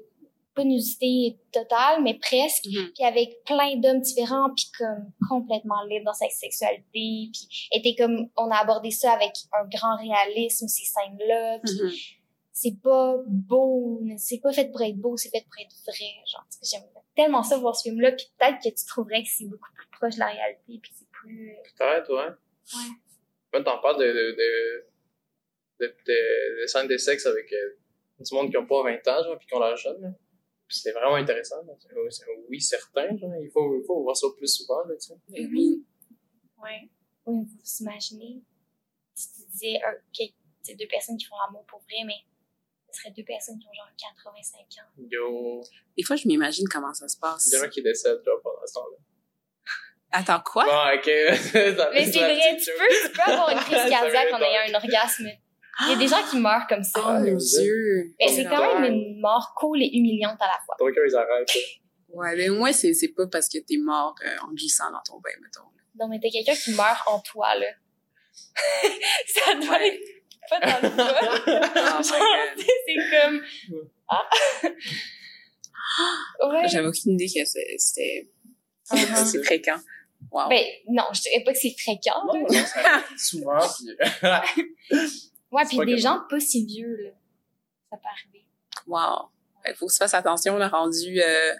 A: pas nudité totale, mais presque, mm-hmm. puis avec plein d'hommes différents, puis comme complètement libre dans sa sexualité, puis était comme, on a abordé ça avec un grand réalisme, ces scènes-là, puis mm-hmm. c'est pas beau, c'est pas fait pour être beau, c'est fait pour être vrai, genre, j'aime tellement ça voir ce film-là, puis peut-être que tu trouverais que c'est beaucoup plus proche de la réalité, puis c'est plus...
C: Peut-être, ouais.
A: Ouais.
C: Quand t'en parles de, de, de, de, de, scènes de sexe avec euh, du monde qui ont pas 20 ans, genre, puis qui ont l'air jeune, c'est vraiment intéressant. Oui, certain. Il faut, il faut voir ça plus souvent. Là, tu sais.
A: Oui. Oui. Oui, vous imaginez, si tu disais c'est deux personnes qui font l'amour pour vrai, mais ce serait deux personnes qui ont genre 85 ans.
C: Yo.
B: Des fois, je m'imagine comment ça se passe.
C: Il y en a qui décèdent là, pendant ce temps-là.
B: Attends, quoi?
C: Bon, ok.
A: mais c'est vrai, tu peux, tu peux avoir une crise cardiaque en ayant un orgasme. Il y a des gens qui meurent comme ça.
B: Oh mon dieu!
A: Mais c'est quand même une mort cool et humiliante à la fois.
C: Ton cœur, ils arrêtent.
B: Ouais, mais moi, c'est, c'est pas parce que t'es mort euh, en glissant dans ton bain, mettons.
A: Non, mais t'es quelqu'un qui meurt en toi, là. ça doit être pas dans le oh c'est comme... Ah!
B: ouais. J'avais aucune idée que c'était... Uh-huh. C'est fréquent. Wow.
A: Ben, non, je dirais pas que c'est fréquent.
C: Non, non, souvent, puis...
A: Ouais, puis des gens pas si vieux, là. Ça peut arriver.
B: Wow. Il faut que tu fasses attention, là, rendu euh,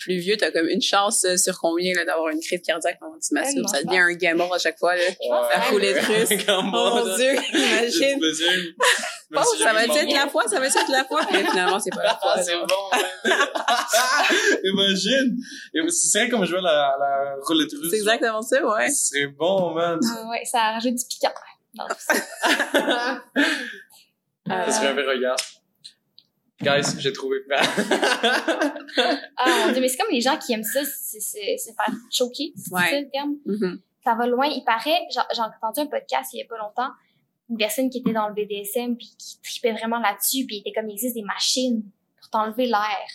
B: plus vieux, t'as comme une chance euh, sur combien là, d'avoir une crise cardiaque pendant que tu masturbes. Ça devient un gamma à chaque fois. Là.
A: Ouais.
B: La foulée de russe. oh mon Dieu, imagine. oh, ça va être la fois, ça va être la fois. Mais finalement, c'est pas la fois.
C: c'est bon. imagine. Ce serait comme jouer la, la roulette russe.
B: C'est exactement ça, ouais.
C: Ce serait bon, man.
A: Ah ouais, ça rajoute du piquant dans tout ça.
C: Parce que j'avais regard. Guys, j'ai trouvé
A: ah mon dieu, mais c'est comme les gens qui aiment ça, c'est se faire choquer, c'est
B: ouais.
A: ça le terme?
B: Mm-hmm.
A: Ça va loin. Il paraît, j'ai entendu un podcast il y a pas longtemps, une personne qui était dans le BDSM puis qui tripait vraiment là-dessus, puis il était comme il existe des machines pour t'enlever l'air.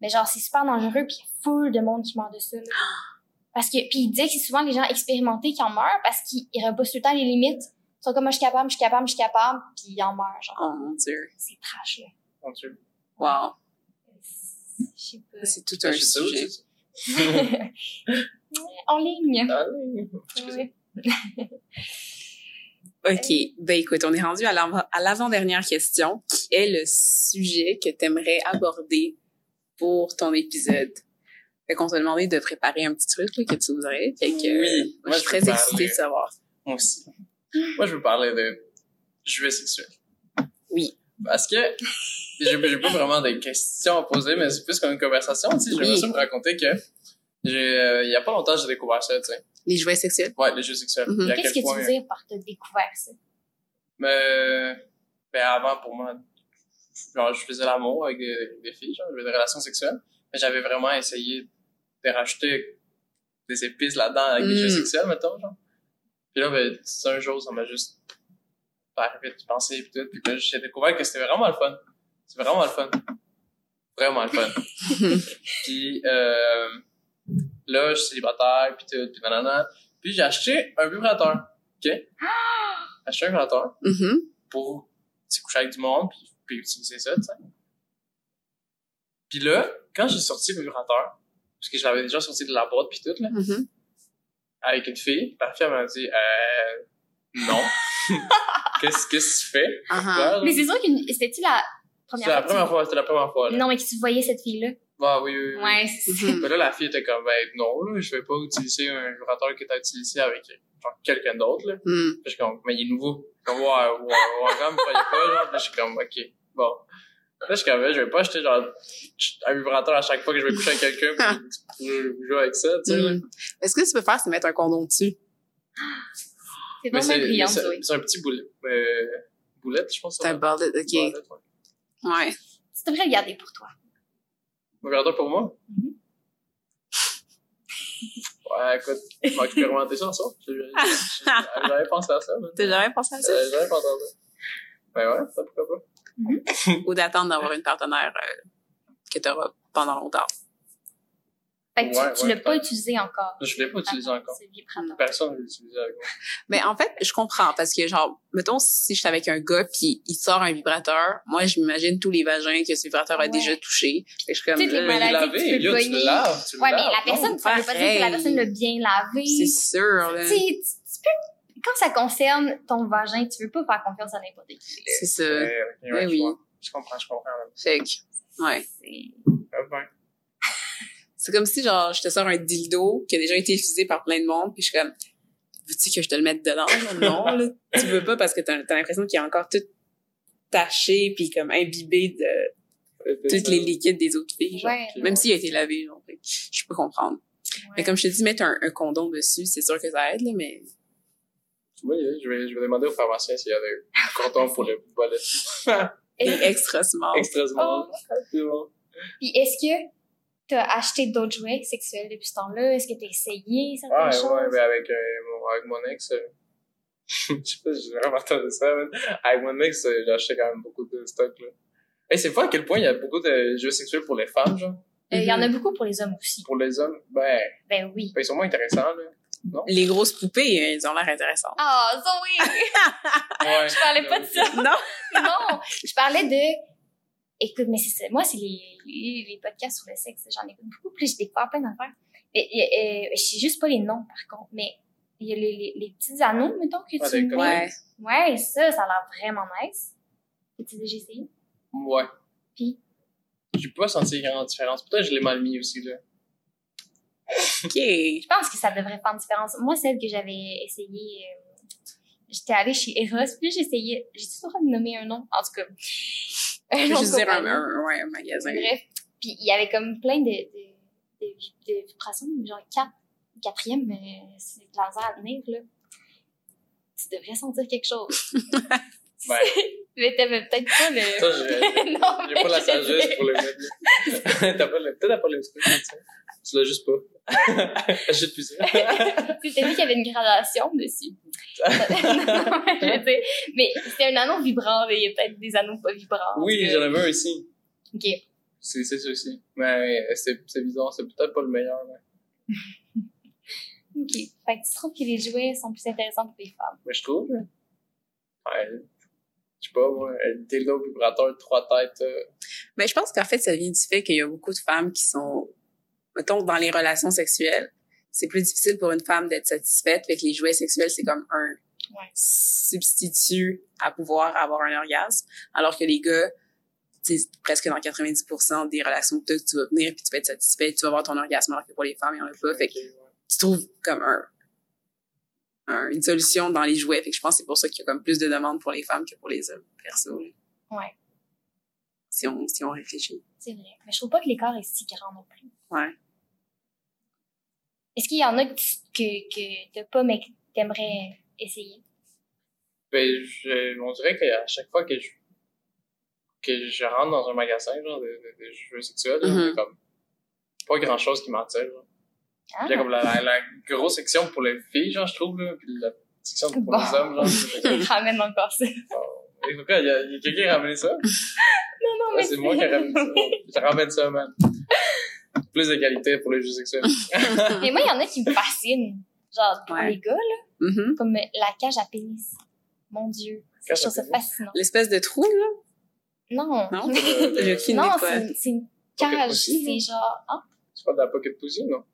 A: Mais genre c'est super dangereux puis il y a full de monde qui meurt de ça. Là. Parce que puis il dit que c'est souvent les gens expérimentés qui en meurent parce qu'ils repoussent tout le temps les limites sont comme moi je suis capable, je suis capable, je suis capable, puis ils en meurent genre.
B: Oh mon dieu.
A: C'est trash là.
C: Mon dieu.
B: Wow.
A: Je sais pas.
B: C'est tout un sujet.
A: en ligne.
C: En ligne.
A: Ouais.
B: OK. Ben écoute, on est rendu à l'avant-dernière question, qui est le sujet que tu aimerais aborder pour ton épisode. Fait qu'on t'a demandé de préparer un petit truc là, que tu voudrais. Fait que,
C: oui.
B: moi, je suis très excitée de savoir.
C: Moi aussi. Moi, je veux parler de jouets sexuels.
B: Oui.
C: Parce que j'ai pas vraiment de questions à poser, mais c'est plus comme une conversation, tu sais. J'aimerais ça me raconter que j'ai, euh, il y a pas longtemps, j'ai découvert ça, tu sais.
B: Les jouets sexuels?
C: Ouais, les jeux sexuels.
B: Mhm.
C: À
A: Qu'est-ce que tu veux dire par t'as découvert ça?
C: Mais, ben avant, pour moi, genre, je faisais l'amour avec des, des filles, genre, j'avais des relations sexuelles. Mais j'avais vraiment essayé de rajouter des épices là-dedans avec des
B: Mm.
C: jeux sexuels, mettons, genre. Puis là, ben, un jour, ça m'a juste fait arriver de penser pis tout. Puis là, j'ai découvert que c'était vraiment le fun. C'est vraiment le fun. Vraiment le fun. puis, euh, là, je suis célibataire, puis tout, puis nanana. Puis j'ai acheté un vibrateur, OK? J'ai acheté un vibrateur
B: Mhm.
C: pour tu sais, coucher avec du monde puis, puis utiliser ça, tu sais. Puis là, quand j'ai sorti le vibrateur, parce que je l'avais déjà sorti de la boîte puis tout, là,
B: Mhm.
C: Avec une fille, la fille m'a dit euh, non. qu'est-ce que tu fais?
B: Ah, ah.
A: Mais c'est sûr que c'était-tu la première
C: C'était la
A: fois? que tu-
C: première fois, c'était la première fois. Là.
A: Non, mais que tu voyais cette fille-là.
C: Ah oui, oui, oui.
A: Ouais, c'est ça.
C: Mais là, la fille était comme, ben non, là, je vais pas utiliser un vibrateur que t'as utilisé avec genre, quelqu'un d'autre, là. Puis je suis comme, mais il est nouveau. Comme, ouais, ouais, ouais, quand même, croyais pas, genre. Puis je suis comme, ok, bon. Là, je suis comme, je vais pas acheter, genre, un vibrateur à chaque fois que je vais coucher avec quelqu'un pour, pour jouer avec ça, tu sais.
B: Mhm. Est-ce que tu peux faire, c'est mettre un condom dessus?
A: C'est vraiment brillant,
C: c'est, un petit boulet, euh, boulette, je pense.
B: C'est un
C: s'appelle.
B: ok.
C: Ouais.
B: Ouais.
A: Tu devrais le garder pour toi.
C: Un vibrateur pour moi?
A: Mhm.
C: Ouais, écoute, on va expérimenter ça j'ai- j'ai- J'avais pensé à ça.
B: T'as jamais pensé à ça?
C: J'avais pensé à ça. Ben ouais, ça pourquoi pas.
B: Ou d'attendre d'avoir une partenaire euh, que t'auras pendant longtemps.
A: Fait que tu-
C: Ouais,
A: tu,
C: ouais,
A: l'as pas utilisé encore.
C: Je l'ai pas utilisé encore. Personne ne l'a utilisé avec moi.
B: Mais en fait, je comprends parce que genre, mettons si je suis avec un gars puis il sort un vibrateur, moi je m'imagine tous les vagins que ce vibrateur a
A: Ouais.
B: déjà touché. Fait que je suis comme
A: Toutes les
B: euh,
A: maladies que tu peux
C: tu
A: pogner.
C: le laves, tu
A: Ouais, mais la
C: non?
A: personne, ça veut pas dire que la personne l'a bien lavé.
B: c'est sûr là.
A: Tu sais, tu tu peux, quand ça concerne ton vagin, tu veux pas faire confiance à n'importe qui.
B: C'est ça.
C: Ouais, je
B: oui.
C: Je comprends, je comprends.
B: Fait que ouais.
A: C'est-
C: Ah, ben.
B: C'est comme si genre je te sors un dildo qui a déjà été utilisé par plein de monde puis je suis comme veux-tu que je te le mette dedans? non, là, tu veux pas parce que t'as as, l'impression qu'il est encore tout taché puis comme imbibé de tous les liquides des autres filles. Genre.
A: Ouais.
B: Même s'il a été lavé, genre. Fait je peux comprendre. Mais comme je te dis, mettre un, un condom dessus, c'est sûr que ça aide, là, mais
C: Oui, je vais, je vais demander au pharmacien s'il y a des cordons pour le bolet.
B: est extra smart.
C: Extra small. C'est bon.
A: Puis est-ce que t'as acheté d'autres jouets sexuels depuis ce temps-là? Est-ce que t'as essayé certaines
C: Ouais,
A: choses?
C: ouais, ben avec, euh, mon, avec mon ex, euh, je sais pas si j'ai vraiment entendu ça, mais avec mon ex, euh, j'ai acheté quand même beaucoup de stock, là. Et c'est fou à quel point il y a beaucoup de jeux sexuels pour les femmes, genre.
A: Euh, Il y en
B: Mhm.
A: a beaucoup pour les hommes aussi.
C: Pour les hommes, ben,
A: Ben oui.
C: ben ils sont moins intéressants, là.
B: Les grosses poupées, ils ont l'air intéressants.
A: Ah, Zoé!
C: Ouais.
A: Je parlais pas de ça.
B: Non?
A: non, je parlais de. Écoute, mais c'est ça. Moi, c'est les, les, les podcasts sur le sexe. J'en écoute beaucoup. Puis j'ai découvert plein d'affaires. Mais euh, je sais juste pas les noms, par contre. Mais il y a les, les, les petits anneaux, mettons, que
C: Ah,
A: tu mets.
B: Ouais.
A: Ouais, ça, ça a l'air vraiment nice. As-tu déjà essayé?
C: Ouais.
A: Puis?
C: J'ai pas senti grande différence. Peut-être que je l'ai mal mis aussi, là.
B: OK.
A: Je pense que ça devrait faire une différence. Moi, celle que j'avais essayé, euh, j'étais allée chez Eros, puis j'ai essayé. J'ai-tu le droit de nommer un nom? En tout cas. Un
B: Je veux dire un, un, ouais, un magasin.
A: Bref. Puis il y avait comme plein de, de, de, de vibrations, genre quatre, quatrième, euh, c'est de la misère à tenir, là. Tu devrais sentir quelque chose.
C: Ouais.
A: Mais t'avais peut-être pas le...
C: Ça, j'ai,
A: non,
C: j'ai pas la
A: je
C: sagesse pour le mettre. T'as pas le, peut-être t'as pas le truc, tu sais. Tu l'as juste pas. Achète plus ça.
A: T'as vu qu'il y avait une gradation dessus. non, mais je veux dire, mais c'était un anneau vibrant, mais il y a peut-être des anneaux pas vibrants.
C: Oui,
A: que-
C: j'en avais un ici.
A: Ok.
C: C'est, c'est ça aussi. Mais euh, c'est, c'est bizarre, c'est peut-être pas le meilleur.
A: Ok. Fait que tu trouves que les jouets sont plus intéressants pour les femmes.
C: Mais je trouve. Ouais. Je sais pas, moi, un dildo vibrateur, trois têtes, euh,
B: Mais je pense qu'en fait, ça vient du fait qu'il y a beaucoup de femmes qui sont, mettons, dans les relations sexuelles. C'est plus difficile pour une femme d'être satisfaite, fait que les jouets sexuels, c'est comme un
A: Ouais.
B: substitut à pouvoir avoir un orgasme. Alors que les gars, tu sais, presque dans 90% des relations que tu vas venir puis tu vas être satisfait, tu vas avoir ton orgasme, alors que pour les femmes, il y en a pas. Fait que
C: ouais.
B: tu trouves comme un, un- une solution dans les jouets. Fait que je pense que c'est pour ça qu'il y a comme plus de demandes pour les femmes que pour les hommes, perso.
A: Ouais.
B: Si on, si on réfléchit.
A: C'est vrai. Mais je trouve pas que l'écart est si grand non plus.
B: Ouais.
A: Est-ce qu'il y en a que, t'as pas, mais que t'aimerais essayer?
C: Ben, je, on dirait qu'à chaque fois que je, que je rentre dans un magasin, genre, de, de, de jeux sexuels, a
B: Mhm.
C: comme, pas grand chose qui m'attire.
A: Ah.
C: Il y a comme la, la, la grosse section pour les filles, genre, je trouve, là, puis la section pour
A: Bon.
C: les hommes, genre. c'est-
A: Je ramène encore ça.
C: Et pourquoi, il y a, il y a quelqu'un qui a ramené ça?
A: Non, non, mais
C: c'est moi qui ai ramené ça. Je ramène ça, man. Plus de qualité pour les jeux sexuels.
A: Mais moi, il y en a qui me fascinent. Genre, pour
B: Ouais.
A: les gars, là,
B: Mhm.
A: comme la cage à pénis. Mon Dieu. Je trouve ça fascinant.
B: L'espèce de trou, là?
A: Non.
B: Non?
A: Non, c'est c'est une cage. C'est genre. hein?
C: C'est pas de la pocket pussy, non?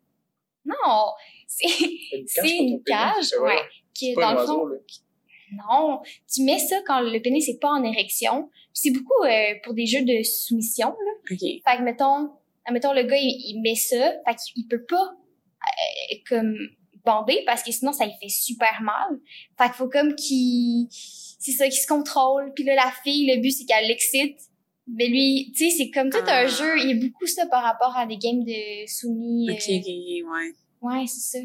A: Non. C'est
C: Une pénis,
A: cage, ouais. Qui est dans le fond.
C: là.
A: Non. Tu mets ça quand le pénis n'est pas en érection. C'est beaucoup euh, pour des jeux de soumission, là.
B: OK.
A: Fait que, mettons, admettons, le gars, il, il met ça, fait qu'il peut pas, euh, comme, bander parce que sinon, ça lui fait super mal. Fait qu'il faut comme qu'il, c'est ça, qu'il se contrôle. Puis là, la fille, le but, c'est qu'elle l'excite. Mais lui, tu sais, c'est comme tout
B: Ah.
A: un jeu. Il y a beaucoup ça par rapport à des games de soumis.
B: OK,
A: euh,
B: OK, ouais.
A: ouais, c'est ça.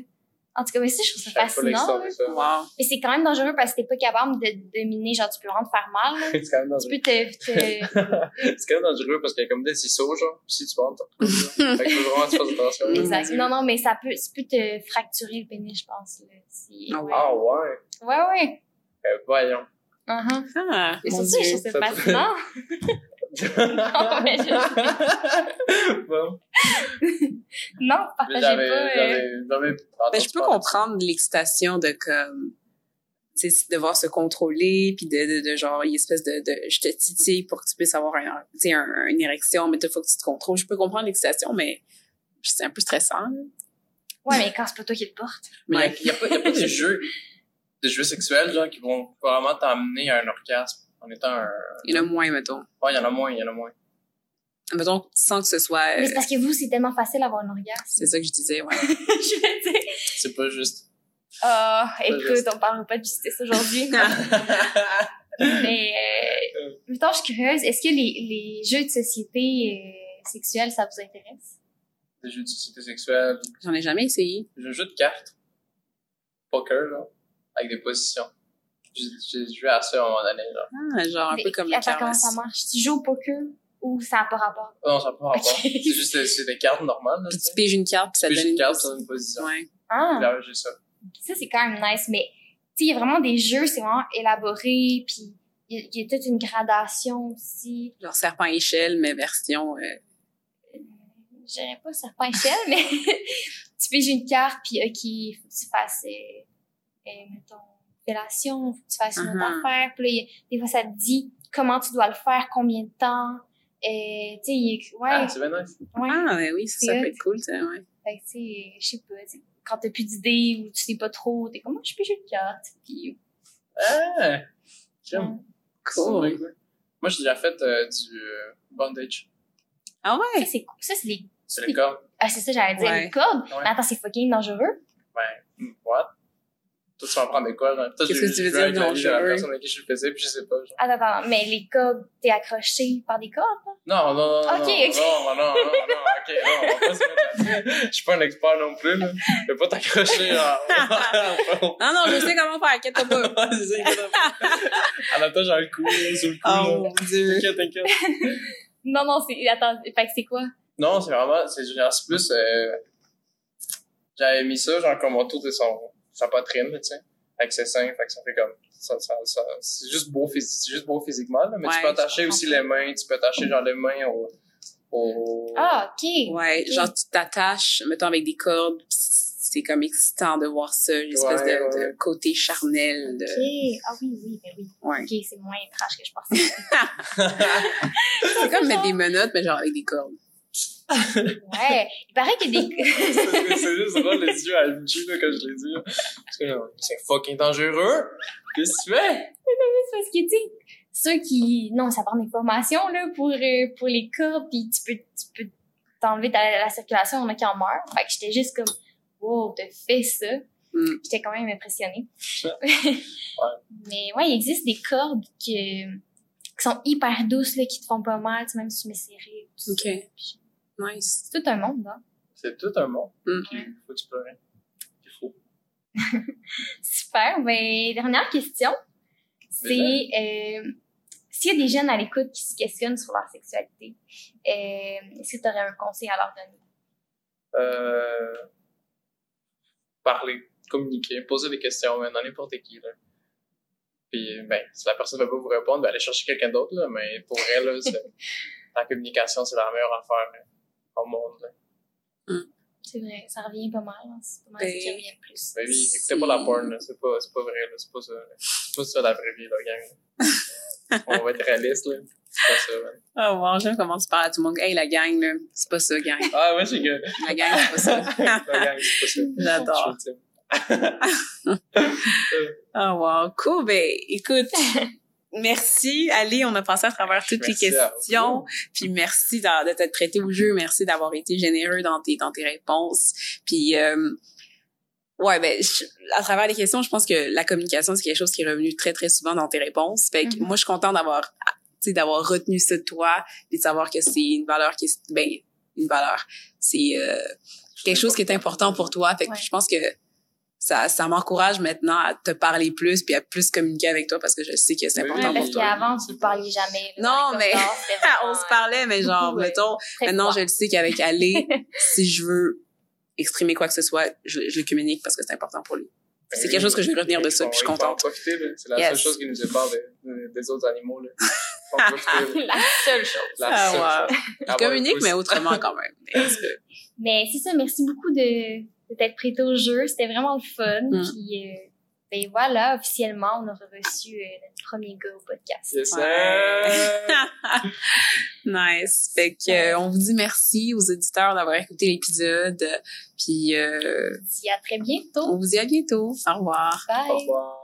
A: En tout cas, mais ça, je trouve ça fascinant.
B: Wow.
A: Mais c'est quand même dangereux parce que t'es pas capable de dominer, genre, tu peux vraiment te faire mal.
C: C'est quand même
A: Tu
C: dangereux.
A: peux te, te...
C: C'est quand même dangereux parce qu'il y a comme des ciseaux, genre. Si tu montes, t'as Fait que faut vraiment que tu fasses attention.
A: Exact. Non, non, mais ça peut, ça peut te fracturer le pénis, je pense. Là. Si-
B: Ah
A: ouais.
C: Ah ouais.
A: ouais, ouais.
C: Euh, voyons.
A: Uh-huh.
B: Ah,
A: Mais
B: mon
A: c'est ça, je
B: Dieu.
A: trouve ça
C: Ça-
A: fascinant. Non, mais je...
C: bon.
A: non,
C: Mais
A: partagez pas. euh,
C: j'avais, j'avais
B: Ben, je peux comprendre l'excitation de comme devoir se contrôler puis de, de, de genre il y a une espèce de, de je te titille pour que tu puisses avoir un, un, une érection mais il faut que tu te contrôles je peux comprendre l'excitation mais c'est un peu stressant là.
A: Ouais, mais quand c'est pas toi qui le porte.
C: Mais
B: Ouais.
C: il n'y a, pas- y a pas des jeux, des jeux sexuels, genre, qui vont vraiment t'amener à un orgasme en étant un.
B: il y en a moins mettons
C: Ouais, il y en a moins, il y en a moins.
B: mettons sans que ce soit
A: Mais
B: euh,
A: c'est parce que vous, c'est tellement facile d'avoir un orgasme.
B: c'est ça que je disais ouais
A: je veux dire.
C: C'est pas juste.
A: Ah, écoute,
C: juste.
A: on parle pas de justice aujourd'hui. mais, euh, mettons, je suis curieuse. Est-ce que les, les jeux de société euh, sexuels, ça vous intéresse?
C: des jeux de société sexuelle,
B: j'en ai jamais essayé
C: des jeux de cartes, poker, genre, avec des positions. J'ai j'ai joué à ça à un moment donné, genre.
B: ah, genre un peu
A: Mais
B: comme le
A: Attends, comment ça marche? Tu joues au poker ou ça n'a pas rapport?
C: Oh non, ça n'a pas rapport. C'est juste des- c'est des cartes normales, là.
B: puis
C: tu
B: piges une carte puis ça
C: Tu
B: donne
C: une
B: une
C: carte
B: position.
C: sur une position.
B: ouais
A: Ah,
C: Là, j'ai ça.
A: ça, c'est quand même nice, mais tu sais, il y a vraiment des jeux, c'est vraiment élaboré, puis il y, a- il y a toute une gradation aussi.
B: genre serpent échelle mais version euh,
A: Je dirais pas serpent échelle, mais tu piges une carte, puis OK, faut que tu fasses, euh, euh, mettons, fellation, faut que tu fasses une autre
B: Mhm.
A: affaire, puis là, des fois, ça te dit comment tu dois le faire, combien de temps, euh, tu sais, ouais,
C: Ah, c'est bien nice.
A: ouais.
B: ah ouais, oui ça, ça peut être cool ça ouais
A: Fait que, tu sais, je sais pas, tu sais, quand t'as plus d'idées ou tu sais pas trop, t'es comme, moi, je pige une carte, puis...
C: Ah! J'aime.
B: cool
C: Moi, j'ai déjà fait euh, du euh, bondage.
B: ah ouais?
A: Ça, c'est cool. Ça, c'est des...
C: C'est le corps.
A: Ah, c'est ça, j'allais dire,
B: Ouais.
A: les cordes.
C: Ouais.
A: Mais attends, c'est fucking dangereux.
C: Ben, what? Toi, tu vas prendre des quoi? Toi,
B: Qu'est-ce que tu veux dire,
C: de la
B: dangereux?
C: personne avec qui je le faisais, puis je sais pas, genre.
A: Attends, attends, mais les cordes, t'es accroché par des cordes, là?
C: Non, non, non, non.
A: Ok,
C: non,
A: ok.
C: non, non, non, non, non, ok, non, on va pas se mettre là-dessus. Je suis pas un expert non plus, là. Je vais pas t'accrocher, genre.
B: non non je sais comment faire inquiète pas
C: Ouais, c'est ça, inquiète pas. En même temps, j'ai le cou, sur le cou,
B: oh
C: là.
B: mon dieu
C: T'inquiète, t'inquiète.
A: Non, non, c'est... Attends, fait que c'est quoi?
C: Non, c'est vraiment, c'est genre, c'est plus, euh, j'avais mis ça, genre, comme autour de son, sa poitrine, tu sais, avec ses seins, fait que ça fait comme, ça, ça, ça, c'est juste beau, c'est juste beau physiquement, là, mais
B: Ouais,
C: tu peux attacher aussi les mains, tu peux attacher, genre, les mains au, au,
A: Ah, OK.
B: Ouais, genre tu t'attaches, mettons avec des cordes, pis c'est comme excitant de voir ça, l'espèce
C: Ouais,
B: de,
C: ouais.
B: de côté charnel. De...
A: OK. Ah oui, oui, ben oui.
B: Ouais.
A: OK, c'est moins trash que je pensais.
B: C'est comme mettre des menottes, mais genre avec des cordes.
A: Ouais. Il paraît qu'il y a des...
C: c'est c'est juste drôle les yeux à Luigi, là, quand je l'ai dit, là. Parce que, là, c'est fucking dangereux! Qu'est-ce que tu fais?
A: c'est parce que, tu sais, ceux qui... Non, ça prend des formations, là, pour, euh, pour les cordes, puis tu peux, tu peux t'enlever ta, la circulation, il y en a qui en meurent. Fait que j'étais juste comme, wow, t'as fait ça.
B: Mm.
A: J'étais quand même impressionnée. Mais ouais, il existe des cordes qui, qui sont hyper douces, là, qui te font pas mal, tu sais, même si tu mets serré. tout ça.
B: Ok.
A: Puis
B: Nice.
A: C'est tout un monde, hein?
C: C'est tout un monde.
B: Mm.
C: Puis, faut que tu pleures.
A: Super. Ben, dernière question. C'est euh, s'il y a des jeunes à l'écoute qui se questionnent sur leur sexualité, euh, est-ce que tu aurais un conseil à leur donner?
C: Euh, parler, communiquer, poser des questions, dans n'importe qui. Là. Puis, ben, si la personne ne veut pas vous répondre, ben, allez chercher quelqu'un d'autre, là. Mais pour elle, là, la communication, c'est la meilleure affaire au monde.
A: Mm. C'est vrai, ça revient pas mal. Hein. C'est pas mal ben, ce qui revient le plus.
C: Ben oui, écoutez pas la porn, c'est pas, c'est pas vrai. C'est pas ça. C'est pas ça la vraie vie, là, gang. On va être réaliste, là. C'est pas ça, man.
B: Oh, wow, j'aime comment tu parles à tout le monde. Hey, la gang, là, c'est pas ça, gang.
C: Ah, ouais, c'est que.
B: La gang, c'est pas ça.
C: la gang, c'est pas ça.
B: J'adore. oh wow, cool. Ben, écoute, merci Ali, on a passé à travers toutes les questions. Puis merci de, t'être prêté au jeu, merci d'avoir été généreux dans tes dans tes réponses. Puis euh, ouais, ben à travers les questions, je pense que la communication c'est quelque chose qui est revenu très très souvent dans tes réponses. Fait que mm-hmm. moi je suis contente d'avoir d'avoir retenu ça de toi et de savoir que c'est une valeur qui est ben une valeur, c'est euh, quelque chose qui est important pour toi. Fait que je pense que ça, ça m'encourage maintenant à te parler plus puis à plus communiquer avec toi parce que je sais que c'est important
A: pour toi. Parce qu'avant, tu ne parlais jamais.
B: non, mais on se parlait, mais genre, mettons, maintenant, je le sais qu'avec Ali, si je veux exprimer quoi que ce soit, je, je le communique parce que c'est important pour lui. C'est quelque chose que je vais retenir de ça, puis je suis contente.
C: C'est la seule chose qui nous sépare des, des autres animaux. Là.
A: la seule chose.
B: La ah, seule wow. chose. Je communique, mais autrement quand même.
A: mais c'est ça, merci beaucoup de d'être prêté au jeu. C'était vraiment le fun. Mm. Puis, euh, ben voilà, officiellement, on a reçu euh, notre premier gars au podcast.
C: Yes,
B: nice. Fait que, euh, on vous dit merci aux auditeurs d'avoir écouté l'épisode. Puis, euh,
A: on vous dit à très bientôt.
B: On vous dit à bientôt. Au revoir.
A: Bye.
C: Au revoir.